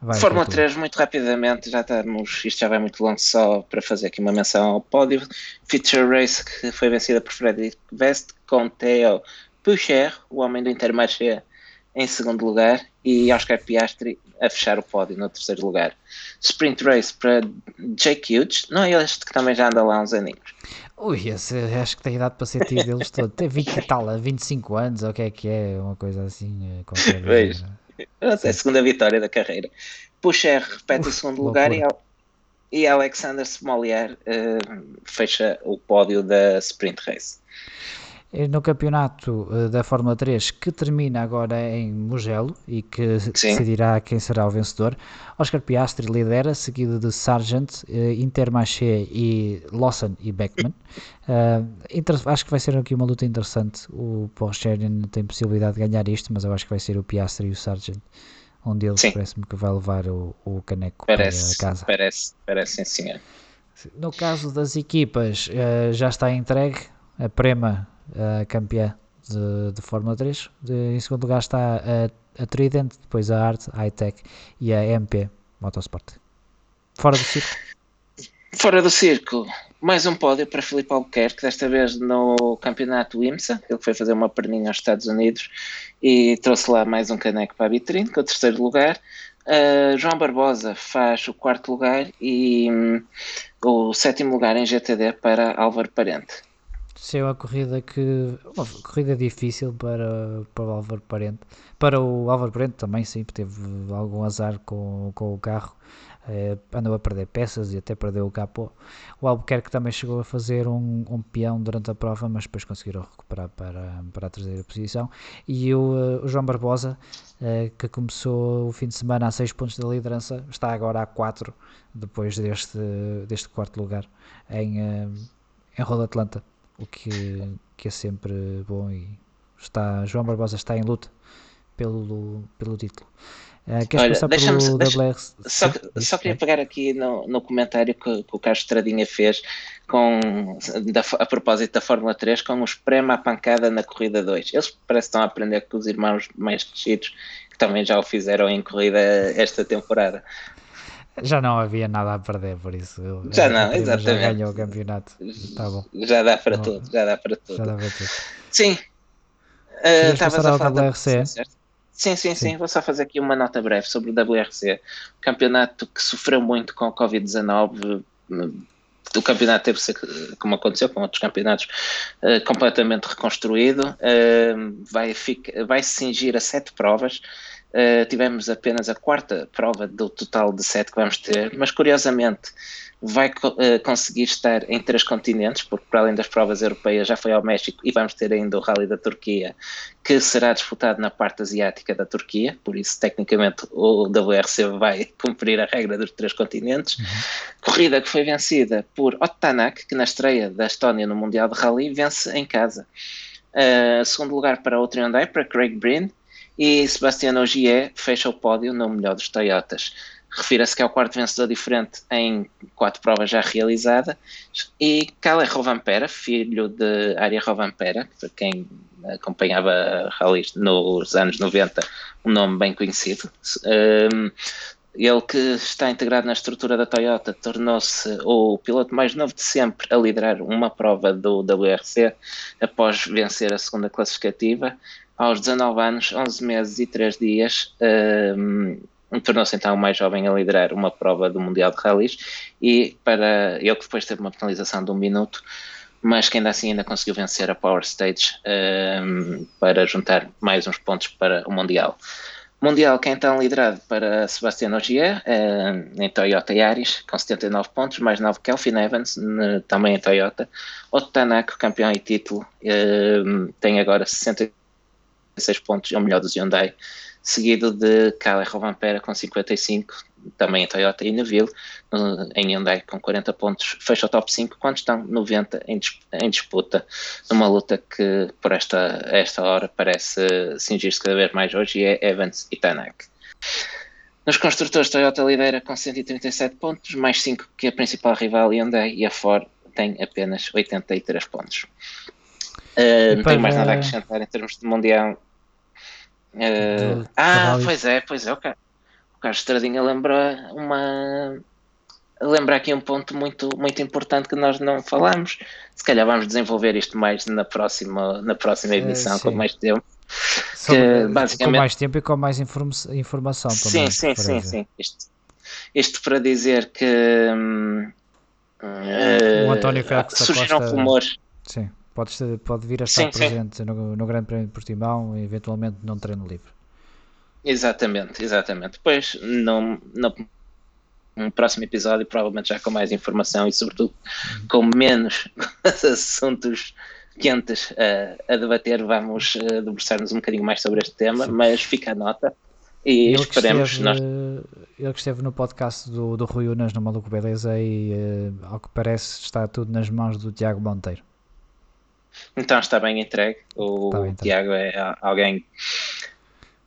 Vai Fórmula 3, muito rapidamente, já estamos, isto já vai muito longo só para fazer aqui uma menção ao pódio. Feature Race que foi vencida por Frederic Vest com Theo Pucher, o homem do Intermarché, em segundo lugar, e Oscar Piastri a fechar o pódio no terceiro lugar. Sprint Race para Jake Hughes, não é este que também já anda lá uns aninhos. Ui, esse, acho que tem idade para ser tio deles todo. Tem 20 e tal, 25 anos, ou o que é que é, uma coisa assim. Eh, qualquer Vejo. É a segunda vitória da carreira. Puxa repete Uf, o segundo lugar e, e Alexander Smolier uh, fecha o pódio da Sprint Race. É no campeonato eh, da Fórmula 3 que termina agora em Mugello e que Sim. decidirá quem será o vencedor. Oscar Piastri lidera, seguido de Sargent, eh, Intermarché e Lawson e Beckman. Uh, acho que vai ser aqui uma luta interessante. O Porsche tem possibilidade de ganhar isto, mas eu acho que vai ser o Piastri e o Sargent. Um deles parece-me que vai levar o, o caneco parece, para casa. Parece, parece sim. No caso das equipas, já está entregue a Prema a campeã de, de Fórmula 3. De, em segundo lugar está a, a Trident, depois a Art, a iTech e a MP Motorsport. Fora do circo. Fora do circo, mais um pódio para Filipe Albuquerque, desta vez no campeonato IMSA, ele foi fazer uma perninha aos Estados Unidos e trouxe lá mais um caneco para a vitrine, com o terceiro lugar. Uh, João Barbosa faz o quarto lugar e um, o sétimo lugar em GTD para Álvaro Parente. É uma corrida que. Uma corrida difícil para, para o Álvaro Parente. Para o Álvaro Parente também, sim, teve algum azar com, com o carro. Eh, andou a perder peças e até perdeu o capô. O Albuquerque também chegou a fazer um, um peão durante a prova, mas depois conseguiram recuperar para, para a terceira posição. E o, uh, o João Barbosa, uh, que começou o fim de semana a 6 pontos da liderança, está agora a 4 depois deste, deste quarto lugar em, em Roda Atlanta, o que, que é sempre bom. E está, João Barbosa está em luta pelo, pelo título. Uh, queres Olha, deixa-me deixa, só, só queria pegar aqui no, no comentário que, que, o Carlos Estradinha fez com, da, a propósito da Fórmula 3 com o esprema à pancada na corrida 2. Eles parecem que estão a aprender com os irmãos mais crescidos que também já o fizeram em corrida esta temporada. Já não havia nada a perder, por isso. Já não, exatamente. Já ganhou o campeonato. Tá bom. Já dá para tudo, já dá para tudo. Já dá para tudo. Sim. Uh, Estavas a falar da WRC. Certo? Sim, sim, sim, Vou só fazer aqui uma nota breve sobre o WRC. Campeonato que sofreu muito com a Covid-19. O campeonato teve ser, como aconteceu com outros campeonatos, uh, completamente reconstruído. Uh, vai, fica, vai se cingir a sete provas. Uh, tivemos apenas a quarta prova do total de sete que vamos ter, mas curiosamente vai uh, conseguir estar em três continentes, porque para além das provas europeias já foi ao México e vamos ter ainda o Rally da Turquia, que será disputado na parte asiática da Turquia, por isso tecnicamente o WRC vai cumprir a regra dos três continentes. Uhum. Corrida que foi vencida por Ottanak, que na estreia da Estónia no Mundial de Rally vence em casa. Uh, segundo lugar para o Hyundai, para Craig Breen, e Sebastian Ogier fecha o pódio no melhor dos Toyotas. Refira-se que é o quarto vencedor diferente em quatro provas já realizadas. E Kalle Rovampera, filho de Arya Rovampera, para quem acompanhava rallies nos anos 90, um nome bem conhecido. Um, ele que está integrado na estrutura da Toyota tornou-se o piloto mais novo de sempre a liderar uma prova do WRC após vencer a segunda classificativa. Aos 19 anos, 11 meses e 3 dias, um, tornou-se então o mais jovem a liderar uma prova do Mundial de Rallys e para ele que depois teve uma penalização de um minuto, mas que ainda assim ainda conseguiu vencer a Power Stage um, para juntar mais uns pontos para o Mundial. Mundial que é então liderado para Sebastian Ogier um, em Toyota Yaris com 79 pontos, mais 9 Kelvin Evans também em Toyota. Otto Tanaka, campeão e título, tem agora 66 pontos, é o melhor do Hyundai seguido de Kalle Rovanpera com 55, também em Toyota e Neville, em Hyundai com 40 pontos, fecha o top 5, quando estão 90 em, em disputa, numa luta que por esta, esta hora parece cingir-se cada vez mais hoje, e é Evans e Tanak. Nos construtores, Toyota lidera com 137 pontos, mais 5 que a principal rival Hyundai, e a Ford tem apenas 83 pontos. Uh, não tenho mais nada a acrescentar em termos de Mundial Uh, ah, pois é, pois é, o Carlos, o Carlos Estradinha lembra uma lembra aqui um ponto muito, muito importante que nós não falamos. Se calhar vamos desenvolver isto mais na próxima, na próxima edição, uh, com mais tempo. Que, basicamente... Com mais tempo e com mais informa informação também. Sim, sim, sim, sim. Isto, isto para dizer que hum, uh, o António Félix surgiram Costa... rumores. Sim pode, pode vir a estar sim, presente sim. No, no Grande Prémio de Portimão e eventualmente não treino livre. Exatamente, exatamente. Depois, no, no, próximo episódio, provavelmente já com mais informação e, sobretudo, com menos assuntos quentes uh, a debater, vamos uh, debruçar-nos um bocadinho mais sobre este tema, Sim. mas fica a nota e ele esperemos. Esteve, nós... Ele que esteve no podcast do, do Rui Unas no Maluco Beleza e, uh, ao que parece, está tudo nas mãos do Tiago Monteiro. Então está bem entregue. O bem, Tiago é alguém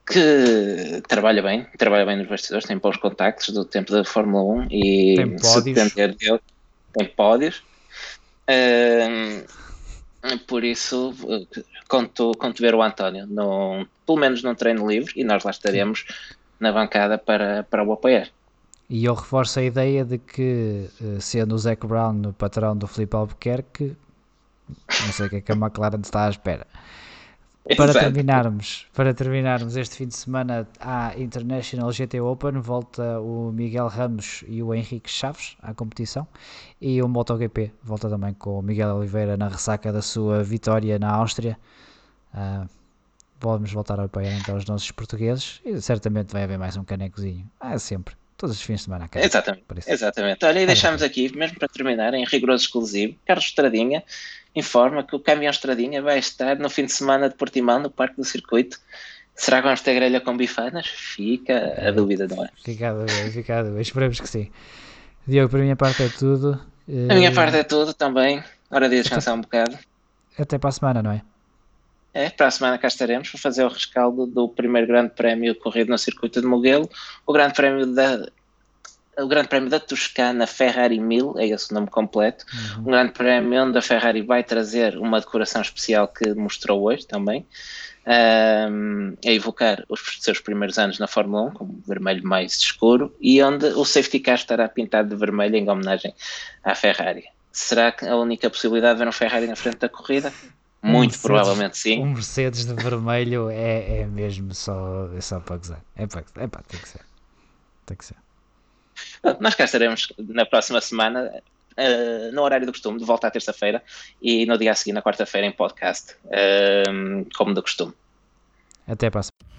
que trabalha bem, trabalha bem nos bastidores, tem bons contactos do tempo da Fórmula 1 e tem se depender dele, tem pódios. Uh, por isso, conto, conto ver o António, no, pelo menos num treino livre, e nós lá estaremos na bancada para, para o apoiar. E eu reforço a ideia de que, eh, sendo o Zac Brown o patrão do Felipe Albuquerque, não sei o que é que a McLaren está à espera. Para terminarmos, para terminarmos este fim de semana à International GT Open, volta o Miguel Ramos e o Henrique Chaves à competição e o MotoGP volta também com o Miguel Oliveira na ressaca da sua vitória na Áustria. Uh, vamos voltar a apoiar então os nossos portugueses e certamente vai haver mais um canecozinho. Ah, sempre. Todos os fins de semana. Cara, exatamente. Exatamente. Olha, e deixamos aqui, mesmo para terminar, em rigoroso exclusivo, Carlos Estradinha informa que o caminhão Estradinha vai estar no fim de semana de Portimão, no Parque do Circuito. Será que vamos ter grelha com bifanas? Fica a dúvida, não é? Fica a dúvida, fica a dúvida. Esperemos que sim. Diogo, para a minha parte é tudo. A minha parte é tudo também. Hora de descansar um bocado. Até para a semana, não é? É, para a semana cá estaremos para fazer o rescaldo do primeiro grande prémio corrido no circuito de Mugello, o grande prémio da o Grande Prémio da Toscana Ferrari 1000, é esse o nome completo, uhum. um Grande Prémio onde a Ferrari vai trazer uma decoração especial que mostrou hoje também, um, a evocar os seus primeiros anos na Fórmula 1, com vermelho mais escuro, e onde o safety car estará pintado de vermelho em homenagem à Ferrari. Será que a única possibilidade de ver um Ferrari na frente da corrida? Muito um provavelmente sim. Um Mercedes de vermelho é, é mesmo só, é só para gozar. É para, é para, tem que ser. Tem que ser. Nós cá estaremos na próxima semana, uh, no horário do costume, de volta à terça-feira e no dia a seguir, na quarta-feira, em podcast, uh, como do costume. Até a próxima.